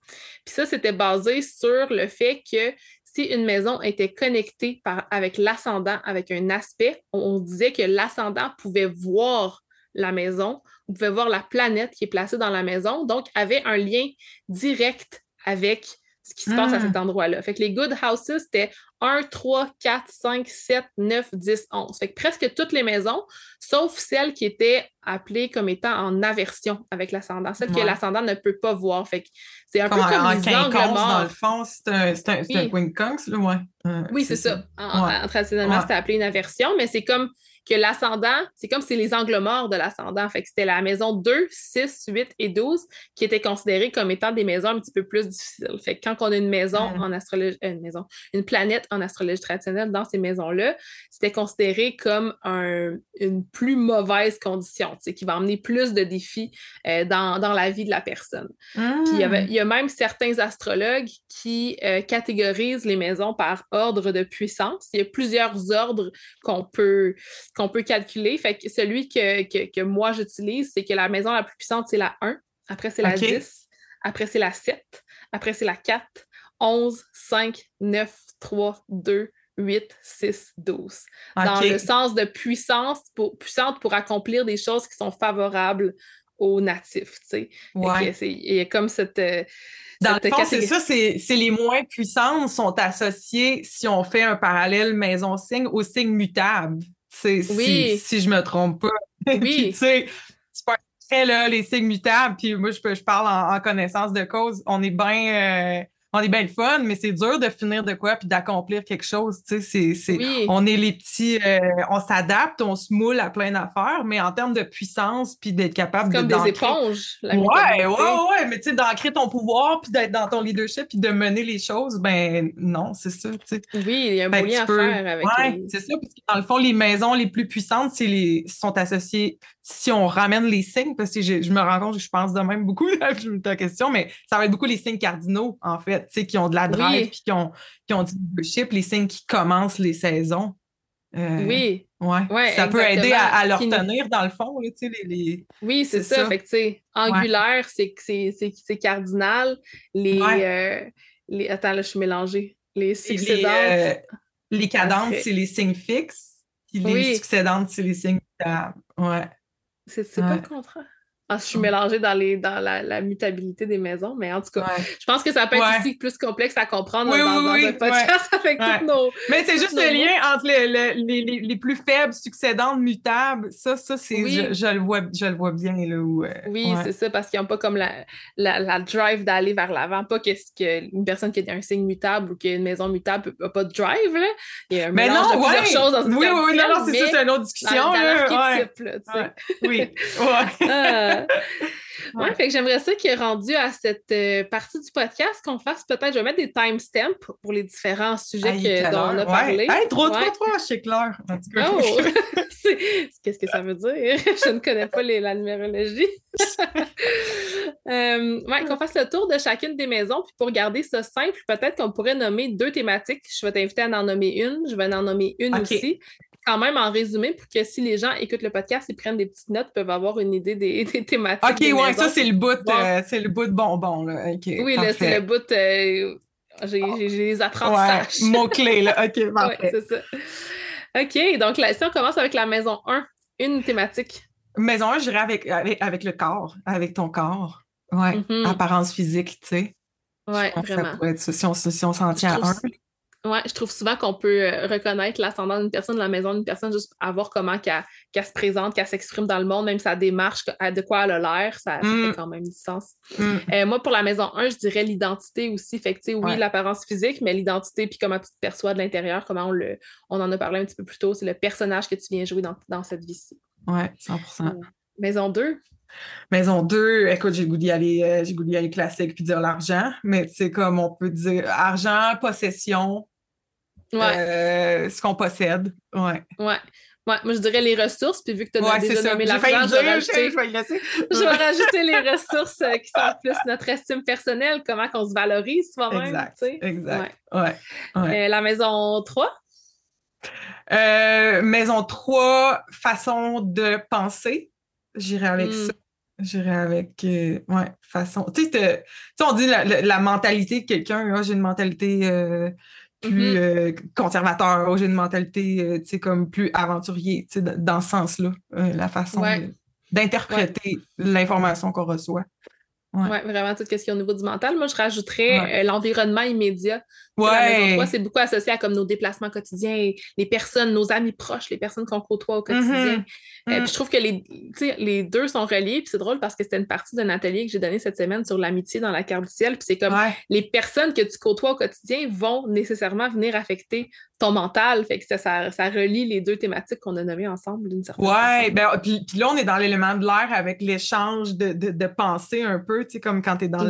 Puis ça, c'était basé sur le fait que si une maison était connectée avec l'ascendant, avec un aspect, on, disait que l'ascendant pouvait voir la maison, on pouvait voir la planète qui est placée dans la maison, donc avait un lien direct avec ce qui se passe à Hmm. cet endroit-là. Fait que les good houses, c'était 1, 3, 4, 5, 7, 9, 10, 11. Fait que presque toutes les maisons, sauf celles qui étaient appelées comme étant en aversion avec l'ascendant, celles que l'ascendant ne peut pas voir. Fait que c'est un Comme peu en, comme en les angles dans morts. le fond, c'est un, c'est un, c'est un Oui. quincunx, là, ouais. Euh, Oui, c'est ça. En- Ouais. en- traditionnellement, Ouais. c'était appelé une aversion, mais c'est comme que l'ascendant, c'est comme c'est les angles morts de l'ascendant. Fait que c'était la maison 2, 6, 8 et 12 qui étaient considérées comme étant des maisons un petit peu plus difficiles. Fait que quand on a une maison Mm. en astrologie, euh, une maison, une planète en astrologie traditionnelle dans ces maisons-là, c'était considéré comme un- une plus mauvaise condition, qui va amener plus de défis euh, dans, dans la vie de la personne. Puis il y, avait- Hmm. il y a même certains astrologues qui euh, catégorisent les maisons par ordre de puissance. Il y a plusieurs ordres qu'on peut, qu'on peut calculer. Fait que celui que, que, que moi j'utilise, c'est que la maison la plus puissante, c'est la 1. Après, c'est la Ok. 10. Après, c'est la 7. Après, c'est la 4. 11, 5, 9, 3, 2, 8, 6, 12 dans le sens de puissance pour, puissante pour accomplir des choses qui sont favorables aux natifs. tu sais. Ouais. Il y a comme cette. euh, Dans cette le fond, c'est ça, c'est les moins puissantes sont associées, si on fait un parallèle maison-signe, au signe mutable. Si, Oui. si je me trompe pas. [laughs] Puis, Oui. tu sais, pas très là, les signes mutables, puis moi, je, parle en, en connaissance de cause. On est bien. On est bien le fun, mais c'est dur de finir de quoi puis d'accomplir quelque chose. Tu sais, c'est- Oui. on est les petits, euh, on s'adapte, on se moule à plein d'affaires, mais en termes de puissance puis d'être capable C'est de comme des éponges. la Ouais, ouais, ouais, mais tu sais, d'ancrer ton pouvoir puis d'être dans ton leadership puis de mener les choses, ben non, c'est ça, tu sais. Oui, il y a un tu à peux- faire avec. Ouais, les- c'est ça, parce que dans le fond, les maisons les plus puissantes, c'est les sont associées, si on ramène les signes, parce que je, je me rends compte que je pense de même beaucoup [laughs] à ta question, mais ça va être beaucoup les signes cardinaux, en fait, tu sais, qui ont de la drive Oui. puis qui ont, qui ont du leadership, les signes qui commencent les saisons. Euh, Oui, Ouais. Ouais, ça peut aider à, à leur Qui- tenir, dans le fond, là, tu sais, les- les... oui, c'est ça. ça. Fait que, angulaire, c'est cardinal. Les, Ouais. euh, les. Attends, là, je suis mélangée. Les les, succédantes. euh, les cadentes, serait- c'est les signes fixes. Puis les Oui. succédantes, c'est les signes. Ouais. C'est c'est pas le contraire. Ah, je suis mélangée dans, les, dans la, la mutabilité des maisons, mais en tout cas, ouais. je pense que ça peut être Ouais. aussi plus complexe à comprendre Oui, dans, oui, dans oui, un podcast [laughs] avec toutes nos. Mais c'est juste le lien entre le- le- les, les- les plus faibles, succédantes, mutables. Ça, ça c'est, Oui. je, je le vois, je le vois bien. Là, où, euh, Oui, c'est ça, parce qu'ils n'ont pas comme la, la, la drive d'aller vers l'avant. Pas que, ce que personne qui a un signe mutable ou qui a une maison mutable n'a pas de drive. Là. Il y a un Mais mélange non, de ouais. plusieurs choses dans une Oui, oui, oui, non, non, c'est ça, c'est une autre discussion. dans là. Ouais. Oui, [laughs] ouais. Fait que j'aimerais ça qu'il est rendu à cette euh, partie du podcast qu'on fasse peut-être, je vais mettre des timestamps pour, les différents sujets Hey, que- dont on a parlé. Ouais. Hey, trop, trop, trop, c'est clair. En tout cas. Oh! Qu'est-ce que ça veut dire? [laughs] Je ne connais pas les- la numérologie. [laughs] Euh, ouais, qu'on fasse le tour de chacune des maisons, puis pour garder ça simple, peut-être qu'on pourrait nommer deux thématiques. Je vais t'inviter à en nommer une, je vais en nommer une aussi. Quand même en résumé, pour que si les gens écoutent le podcast, ils prennent des petites notes, ils peuvent avoir une idée des, des thématiques. OK, des ouais, maisons. ça, c'est le bout, Bon. euh, c'est le bout de bonbon. Là. Oui, là, c'est le bout. euh, j'ai les Ouais, apprentissages. mot-clé, là. [laughs] OK, Ouais, parfait. c'est ça. OK, donc là, si on commence avec la maison 1, une thématique. Maison 1, je dirais avec, avec, avec le corps, avec ton corps. Ouais, Mhm. apparence physique, tu sais. Ouais, vraiment. Ça pourrait être ça, si on, si on s'en tient à un. Ouais, je trouve souvent qu'on peut euh, reconnaître l'ascendant d'une personne, la maison d'une personne, juste à voir comment qu'elle se présente, qu'elle s'exprime dans le monde, même sa démarche, de quoi elle a l'air, ça, ça Mm. fait quand même du sens. Mm. Euh, moi, pour la maison 1, je dirais l'identité aussi. Fait que, oui, Ouais. l'apparence physique, mais l'identité, puis comment tu te perçois de l'intérieur, comment on le. On en a parlé un petit peu plus tôt, c'est le personnage que tu viens jouer dans, dans cette vie-ci. Ouais, 100% Maison 2, Maison 2, écoute, j'ai goût d'y aller, euh, j'ai goût d'y aller classique puis dire l'argent, mais tu sais, comme on peut dire argent, possession, ouais, euh, ce qu'on possède. Ouais, ouais. Ouais, moi je dirais les ressources, puis vu que tu as ouais déjà nommé l'argent, [laughs] je vais rajouter- je vais y laisser. Je vais rajouter les ressources euh, qui sont [laughs] plus notre estime personnelle, comment qu'on se valorise soi-même. Exact, tu sais. exact. Ouais. ouais. Euh, la maison 3, Euh, maison 3, façon de penser. J'irai avec Mm. ça. J'irai avec, ouais, façon. Tu sais, on dit la, la- la mentalité de quelqu'un, j'ai une mentalité plus Mhm. euh, conservateur, j'ai une mentalité, euh, sais, comme plus aventurier, dans- ce sens-là, euh, la façon Ouais. d'interpréter l'information qu'on reçoit. Ouais. vraiment tout ce qui est au niveau du mental. Moi, je rajouterais euh, l'environnement immédiat. Ouais. c'est beaucoup associé à comme nos déplacements quotidiens, les personnes, nos amis proches, les personnes qu'on côtoie au quotidien. Mm-hmm. Euh, mm. je trouve que les, les deux sont reliés. Puis c'est drôle parce que c'était une partie d'un atelier que j'ai donné cette semaine sur l'amitié dans la carte du ciel. Puis c'est comme les personnes que tu côtoies au quotidien vont nécessairement venir affecter ton mental. Fait que ça, ça, relie les deux thématiques qu'on a nommées ensemble d'une certaine ouais, Ben, puis, là, on est dans l'élément de l'air avec l'échange de, de, pensée un peu, tu sais, comme quand tu es dans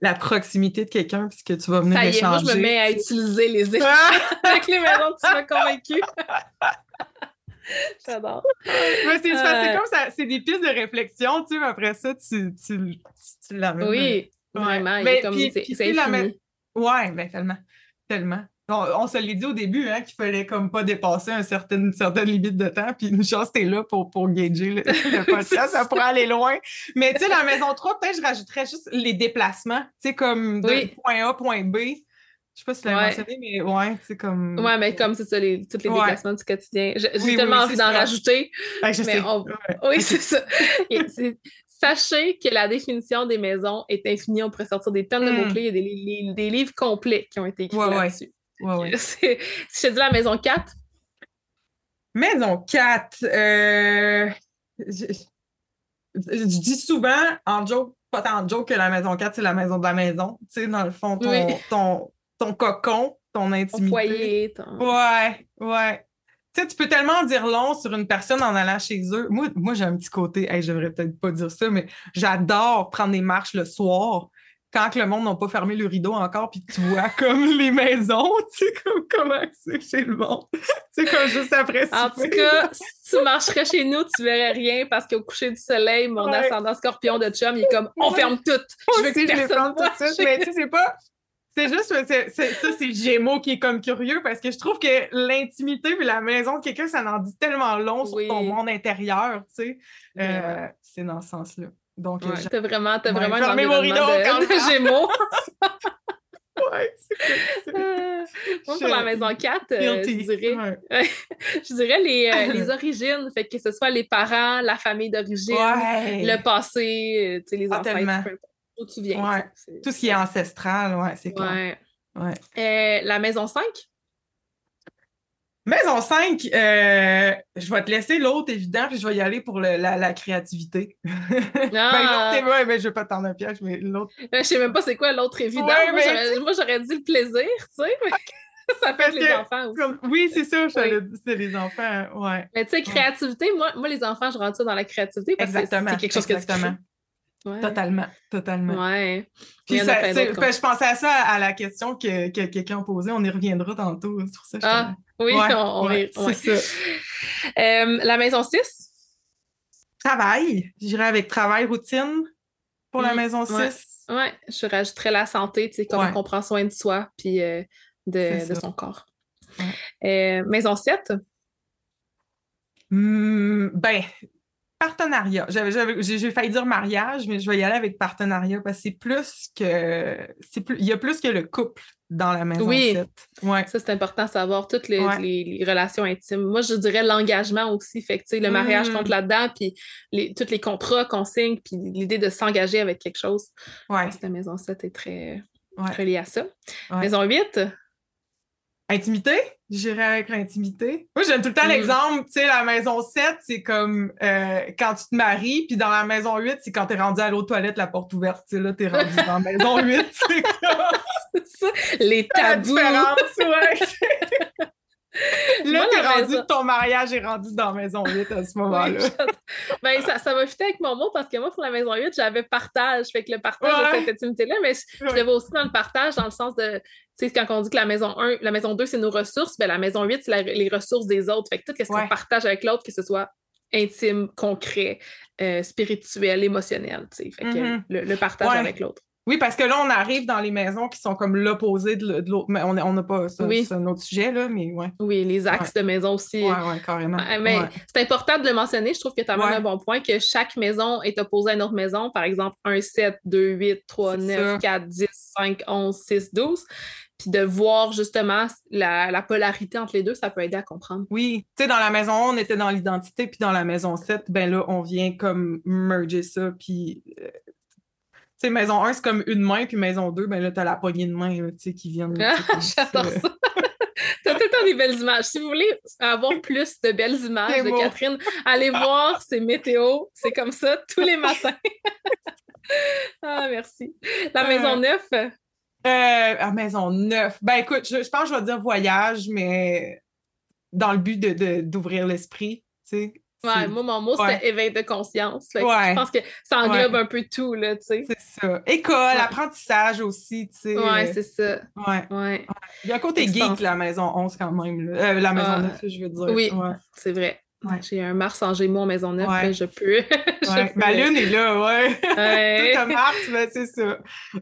la, proximité de quelqu'un, puisque tu vas venir ça à utiliser les échanges avec les maisons, tu m'as convaincu. [laughs] J'adore. c'est euh... comme ça, c'est des pistes de réflexion, tu sais, après ça, tu, tu, tu, l'amènes. Oui, vraiment. Mais, c'est Ouais, ben tellement, tellement. On, se l'est dit au début, hein, qu'il fallait comme pas dépasser un certain, une certaine limite de temps, puis une chance, t'es là pour, pour gager le, le [laughs] podcast, ça pourrait aller loin. Mais tu sais, la maison 3, peut-être je rajouterais juste les déplacements, tu sais, comme de point A, point B. Je sais pas si tu l'as mentionné, mais ouais, c'est comme. Ouais, mais comme c'est ça, les, tous les déplacements du quotidien. J'ai tellement envie d'en rajouter. je mais sais. [laughs] Oui, c'est ça. Sachez que la définition des maisons est infinie. On pourrait sortir des tonnes de hmm. mots-clés. Il y a des, des, livres complets qui ont été écrits là-dessus. Ouais, [laughs] si je te dis la maison 4. Maison 4. Euh, je, dis souvent en joke, pas tant en joke que la maison 4, c'est la maison de la maison. Tu sais, dans le fond, ton, ton, cocon, ton intimité. Ton foyer. Ouais, ouais. Tu sais, tu peux tellement dire long sur une personne en allant chez eux. Moi, moi j'ai un petit côté, hey, je devrais peut-être pas dire ça, mais j'adore prendre des marches le soir quand le monde n'a pas fermé le rideau encore, puis tu vois [laughs] comme les maisons, [laughs] tu sais, comme comment c'est chez le monde. tu sais, comme juste après En tout cas, si tu marcherais chez nous, tu verrais rien parce qu'au coucher du soleil, mon ascendant scorpion de chum, il est comme on ferme tout. Je veux que personne tout de suite, mais tu sais, pas. C'est juste, ça, c'est Gémeaux qui est comme curieux parce que je trouve que l'intimité et la maison de quelqu'un, ça en dit tellement long sur ton monde intérieur, tu sais. Euh, c'est dans ce sens-là. Donc, ouais, t'as vraiment, t'as vraiment une de, de [laughs] Gémeaux. ouais, c'est euh, Moi, pour la maison 4, euh, je dirais, [laughs] je dirais les, euh, [laughs] les, origines, fait que ce soit les parents, la famille d'origine, le passé, tu sais, les ah, d'où tu viens. Tout ce qui est ancestral, ouais, c'est clair. Ouais. la maison 5? Maison 5, euh, je vais te laisser l'autre, évident, puis je vais y aller pour le, la, la, créativité. [laughs] ben, ah! l'autre, ouais, mais je vais pas tendre un piège, mais l'autre. Ben, je sais même pas c'est quoi l'autre évident. moi, j'aurais dit le plaisir, tu sais. [laughs] ça fait les enfants aussi. Comme, oui, c'est ça, c'est les enfants, ouais. Mais tu sais, créativité, moi, moi, les enfants, je rentre ça dans la créativité parce exactement, que c'est quelque chose exactement. que tu Totalement, totalement. Ouais. Puis ça, je pensais à ça, à la question que, que quelqu'un posait. On y reviendra tantôt sur ça. Ah, oui, on, c'est ça. Euh, la maison 6? Travail. J'irai avec travail, routine pour la mm, maison 6. Oui, je rajouterais la santé, tu sais, comment on prend soin de soi puis euh, de, de, son corps. Euh, maison 7? Hmm, ben, partenariat. J'ai failli dire mariage, mais je vais y aller avec partenariat parce que c'est plus que. Plus, il y a plus que le couple dans la maison. Oui, ouais. ça c'est important de savoir toutes les, relations intimes. Moi, je dirais l'engagement aussi. Fait que, le mariage compte mm. là-dedans, puis les, tous les contrats qu'on signe, puis l'idée de s'engager avec quelque chose. Ouais. La maison 7 est très, très à ça. Maison 8, Intimité? J'irais avec l'intimité. Moi, j'aime tout le temps mm. l'exemple, tu sais, la maison 7, c'est comme euh, quand tu te maries, puis dans la maison 8, c'est quand t'es rendu à l'autre toilette, la porte ouverte, tu sais, là, t'es rendu dans la [laughs] maison 8, c'est comme... ça, les tabous. La ouais. [laughs] Là, t'es rendu, ton mariage est rendu dans la maison 8 à ce moment-là. ben, ça, ça m'a fité avec mon mot parce que moi, pour la maison 8, j'avais partage. Fait que le partage de cette intimité-là, mais je, le vois aussi dans le partage, dans le sens de, tu sais, quand on dit que la maison 1, la maison 2, c'est nos ressources, ben, la maison 8, c'est les ressources des autres. Fait que tout ce qu'on partage avec l'autre, que ce soit intime, concret, euh, spirituel, émotionnel, tu sais. Fait que mm-hmm. le, partage avec l'autre. Oui, parce que là, on arrive dans les maisons qui sont comme l'opposé de l'autre. Mais on n'a pas ça, c'est un autre sujet, là, mais ouais. Oui, les axes de maison aussi. Oui, oui, carrément. Mais c'est important de le mentionner. Je trouve que tu as un bon point que chaque maison est opposée à une autre maison. Par exemple, 1, 7, 2, 8, 3, 9, 4, 10, 5, 11, 6, 12. Puis de voir justement la, la, polarité entre les deux, ça peut aider à comprendre. Oui, tu sais, dans la maison 1, on était dans l'identité, puis dans la maison 7, ben là, on vient comme merger ça, puis euh, sais, maison 1, c'est comme une main, puis maison 2, ben là, t'as la poignée de main, tu sais, qui viennent. J'adore ça. [laughs] T'as tout le temps des belles images. Si vous voulez avoir plus de belles images de Catherine, allez voir ses météos. C'est comme ça tous les matins. [laughs] ah, merci. La maison neuve? Euh, la maison neuve. Ben écoute, je, pense que je vais dire voyage, mais dans le but d'ouvrir de, l'esprit, tu sais. Ouais, moi, mon mot, c'était éveil de conscience. Je pense que ça englobe un peu tout, là, tu sais. C'est ça. École, apprentissage aussi, tu sais. Ouais, c'est ça. Ouais. ouais. Il y a un côté geek, la maison 11, quand même. Euh, la maison 9, je veux dire. Oui, c'est vrai. J'ai un Mars en Gémeaux en maison 9, mais je peux. [laughs] je Ma lune est là, ouais. [laughs] Tout un Mars, mais c'est ça.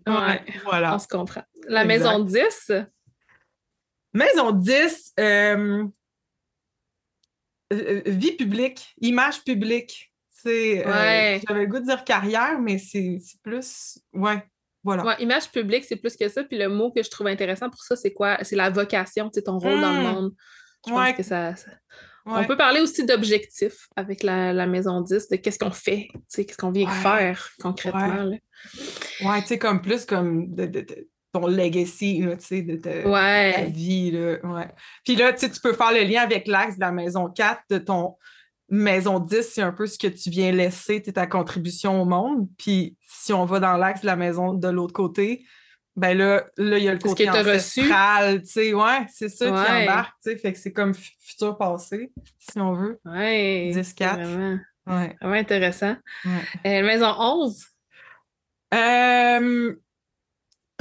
Ouais, voilà. On se comprend. La maison 10? Maison 10, euh, euh, vie publique, image publique. Euh, j'avais le goût de dire carrière, mais c'est plus. Ouais. Voilà. Ouais, image publique, c'est plus que ça. Puis le mot que je trouve intéressant pour ça, c'est quoi? C'est la vocation, c'est ton rôle dans le mmh. monde. Je pense que ça. On peut parler aussi d'objectifs avec la, maison 10, de qu'est-ce qu'on fait, qu'est-ce qu'on vient faire concrètement. Ouais, tu sais, comme plus comme de, ton legacy, tu sais, de ta, vie. Là, ouais. Puis là, tu peux faire le lien avec l'axe de la maison 4, de ton maison 10, c'est un peu ce que tu viens laisser, ta contribution au monde. Puis si on va dans l'axe de la maison de l'autre côté, ben là, là, il y a le côté ancestral, tu sais, ouais, c'est ça qui embarque, tu sais, fait que c'est comme futur passé, si on veut. Ouais. 10-4. Vraiment, ouais. vraiment intéressant. Euh, maison 11? Euh,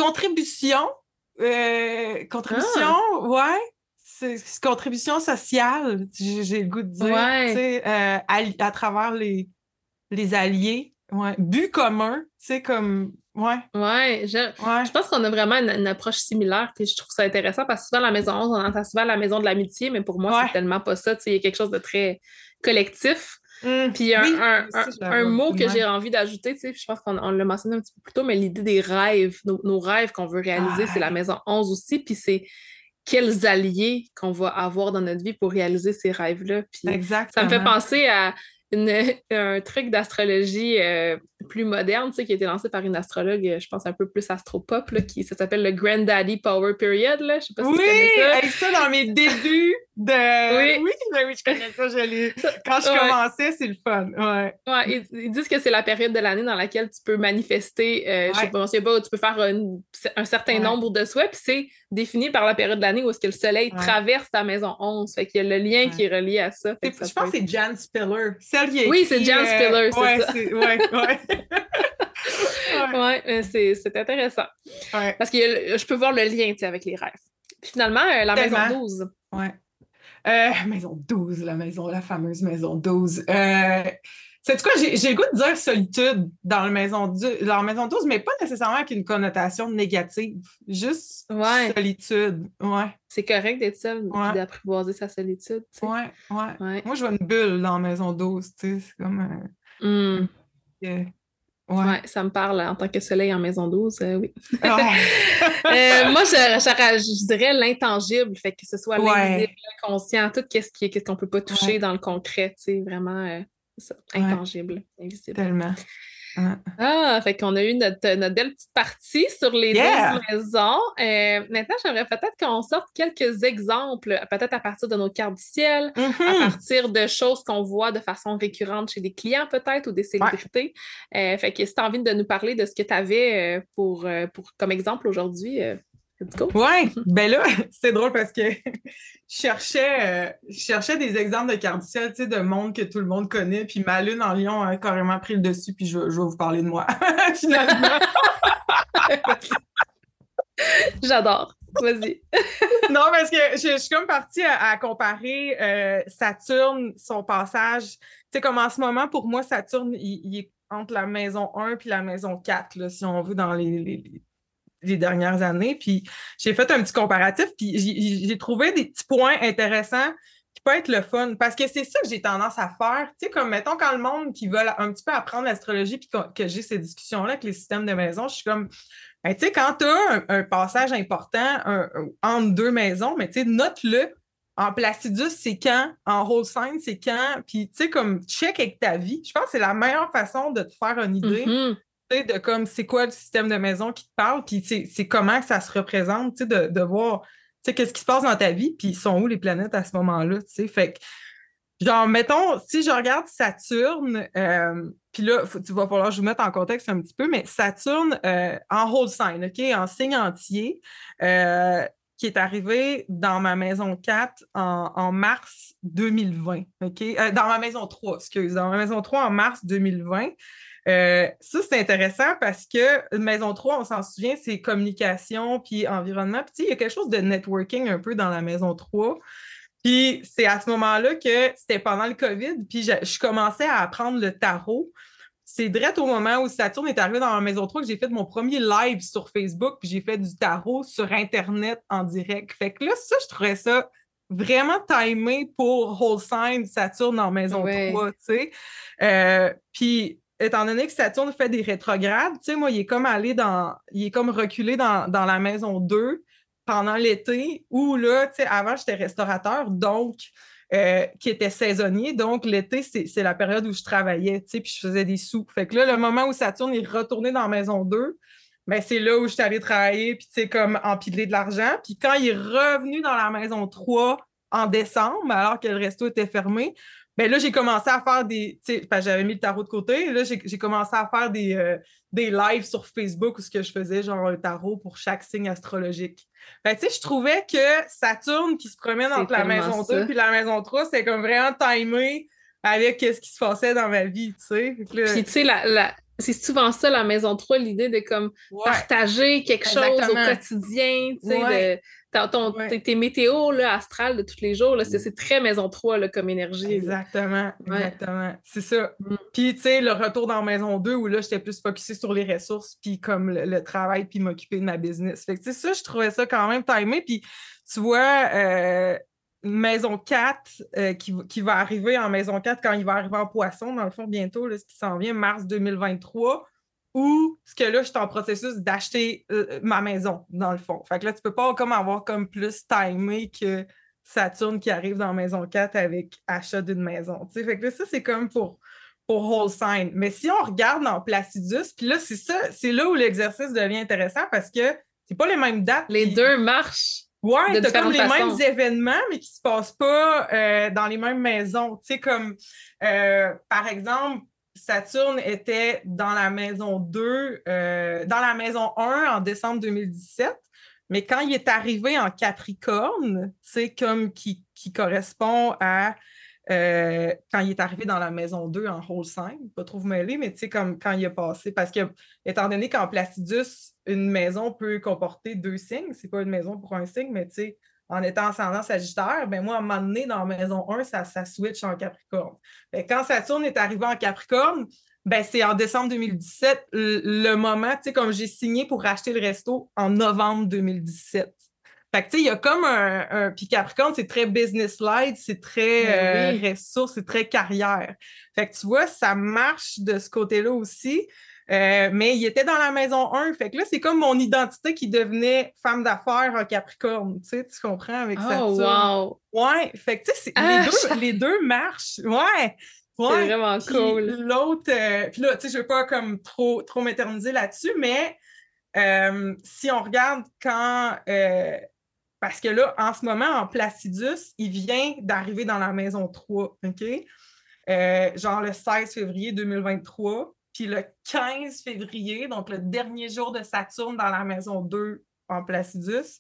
contribution. Euh, contribution, ah. ouais. C'est contribution sociale, j'ai le goût de dire. Euh, à, travers les, les alliés. Ouais. But commun, tu sais, comme. Ouais. Ouais, je, je pense qu'on a vraiment une, approche similaire, puis je trouve ça intéressant parce que souvent, la maison 11, on entend souvent la maison de l'amitié, mais pour moi, c'est tellement pas ça. Tu sais, il y a quelque chose de très collectif. Mmh. Puis un, un, mot que j'ai envie d'ajouter, tu sais, je pense qu'on l'a mentionné un petit peu plus tôt, mais l'idée des rêves, nos, rêves qu'on veut réaliser, c'est la maison 11 aussi, puis c'est quels alliés qu'on va avoir dans notre vie pour réaliser ces rêves-là. Puis ça me fait penser à [laughs] un truc d'astrologie euh, plus moderne, tu sais, qui a été lancé par une astrologue, je pense un peu plus astropop, là, qui ça s'appelle le Granddaddy Power Period. Là. Je sais pas si oui, tu connais ça. ça dans mes débuts de. [laughs] Oui, oui, ben oui je connais ça. Je Quand je commençais, c'est le fun. Ouais. ouais ils, disent que c'est la période de l'année dans laquelle tu peux manifester, euh, je sais pas, sais pas, tu peux faire un, certain nombre de souhaits, puis c'est défini par la période de l'année où est-ce que le soleil traverse ta maison 11. Fait qu'il y a le lien qui est relié à ça. je pense que c'est Jan Spiller. oui, c'est Jan Spiller, c'est ouais, ça. [laughs] Ouais, ouais. ouais, c'est intéressant. Parce que je peux voir le lien avec les rêves. Puis finalement, euh, la maison 12. Ouais. Euh, maison 12, la maison, la fameuse maison 12. Euh, c'est quoi, j'ai le goût de dire solitude dans la maison, dans la maison 12, mais pas nécessairement avec une connotation négative. Juste solitude. Ouais. C'est correct d'être seul et d'apprivoiser sa solitude. Ouais, ouais, Moi, je vois une bulle dans la maison 12. C'est comme. un... Hmm. Ouais. ça me parle en tant que soleil en maison 12, euh, oui. Ah. [laughs] euh, moi, je, je, dirais l'intangible, fait que ce soit l'invisible, l'inconscient, tout ce qu'on ne peut pas toucher dans le concret, tu sais, vraiment euh, intangible, invisible. Tellement. Ah, fait qu'on a eu notre, belle petite partie sur les deux maisons. Euh, maintenant, j'aimerais peut-être qu'on sorte quelques exemples, peut-être à partir de nos cartes du ciel, à mm-hmm. partir de choses qu'on voit de façon récurrente chez des clients, peut-être, ou des célébrités. Euh, fait que si tu as envie de nous parler de ce que tu avais euh, pour, pour, comme exemple aujourd'hui, oui, [laughs] ben là, [laughs] c'est drôle parce que je cherchais, euh, cherchais des exemples de cartes tu de monde que tout le monde connaît, puis ma lune en lion a carrément pris le dessus, puis je, vais vous parler de moi, [laughs] finalement. J'adore. Vas-y. non, parce que je, suis comme partie à, comparer euh, Saturne, son passage. Tu sais, comme en ce moment, pour moi, Saturne, il, est entre la maison 1 puis la maison 4, là, si on veut, dans les les dernières années. Puis j'ai fait un petit comparatif, puis j'ai trouvé des petits points intéressants qui peuvent être le fun. Parce que c'est ça que j'ai tendance à faire. Tu sais, comme mettons quand le monde qui veut un petit peu apprendre l'astrologie, puis que, j'ai ces discussions-là avec les systèmes de maison, je suis comme. Ben, tu sais, quand tu as un, passage important entre deux maisons, mais tu sais, note-le. En Placidus, c'est quand? En Whole Sign, c'est quand? Puis, tu sais, comme check avec ta vie. Je pense que c'est la meilleure façon de te faire une idée. Mm-hmm de comme c'est quoi le système de maison qui te parle, puis c'est comment que ça se représente, de, de voir qu'est-ce qui se passe dans ta vie, puis sont où les planètes à ce moment-là. Fait que, genre, mettons, si je regarde Saturne, euh, puis là, tu vas falloir que je vous mette en contexte un petit peu, mais Saturne euh, en whole sign, OK, en signe entier, euh, qui est arrivé dans ma maison 4 en, mars 2020, OK? dans ma maison 3, excuse, dans ma maison 3 en mars 2020. Euh, ça, c'est intéressant parce que Maison 3, on s'en souvient, c'est communication puis environnement. Puis il y a quelque chose de networking un peu dans la Maison 3. Puis c'est à ce moment-là que c'était pendant le COVID, puis je, commençais à apprendre le tarot. C'est direct au moment où Saturne est arrivé dans la Maison 3 que j'ai fait mon premier live sur Facebook, puis j'ai fait du tarot sur Internet en direct. Fait que là, ça, je trouvais ça vraiment timé pour Whole Sign Saturne en Maison 3, tu sais. Euh, puis étant donné que Saturne fait des rétrogrades, tu sais, moi, il est comme allé dans, il est comme reculé dans, la maison 2 pendant l'été, où là, tu sais, avant, j'étais restaurateur, donc, euh, qui était saisonnier. Donc, l'été, c'est la période où je travaillais, tu sais, puis je faisais des sous. Fait que là, le moment où Saturne est retourné dans la maison 2, ben, c'est là où je suis allée travailler, puis tu sais, comme empiler de l'argent. Puis quand il est revenu dans la maison 3 en décembre, alors que le resto était fermé, ben là, j'ai commencé à faire des. J'avais mis le tarot de côté. Là, j'ai commencé à faire des, euh, des lives sur Facebook où ce que je faisais, genre un tarot pour chaque signe astrologique. Ben, tu sais, je trouvais que Saturne qui se promène entre la maison 2 et la maison 3, c'était comme vraiment timé avec ce qui se passait dans ma vie, tu sais. Puis, tu sais, la, c'est souvent ça, la maison 3, l'idée de comme partager quelque chose au quotidien, tu sais, ton, tes, météos là, astrales de tous les jours, mm. c'est très maison 3 là, comme énergie. Exactement, exactement. C'est ça. Mm. Puis, tu sais, le retour dans maison 2 où là, j'étais plus focusée sur les ressources, puis comme le, travail, puis m'occuper de ma business. Fait que, tu sais, ça, je trouvais ça quand même timé. Puis, tu vois, euh, maison 4 euh, qui, qui, va arriver en maison 4 quand il va arriver en poisson, dans le fond, bientôt, là, ce qui s'en vient, mars 2023 ou ce que là, je suis en processus d'acheter euh, ma maison, dans le fond. Fait que là, tu peux pas comme avoir comme plus timé que Saturne qui arrive dans maison 4 avec achat d'une maison. Fait que là, ça, c'est comme pour, pour whole sign. Mais si on regarde dans Placidus, puis là, c'est ça, c'est là où l'exercice devient intéressant parce que c'est pas les mêmes dates. Les deux marchent. Ouais, t'as comme les mêmes événements, mais qui se passent pas euh, dans les mêmes maisons. Tu sais, comme, euh, par exemple, Saturne était dans la maison 2, euh, dans la maison 1 en décembre 2017, mais quand il est arrivé en Capricorne, c'est comme qui, correspond à euh, quand il est arrivé dans la maison 2 en rôle 5, pas trop vous mêler, mais comme quand il est passé, parce que, étant donné qu'en Placidus, une maison peut comporter deux signes, c'est pas une maison pour un signe, mais tu sais, en étant ascendant Sagittaire, ben moi, à un moment donné, dans maison 1, ça, ça switch en Capricorne. quand Saturne est arrivé en Capricorne, ben c'est en décembre 2017, le, moment, tu sais, comme j'ai signé pour racheter le resto en novembre 2017. Fait que, tu sais, il y a comme un... Puis Capricorne, c'est très business-like, c'est très ben euh, ressources, c'est très carrière. Fait que, tu vois, ça marche de ce côté-là aussi. Euh, mais il était dans la maison 1. Fait que là, c'est comme mon identité qui devenait femme d'affaires en Capricorne. Tu sais, tu comprends avec ça. Oh, wow! Ouais. Fait que, tu sais, les, ah! deux, les deux marchent. Ouais. C'est vraiment cool. L'autre, euh, puis là, tu sais, je veux pas comme trop, trop m'éterniser là-dessus, mais euh, si on regarde quand. parce que là, en ce moment, en Placidus, il vient d'arriver dans la maison 3, OK? genre le 16 février 2023. Puis le 15 février, donc le dernier jour de Saturne dans la maison 2 en Placidus,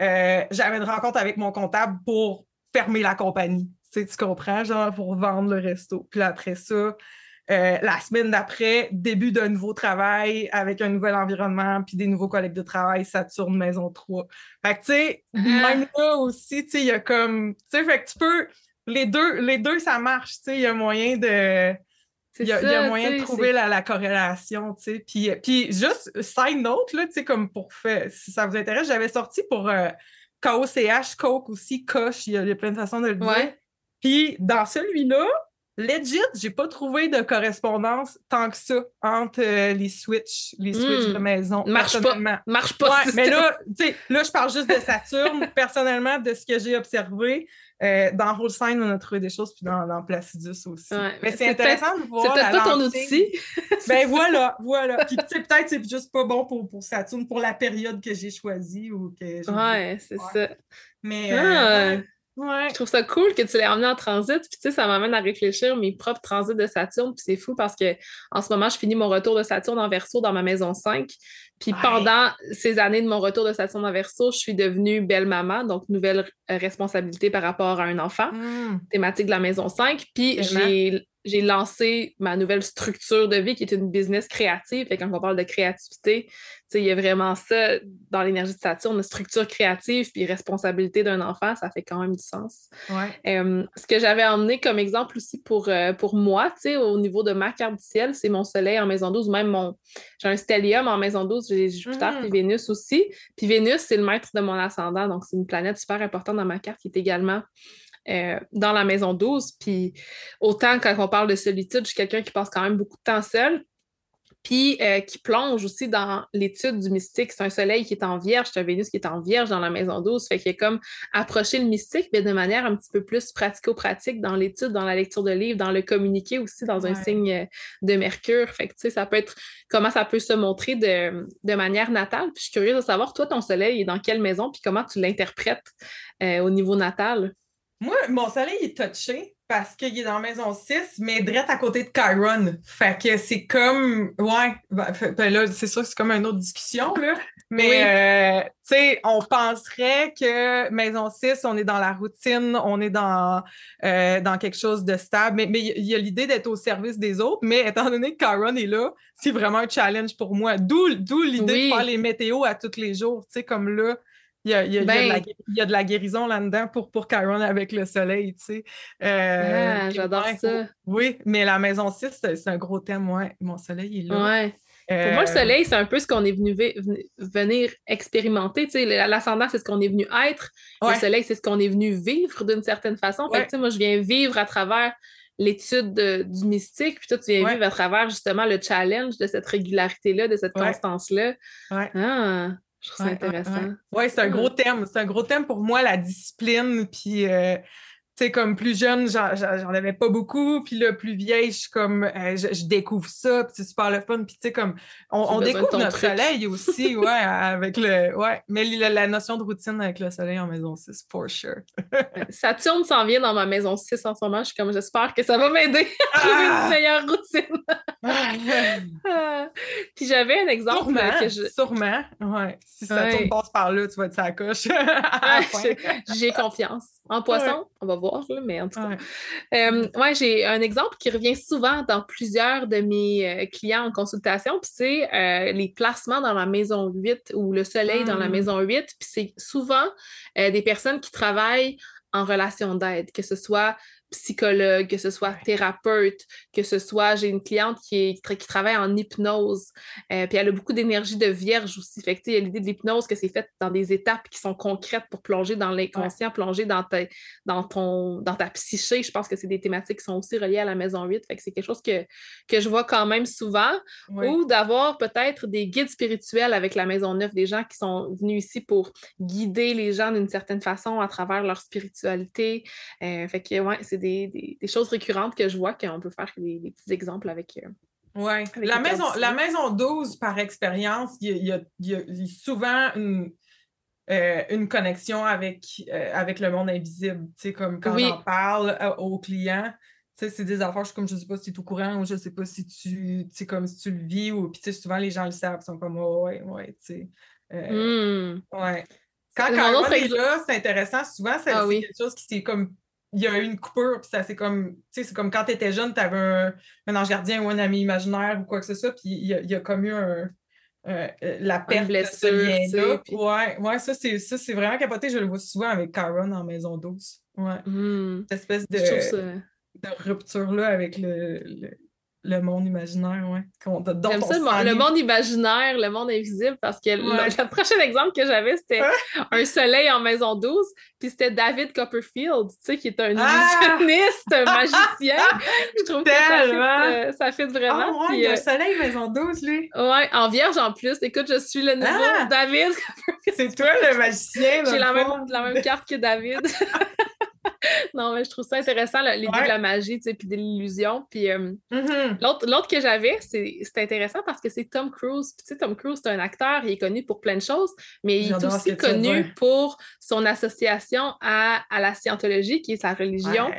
euh, j'avais une rencontre avec mon comptable pour fermer la compagnie. Tu, sais, tu comprends, genre pour vendre le resto. Puis après ça, euh, la semaine d'après, début d'un nouveau travail avec un nouvel environnement, puis des nouveaux collègues de travail, Saturne Maison 3. Fait que, tu sais, ah. même là aussi, tu sais, il y a comme... Tu sais, fait que tu peux... Les deux, les deux, ça marche, tu sais, il y a moyen de il y, a, moyen de trouver la, corrélation, tu sais. Puis, puis juste, side note, là, tu sais, comme pour faire, si ça vous intéresse, j'avais sorti pour euh, KOCH, Coke aussi, Coche, il y, a plein de façons de le dire. Puis dans celui-là, legit, j'ai pas trouvé de correspondance tant que ça entre euh, les switches, les switches de Hmm. maison. Marche pas. Marche pas. Ouais, mais là, tu sais, là, je parle juste de Saturne. [laughs] Personnellement, de ce que j'ai observé, euh, dans Holstein, on a trouvé des choses, puis dans, dans Placidus aussi. Ouais, mais c'est intéressant de C'est voir. peut-être la pas ton outil. [laughs] Ben voilà, voilà. Puis tu sais, peut-être c'est juste pas bon pour, pour Saturne, pour la période que j'ai choisie ou que Ouais, c'est ça. Mais Ah. euh, ouais. Je trouve ça cool que tu l'aies emmené en transit. Puis tu sais, ça m'amène à réfléchir mes propres transits de Saturne. Puis c'est fou parce que en ce moment, je finis mon retour de Saturne en verso dans ma maison 5. Puis Ouais. pendant ces années de mon retour de Saturne en je suis devenue belle-maman, donc nouvelle responsabilité par rapport à un enfant, Hmm. thématique de la maison 5. Puis j'ai j'ai lancé ma nouvelle structure de vie qui est une business créative. Que quand on parle de créativité, il y a vraiment ça dans l'énergie de Saturne, structure créative puis responsabilité d'un enfant, ça fait quand même du sens. Ouais. Euh, ce que j'avais emmené comme exemple aussi pour, euh, pour moi, au niveau de ma carte du ciel, c'est mon soleil en maison 12, ou même mon. J'ai un stellium en maison 12, j'ai Jupiter Mhm. puis Vénus aussi. Puis Vénus, c'est le maître de mon ascendant, donc c'est une planète super importante dans ma carte qui est également euh, dans la maison 12. Puis autant quand on parle de solitude, je suis quelqu'un qui passe quand même beaucoup de temps seul. Puis euh, qui plonge aussi dans l'étude du mystique. C'est un soleil qui est en vierge, c'est un Vénus qui est en vierge dans la maison 12. Fait qu'il est comme approcher le mystique, mais de manière un petit peu plus pratico-pratique dans l'étude, dans la lecture de livres, dans le communiquer aussi dans un signe euh, de Mercure. Fait que tu sais, ça peut être comment ça peut se montrer de, de manière natale. Puis je suis curieuse de savoir, toi, ton soleil est dans quelle maison, puis comment tu l'interprètes euh, au niveau natal? Moi, mon soleil est touché parce qu'il est dans la maison 6, mais direct à côté de Chiron. Fait que c'est comme. Ouais, ben, ben là, c'est sûr que c'est comme une autre discussion, là. Mais, Oui. euh, tu sais, on penserait que maison 6, on est dans la routine, on est dans, euh, dans quelque chose de stable. Mais mais il y a l'idée d'être au service des autres. Mais étant donné que Chiron est là, c'est vraiment un challenge pour moi. D'où d'où l'idée Oui. de faire les météos à tous les jours. Tu sais, comme là. Il y a, il y a- il y a de la, Ben. il y a de la guérison là-dedans pour, pour Chiron avec le soleil, tu sais. Euh, Ah, j'adore ouais, ça. Oui, mais la maison 6, c'est un gros thème, ouais. Mon soleil est là. Ouais. Pour moi, le Euh, soleil, c'est un peu ce qu'on est venu venir expérimenter. Tu sais, l'ascendant, c'est ce qu'on est venu être. Ouais. Le soleil, c'est ce qu'on est venu vivre d'une certaine façon. Fait que, tu sais, moi, je viens vivre à travers l'étude de- du mystique, puis toi, tu viens vivre à travers justement le challenge de cette régularité-là, de cette constance-là. Ah, je trouve ça Ouais, intéressant. ouais. Ouais, c'est un Hmm. gros thème. C'est un gros thème pour moi, la discipline. Puis, euh, sais, comme plus jeune, j'en avais pas beaucoup. Puis là, plus vieille, je suis comme, euh, je, je découvre ça. Puis c'est super le fun. Puis, tu sais, comme, on, découvre notre truc. soleil aussi, [laughs] ouais, avec le. Ouais, mais la, la notion de routine avec le soleil en maison 6, for sure. Saturne s'en vient dans ma maison 6 en ce moment. Je suis comme, j'espère que ça va m'aider [laughs] à trouver Ah! une meilleure routine. [laughs] Ah. Puis j'avais un exemple Sûrement, que je, sûrement. Ouais. Si ça Ouais. passe par là, tu vas être sa coche. Ah, J'ai confiance. En poisson, on va voir, là, mais en tout cas. Ouais. Euh, ouais, j'ai un exemple qui revient souvent dans plusieurs de mes euh, clients en consultation, puis c'est euh, les placements dans la maison 8 ou le soleil dans la Mm. maison 8. Puis c'est souvent euh, des personnes qui travaillent en relation d'aide, que ce soit psychologue, que ce soit thérapeute, que ce soit, j'ai une cliente qui, est- qui, tra- qui travaille en hypnose, euh, puis elle a beaucoup d'énergie de vierge aussi. Fait que, il y a l'idée de l'hypnose que c'est fait dans des étapes qui sont concrètes pour plonger dans l'inconscient, plonger dans, ta, dans, ton, dans ta psyché. Je pense que c'est des thématiques qui sont aussi reliées à la maison 8. Fait que c'est quelque chose que, que je vois quand même souvent. Ouais. Ou d'avoir peut-être des guides spirituels avec la maison 9, des gens qui sont venus ici pour guider les gens d'une certaine façon à travers leur spiritualité. Euh, fait que, ouais, c'est des, des- des choses récurrentes que je vois qu'on peut faire des, des petits exemples avec. euh. Avec La maison, la maison 12, par expérience, il y a, il y a- il y a- il y a souvent une, euh, une connexion avec, euh, avec le monde invisible. Tu sais, comme quand Oui. j'en parle euh, aux clients, tu sais, c'est des affaires, je suis comme je sais pas si tu es au courant ou je sais pas si tu, tu sais, comme si tu le vis ou puis tu sais, souvent les gens le savent, ils sont comme oh, ouais, ouais, tu sais. Hmm. Ouais. Quand est exemple- là, c'est intéressant. Souvent, c'est Ah c'est oui. quelque chose qui s'est comme. Il y a eu une coupure, puis ça c'est comme. Tu sais, c'est comme quand tu étais jeune, tu avais un, un ange gardien ou un ami imaginaire ou quoi que ce soit, puis il y a, il y a comme eu un. euh, euh, la perte de ce blessure, lien-là. puis- Ouais, ouais, ça c'est ça, c'est vraiment capoté. Je le vois souvent avec Chiron en maison douce. Ouais. Hmm. Cette espèce de, ça. de rupture-là avec le, le, le monde imaginaire, ouais. J'aime ça, le, monde imaginaire, le monde invisible, parce que le, [laughs] prochain exemple que j'avais, c'était un soleil en maison 12, puis c'était David Copperfield, tu sais, qui est un ah! illusionniste, un magicien. [laughs] Je trouve que ça fait, euh, vraiment. Ah, ouais, un euh, soleil maison 12, lui. Ouais, en vierge en plus. Écoute, je suis le nouveau ah! David. C'est toi le magicien. J'ai la même, la même carte que David. [laughs] [laughs] non, mais je trouve ça intéressant, l'idée de la magie, tu sais, puis de l'illusion. Puis euh, mm-hmm. l'autre que j'avais, c'est intéressant parce que c'est Tom Cruise. Puis tu sais, Tom Cruise, c'est un acteur, il est connu pour plein de choses, mais il est aussi connu pour son association à, à, la scientologie, qui est sa religion,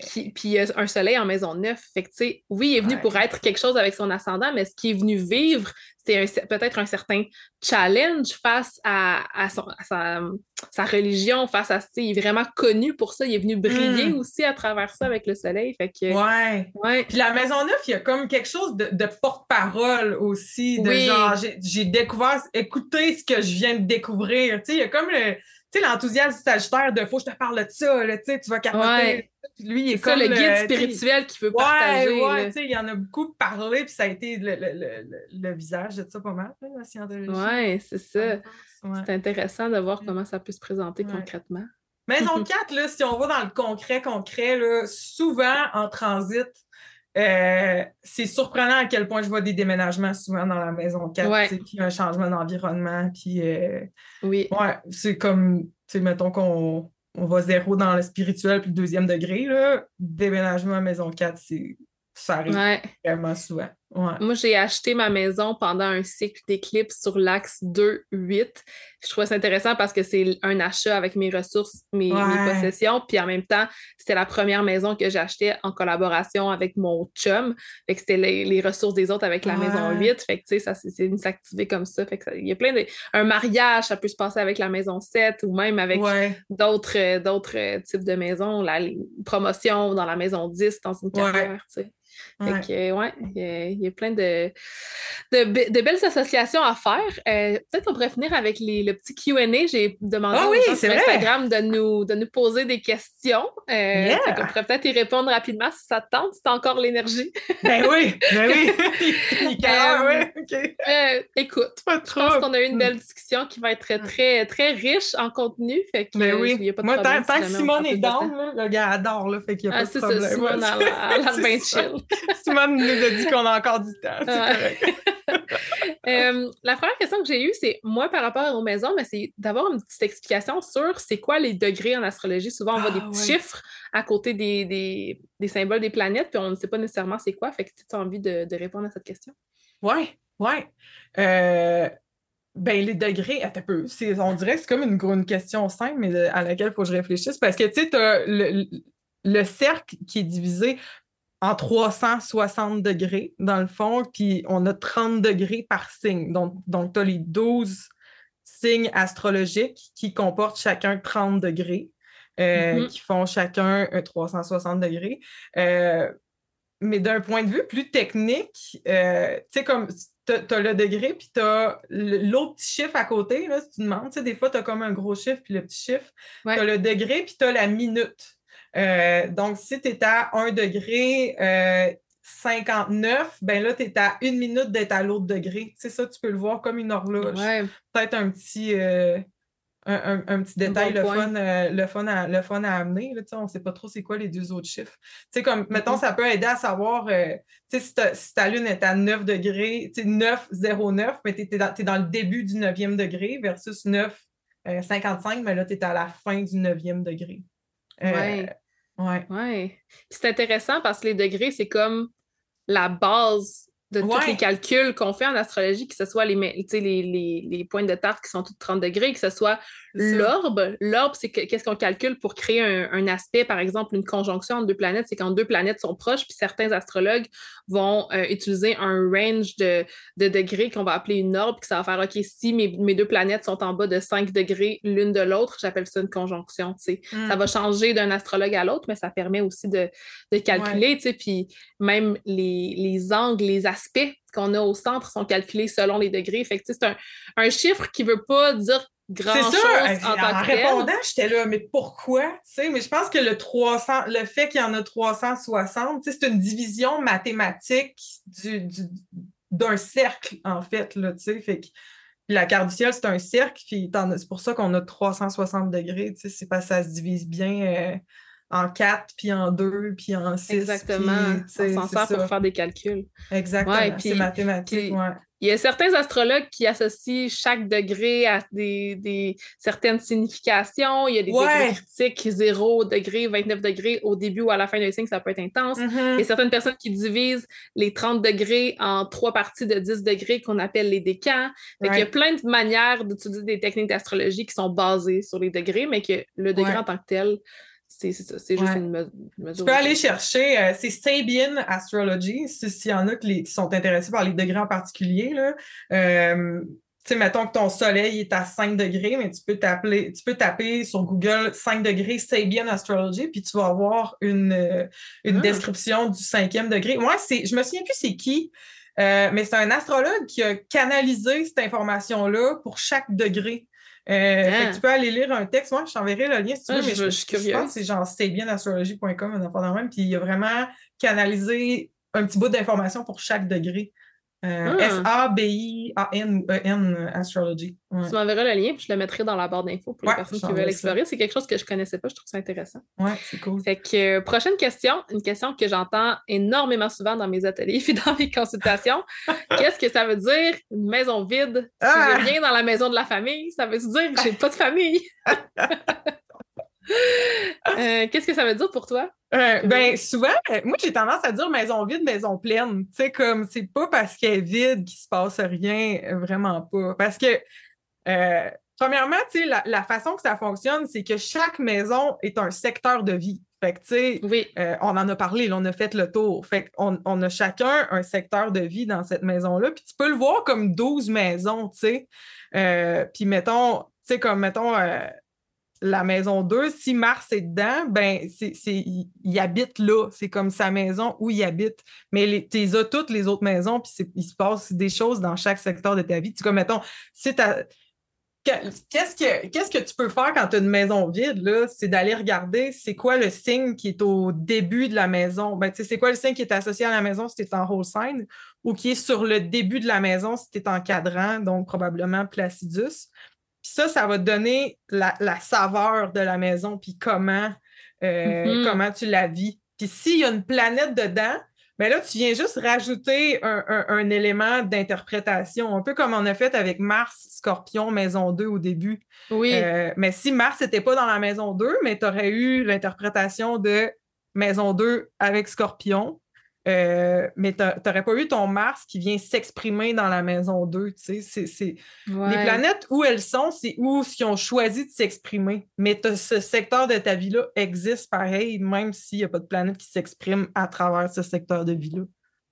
qui, puis un soleil en maison neuf. Fait que, tu sais, oui, il est venu pour être quelque chose avec son ascendant, mais ce qu'il est venu vivre, c'est peut-être un certain challenge face à, sa, religion, face à il est vraiment connu pour ça, il est venu briller hmm. aussi à travers ça avec le soleil. Fait que, ouais. ouais. Puis la Maison Neuf, il y a comme quelque chose de, porte-parole aussi, de genre j'ai découvert, écoutez ce que je viens de découvrir. Tu sais, il y a comme le tu sais, l'enthousiasme sagittaire de faut que je te parle de ça, là, tu vas capoter. Lui, il est, comme le guide spirituel qui veut partager. Ouais, tu sais, il y en a beaucoup parlé, puis ça a été le, le, le, visage de ça pas mal, la scientologie. Ouais, c'est ça. C'est intéressant de voir comment ça peut se présenter concrètement. Maison [laughs] 4, là, si on va dans le concret, concret, là, souvent en transit, euh, c'est surprenant à quel point je vois des déménagements souvent dans la maison 4, puis un changement d'environnement, puis euh, oui. ouais, c'est comme, mettons qu'on on va zéro dans le spirituel puis le deuxième degré, là, déménagement à maison 4, c'est ça arrive vraiment souvent. Moi, j'ai acheté ma maison pendant un cycle d'éclipse sur l'axe 2-8. Je trouve ça intéressant parce que c'est un achat avec mes ressources, mes, possessions. Puis en même temps, c'était la première maison que j'achetais en collaboration avec mon chum. Fait que c'était les, ressources des autres avec la maison 8. Fait que tu sais, ça c'est une s'activer comme ça. Fait que il y a plein de. Un mariage, ça peut se passer avec la maison 7 ou même avec d'autres d'autres types de maisons. La promotion dans la maison 10 dans une carrière, tu sais. Fait que, ouais, il y, a plein de, de, belles associations à faire. Euh, peut-être qu'on pourrait finir avec les, le petit QA. J'ai demandé ah sur Instagram de nous, de nous poser des questions. Euh, On pourrait peut-être y répondre rapidement si ça te tente, si tu as encore l'énergie. [laughs] ben oui, ben oui. [laughs] Euh, écoute, je pense qu'on a eu une belle discussion qui va être très, très riche en contenu. Fait que, ben oui. Y a pas de Moi, tant, que Simone est down, le gars adore, là, fait qu'il n'y a ah, pas de problème. Simone [laughs] l'air bien chill. [laughs] Simone nous a dit qu'on a encore du temps. C'est correct. [laughs] Euh, la première question que j'ai eue, c'est moi par rapport aux maisons, mais c'est d'avoir une petite explication sur c'est quoi les degrés en astrologie. Souvent, on voit des ah, petits chiffres à côté des, des, symboles des planètes, puis on ne sait pas nécessairement c'est quoi. Fait que tu as envie de, de, répondre à cette question? Oui, oui. Euh, ben, les degrés, un peu. On dirait que c'est comme une, une, question simple, mais à laquelle il faut que je réfléchisse. Parce que, tu sais, tu as le, le, cercle qui est divisé en 360 degrés, dans le fond, puis on a 30 degrés par signe. Donc, donc tu as les 12 signes astrologiques qui comportent chacun 30 degrés, euh, mm-hmm. qui font chacun 360 degrés. Euh, mais d'un point de vue plus technique, euh, tu sais, comme tu as, le degré, puis tu as l'autre petit chiffre à côté, là, si tu demandes. Tu sais, des fois, tu as comme un gros chiffre, puis le petit chiffre. Tu as le degré, puis tu as la minute. Euh, donc, si tu es à 1 degré 59, euh, ben là, tu es à une minute d'être à l'autre degré. C'est ça, tu peux le voir comme une horloge. Peut-être un petit, euh, un, petit détail, le, fun, le, fun à, le fun à amener. Là, on ne sait pas trop c'est quoi les deux autres chiffres. sais comme, mettons, ça peut aider à savoir si, ta lune est à 9 degrés, 9, 0, 9, mais tu es, es, dans le début du 9e degré versus 9, 55, mais là, tu es à la fin du 9e degré. Oui. Ouais. Ouais. c'est intéressant parce que les degrés, c'est comme la base de tous les calculs qu'on fait en astrologie, que ce soit les, les, les, points de tarte qui sont toutes 30 degrés, que ce soit l'orbe. L'orbe, c'est qu'est-ce qu'on calcule pour créer un, aspect, par exemple, une conjonction entre deux planètes, c'est quand deux planètes sont proches, puis certains astrologues vont euh, utiliser un range de, degrés qu'on va appeler une orbe, que ça va faire, OK, si mes, deux planètes sont en bas de 5 degrés l'une de l'autre, j'appelle ça une conjonction. Ça hmm. va changer d'un astrologue à l'autre, mais ça permet aussi de, calculer, puis même les, les angles, les aspects qu'on a au centre sont calculés selon les degrés. Fait c'est un, chiffre qui ne veut pas dire grand-chose en, tant en répondant, j'étais là, mais pourquoi? mais je pense que le 300, le fait qu'il y en a 360, c'est une division mathématique du, d'un cercle, en fait. Là, fait que, la carte du ciel, c'est un cercle, puis c'est pour ça qu'on a 360 degrés. C'est parce que ça se divise bien euh, en 4, puis en 2, puis en 6. Exactement. on s'en sert pour faire des calculs. Exactement. c'est mathématique. ouais. Il y a certains astrologues qui associent chaque degré à des, certaines significations. Il y a des degrés critiques, 0 degré, 29 degrés au début ou à la fin d'un signe, ça peut être intense. Mm-hmm. Il y a certaines personnes qui divisent les 30 degrés en trois parties de 10 degrés qu'on appelle les décans. Il y a plein de manières d'utiliser des techniques d'astrologie qui sont basées sur les degrés, mais que le degré en tant que tel, c'est ça, c'est juste une, mesure. Tu peux aller chercher, euh, c'est Sabian Astrology, s'il y en a qui, sont intéressés par les degrés en particulier. Là. Euh, tu sais, mettons que ton soleil est à 5 degrés, mais tu peux, tu peux taper sur Google 5 degrés Sabian Astrology, puis tu vas avoir une, euh, une ah. description du cinquième degré. Moi, c'est, je me souviens plus c'est qui, mais c'est un astrologue qui a canalisé cette information-là pour chaque degré. Euh, ah. tu peux aller lire un texte. Moi, je t'enverrai le lien si tu ah, veux, mais je, suis curieuse. Je pense que c'est genre c'est un même. Puis il a vraiment canalisé un petit bout d'information pour chaque degré. Euh, ah. S-A-B-I-A-N-E-N euh, Astrology. Tu m'enverras le lien, puis je le mettrai dans la barre d'infos pour les personnes qui veulent explorer. C'est quelque chose que je ne connaissais pas, je trouve ça intéressant. Ouais, c'est cool. Fait que, prochaine question, une question que j'entends énormément souvent dans mes ateliers [laughs] et dans mes consultations. [laughs] Qu'est-ce que ça veut dire une maison vide? Si je viens dans la maison de la famille, ça veut dire que j'ai pas de famille. [laughs] Euh, qu'est-ce que ça veut dire pour toi? Euh, ben, souvent, euh, moi, j'ai tendance à dire maison vide, maison pleine. Tu sais, comme, c'est pas parce qu'elle est vide qu'il se passe rien, vraiment pas. Parce que, premièrement, tu sais, la, façon que ça fonctionne, c'est que chaque maison est un secteur de vie. Fait que, tu sais, oui. on en a parlé, on a fait le tour. Fait qu'on on a chacun un secteur de vie dans cette maison-là. Puis tu peux le voir comme 12 maisons, tu sais. puis mettons, tu sais, comme, mettons, la maison 2, si Mars est dedans, ben, il, habite là. C'est comme sa maison où il habite. Mais tu as toutes les autres maisons, puis il se passe des choses dans chaque secteur de ta vie. Tu comme, mettons, si Qu'est-ce que, qu'est-ce que tu peux faire quand tu as une maison vide? Là? C'est d'aller regarder c'est quoi le signe qui est au début de la maison. Ben, c'est quoi le signe qui est associé à la maison si tu es en whole sign ou qui est sur le début de la maison si tu es en cadran, donc probablement Placidus. Puis ça, ça va te donner la, saveur de la maison, puis comment, euh, mm-hmm. comment tu la vis. Puis s'il y a une planète dedans, mais ben là, tu viens juste rajouter un, élément d'interprétation, un peu comme on a fait avec Mars, Scorpion, Maison 2 au début. Oui. Euh, mais si Mars n'était pas dans la Maison 2, mais tu aurais eu l'interprétation de Maison 2 avec Scorpion, euh, mais tu n'aurais pas eu ton Mars qui vient s'exprimer dans la maison 2. Tu sais, c'est, Les planètes où elles sont, c'est où ils ont choisi de s'exprimer. Mais ce secteur de ta vie-là existe pareil, même s'il n'y a pas de planète qui s'exprime à travers ce secteur de vie-là.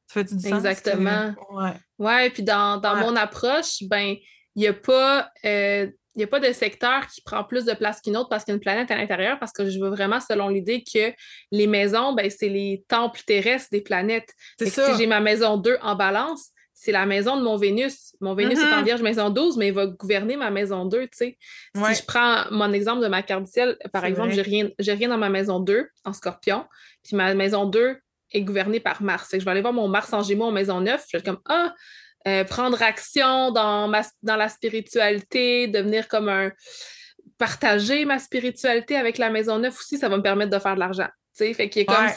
Ça fait du sens? Exactement. Ouais. ouais, puis dans, mon approche, ben, il n'y a pas. Euh, il n'y a pas de secteur qui prend plus de place qu'une autre parce qu'il y a une planète à l'intérieur, parce que je veux vraiment selon l'idée que les maisons, ben, c'est les temples terrestres des planètes. Si j'ai ma maison 2 en balance, c'est la maison de mon Vénus. Mon Vénus est en mm-hmm. Vierge maison 12, mais il va gouverner ma maison 2, tu sais. Si je prends mon exemple de ma carte du ciel, par exemple, j'ai rien, rien dans ma maison 2 en scorpion, puis ma maison 2 est gouvernée par Mars. je vais aller voir mon Mars en Gémeaux en maison 9, je vais être comme Ah, euh, prendre action dans, ma, dans la spiritualité, devenir comme un. partager ma spiritualité avec la Maison Neuf aussi, ça va me permettre de faire de l'argent. Fait qu'il y a comme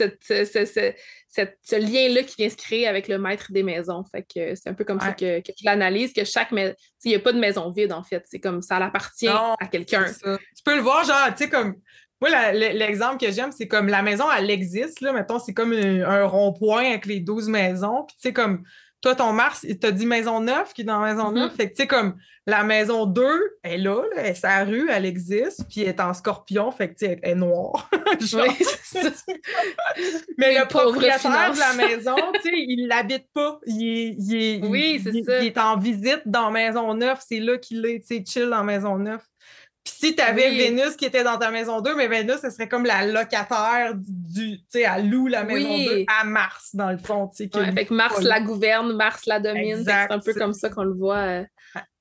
ce lien-là qui vient se créer avec le maître des maisons. Fait que c'est un peu comme ça que, je l'analyse, que chaque maison. Il n'y a pas de maison vide, en fait. C'est comme ça appartient à quelqu'un. Tu peux le voir, genre, tu sais, comme. Moi, l'exemple que j'aime, c'est comme la maison, elle existe, là. Mettons, c'est comme un, un rond-point avec les 12 maisons. Puis, tu sais, comme toi, ton Mars, il t'a dit maison 9 qui est dans maison 9. Mm-hmm. Fait que, tu sais, comme la maison 2, elle est là, elle est sa rue, elle existe, puis elle est en scorpion, fait que, tu sais, elle est noire. [laughs] [laughs] Mais le propriétaire de la maison, tu sais, il l'habite pas. Il est, il oui, c'est ça. Il est en visite dans maison 9, c'est là qu'il est, tu sais, chill dans maison 9. Puis si tu avais Vénus qui était dans ta maison 2, mais Vénus, ce serait comme la locataire du, tu sais, elle loue la maison 2 à Mars, dans le fond, tu sais. avec Mars la gouverne, Mars la domine. C'est un peu comme ça qu'on le voit. Euh,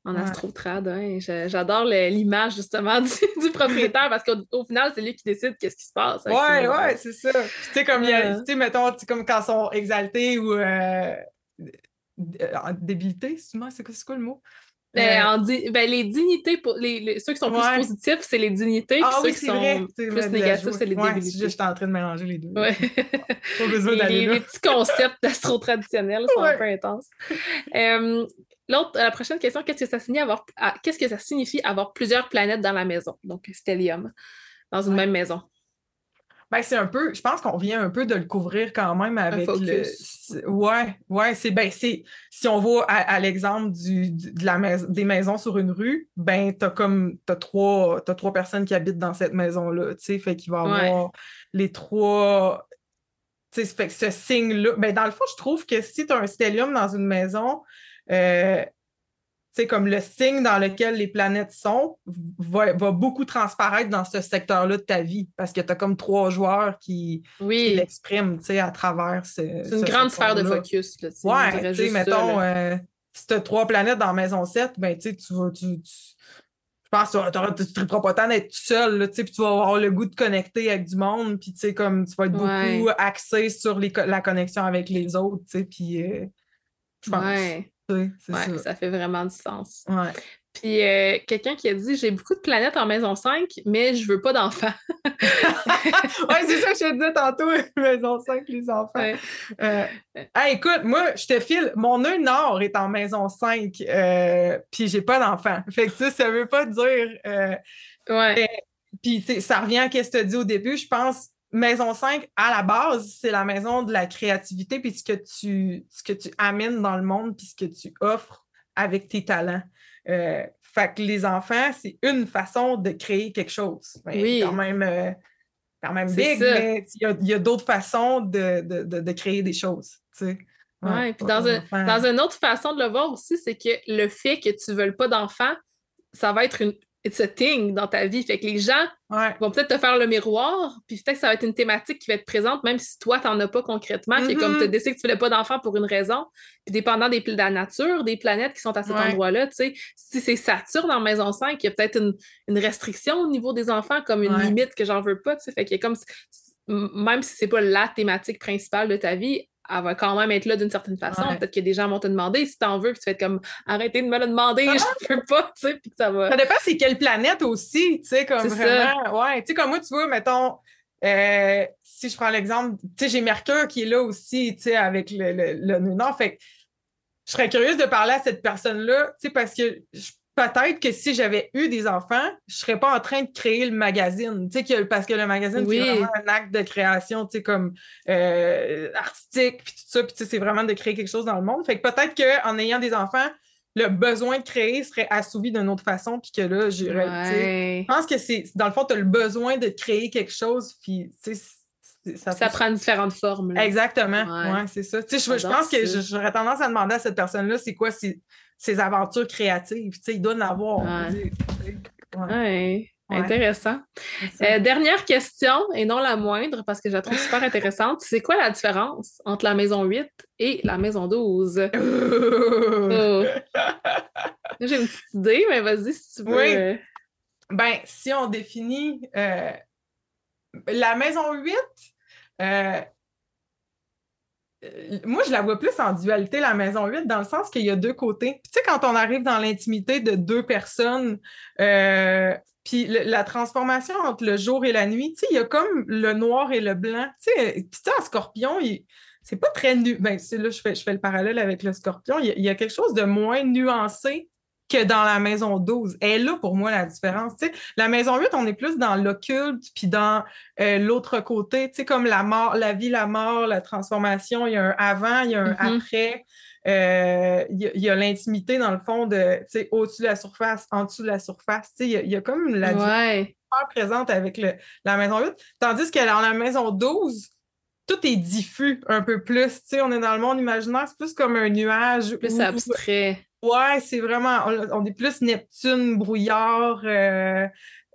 en astrotrad. Hein. J'adore l'image justement [laughs] du, propriétaire parce qu'au final, c'est lui qui décide qu'est-ce qui se passe. Ouais, ouais, c'est ça. tu sais, comme, tu sais, mettons, comme quand ils sont exaltés ou euh, en débilité, c'est quoi le mot? Ben, euh, ben, les dignités, pour les, ceux qui sont plus positifs, c'est les dignités, ah, ceux qui sont plus négatifs, c'est les débilités. Je suis en train de mélanger les deux. Ouais. [laughs] Pas besoin [laughs] d'aller les, les, petits concepts d'astro-traditionnels sont un peu intenses. Euh, l'autre, la prochaine question, qu'est-ce que ça signifie avoir, ah, qu'est-ce que ça signifie avoir plusieurs planètes dans la maison, donc stellium, dans une même maison? Ben, c'est un peu, je pense qu'on vient un peu de le couvrir quand même avec le. Ouais, ouais, c'est ben, c'est. Si on va à, l'exemple du, de la maison, des maisons sur une rue, ben, t'as comme t'as trois, as trois personnes qui habitent dans cette maison-là. Tu sais, fait qu'il va y avoir les trois. Tu sais, fait que ce signe-là. Ben, dans le fond, je trouve que si tu as un stellium dans une maison, euh, c'est comme le signe dans lequel les planètes sont va, beaucoup transparaître dans ce secteur-là de ta vie parce que tu as comme trois joueurs qui, l'expriment à travers ce. C'est une grande sphère de focus. Là, ouais, tu sais, mettons, euh, si tu as trois planètes dans Maison 7, ben, tu vas. Tu, je pense que tu ne pas tant d'être seul, puis tu vas avoir le goût de connecter avec du monde, puis tu sais, comme tu vas être beaucoup axé sur la connexion avec les autres, tu sais, puis euh, je pense ça. ça. fait vraiment du sens. Ouais. Puis euh, quelqu'un qui a dit J'ai beaucoup de planètes en maison 5, mais je veux pas d'enfants. [laughs] oui, c'est ça que je te disais tantôt, [laughs] maison 5, les enfants. Euh, écoute, moi, je te file, mon nœud nord est en maison 5, euh, puis j'ai pas d'enfants. Fait que ça, ça veut pas dire. Euh, ouais. Puis ça revient à ce que tu as dit au début, je pense. Maison 5, à la base, c'est la maison de la créativité, puis ce que tu, ce que tu amènes dans le monde, puis ce que tu offres avec tes talents. Euh, fait que les enfants, c'est une façon de créer quelque chose. Ben, oui. Quand même, euh, quand même big, mais il y a, d'autres façons de, de, de, créer des choses. Tu sais. Ouais, puis dans, un, dans une autre façon de le voir aussi, c'est que le fait que tu ne veuilles pas d'enfants, ça va être une, it's a thing dans ta vie. Fait que les gens vont peut-être te faire le miroir, puis peut-être que ça va être une thématique qui va être présente, même si toi, tu n'en as pas concrètement, puis comme tu mm-hmm. décides que tu ne voulais pas d'enfant pour une raison, puis dépendant des, de la nature, des planètes qui sont à cet endroit-là, tu sais, si c'est Saturne en maison 5, il y a peut-être une, une, restriction au niveau des enfants, comme une limite que j'en veux pas, tu sais. Fait qu'il y a comme même si c'est pas la thématique principale de ta vie, elle va quand même être là d'une certaine façon. Peut-être que des gens vont te demander si t'en veux, puis tu être comme arrêtez de me le demander, je peux pas, tu sais, puis ça va. Ça dépend c'est quelle planète aussi, tu sais, comme vraiment. Ouais, tu sais, comme moi, tu vois, mettons, euh, si je prends l'exemple, tu sais, j'ai Mercure qui est là aussi, tu sais, avec le, le, le. Fait je serais curieuse de parler à cette personne-là, tu sais, parce que je peut-être que si j'avais eu des enfants, je serais pas en train de créer le magazine, tu sais, parce que le magazine, c'est vraiment un acte de création, tu sais, comme euh, artistique, puis tout ça, puis c'est vraiment de créer quelque chose dans le monde. Fait que peut-être qu'en ayant des enfants, le besoin de créer serait assouvi d'une autre façon, puis que là, j'irais, je pense que c'est, dans le fond, tu as le besoin de créer quelque chose, puis, tu sais, ça, ça prend différentes formes. Exactement, ouais, c'est ça. Tu sais, je, pense que j'aurais tendance à demander à cette personne-là, c'est quoi, c'est ses aventures créatives. Tu sais, il doit en avoir. Ouais. Intéressant. Euh, dernière question, et non la moindre, parce que je la trouve [laughs] super intéressante. C'est quoi la différence entre la maison 8 et la maison 12? [laughs] J'ai une petite idée, mais vas-y si tu veux. Oui. Ben, si on définit euh, la maison 8, euh, moi, je la vois plus en dualité, la maison 8, dans le sens qu'il y a deux côtés. tu sais, quand on arrive dans l'intimité de deux personnes, euh, puis la transformation entre le jour et la nuit, tu sais, il y a comme le noir et le blanc. Tu sais, en scorpion, c'est pas très nu. Ben, là, je fais, je fais le parallèle avec le scorpion. Il y, a, quelque chose de moins nuancé que dans la maison 12. Et là, pour moi, la différence. la maison 8, on est plus dans l'occulte, puis dans euh, l'autre côté, tu sais, comme la mort, la vie, la mort, la transformation, il y a un avant, il y a un mm-hmm. après. Euh, il y a, l'intimité, dans le fond, de, tu sais, au-dessus de la surface, en dessous de la surface. Tu sais, il y, a comme la ouais. présente avec le, la maison 8. Tandis que dans la maison 12, tout est diffus un peu plus. Tu sais, on est dans le monde imaginaire, c'est plus comme un nuage. Plus abstrait. Ouais, c'est vraiment. On, est plus Neptune, brouillard, euh,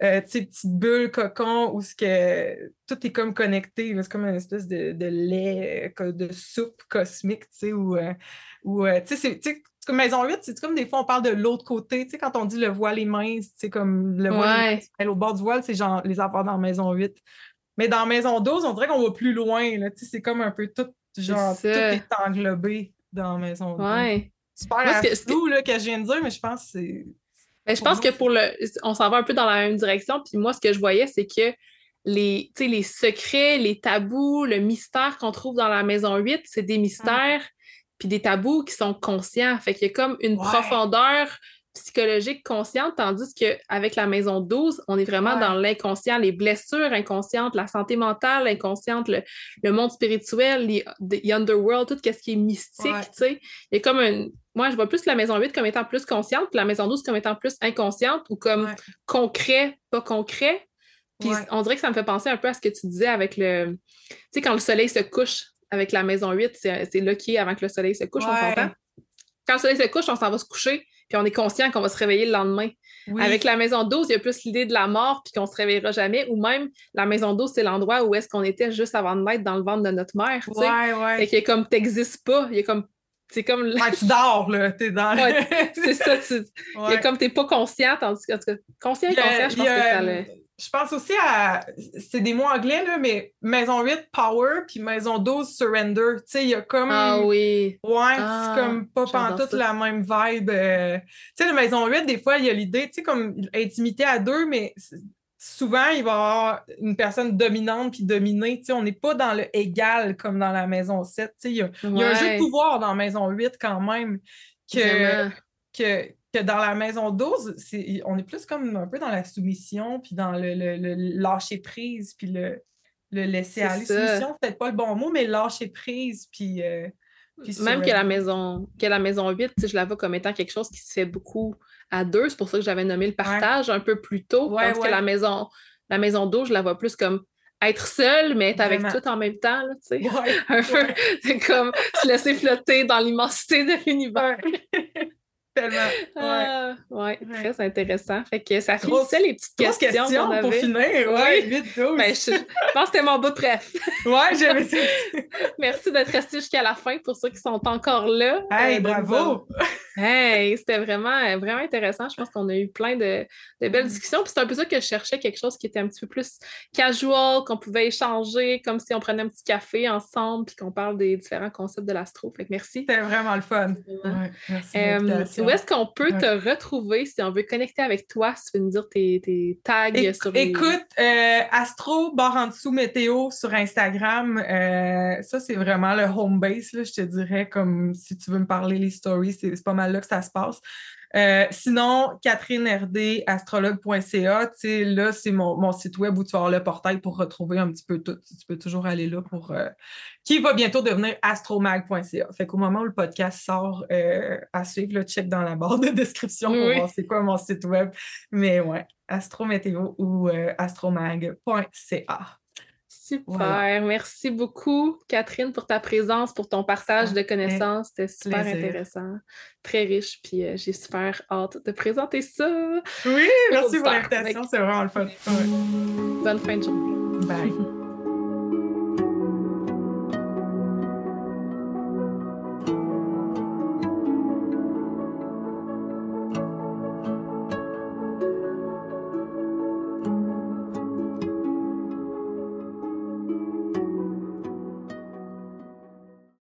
euh, petite bulle, cocon, où ce que tout est comme connecté. C'est comme une espèce de, lait, de soupe cosmique, tu sais, où, euh, tu sais, comme maison 8, c'est comme des fois on parle de l'autre côté. Tu sais, quand on dit le voile est mince, c'est comme le voile est au bord du voile, c'est genre les affaires dans maison 8. Mais dans maison 12, on dirait qu'on va plus loin. Là. Tu sais, c'est comme un peu tout, genre, tout est englobé dans maison 12. Ouais. Super flou là, que je viens de dire, mais je pense que c'est. Ben, je pense que pour le. On s'en va un peu dans la même direction. Puis moi, ce que je voyais, c'est que les, les secrets, les tabous, le mystère qu'on trouve dans la maison 8, c'est des mystères puis des tabous qui sont conscients. Fait qu'il y a comme une profondeur psychologique consciente, tandis qu'avec la maison 12, on est vraiment dans l'inconscient, les blessures inconscientes, la santé mentale inconsciente, le, monde spirituel, les, underworld, tout ce qui est mystique, tu sais. Il y a comme un... Moi, je vois plus la maison 8 comme étant plus consciente, puis la maison 12 comme étant plus inconsciente ou comme concret, pas concret. Puis on dirait que ça me fait penser un peu à ce que tu disais avec le... Tu sais, quand le soleil se couche avec la maison 8, c'est là qui est avant que le soleil se couche, on s'entend? Quand le soleil se couche, on s'en va se coucher, puis on est conscient qu'on va se réveiller le lendemain. Avec la maison 12, il y a plus l'idée de la mort, puis qu'on se réveillera jamais, ou même la maison 12, c'est l'endroit où est-ce qu'on était juste avant de naître dans le ventre de notre mère. Ouais, ouais. Et qu'il est comme, t'existes pas, il est comme c'est comme. Ouais, tu dors, là. T'es dans. c'est ça. Tu... Il est comme t'es pas conscient, tandis que. Conscient et conscient, je pense que ça le je pense aussi à. C'est des mots anglais, là, mais maison 8, power, puis maison 12, surrender. Tu sais, il y a comme. Ah oui. Ouais, c'est ah, comme pas toute la même vibe. Euh. Tu sais, la maison 8, des fois, il y a l'idée, tu sais, comme intimité à deux, mais souvent, il va y avoir une personne dominante puis dominée. Tu sais, on n'est pas dans le égal comme dans la maison 7. Tu sais, il y, a, un jeu de pouvoir dans maison 8 quand même que. que que dans la maison 12, on est plus comme un peu dans la soumission, puis dans le, lâcher prise, puis le, laisser aller. Soumission, c'est peut-être pas le bon mot, mais lâcher prise, puis. Euh, Même que la maison que la maison 8, je la vois comme étant quelque chose qui se fait beaucoup à deux. C'est pour ça que j'avais nommé le partage un peu plus tôt. parce que la maison, la maison 12, je la vois plus comme être seule, mais être avec tout en même temps, tu sais. [laughs] un peu comme se laisser flotter dans l'immensité de l'univers. [laughs] Tellement. Ah, ouais. très intéressant. Fait que ça finissait les petites questions, questions pour finir. Ouais, vite, ben, je, pense que c'était mon bout de bref. ouais, j'avais [laughs] Merci d'être resté jusqu'à la fin pour ceux qui sont encore là. Hey, euh, bravo! hey, c'était vraiment, vraiment intéressant. Je pense qu'on a eu plein de, de belles mm. discussions. Puis c'est un peu ça que je cherchais, quelque chose qui était un petit peu plus casual, qu'on pouvait échanger, comme si on prenait un petit café ensemble, puis qu'on parle des différents concepts de l'astro. Fait que merci. C'était vraiment le fun. Ouais, merci. Euh, où est-ce qu'on peut te retrouver si on veut connecter avec toi, si tu veux nous dire tes, tags sur les... Écoute, euh, Astro, barre en dessous météo sur Instagram, euh, ça c'est vraiment le home base, là, je te dirais, comme si tu veux me parler les stories, c'est pas mal là que ça se passe. Euh, sinon, Catherine RD, astrologue.ca, là, c'est mon, site web où tu vas avoir le portail pour retrouver un petit peu tout. Tu peux toujours aller là pour. Euh, qui va bientôt devenir astromag.ca. Fait qu'au moment où le podcast sort, euh, à suivre, le check dans la barre de description pour voir c'est quoi mon site web. Mais ouais, astrométéo ou astromag.ca. Super. Merci beaucoup, Catherine, pour ta présence, pour ton partage de connaissances. C'était super intéressant, très riche. Puis euh, j'ai super hâte de présenter ça. Oui, merci pour l'invitation. C'est vraiment le fun. Bonne fin de journée. Bye.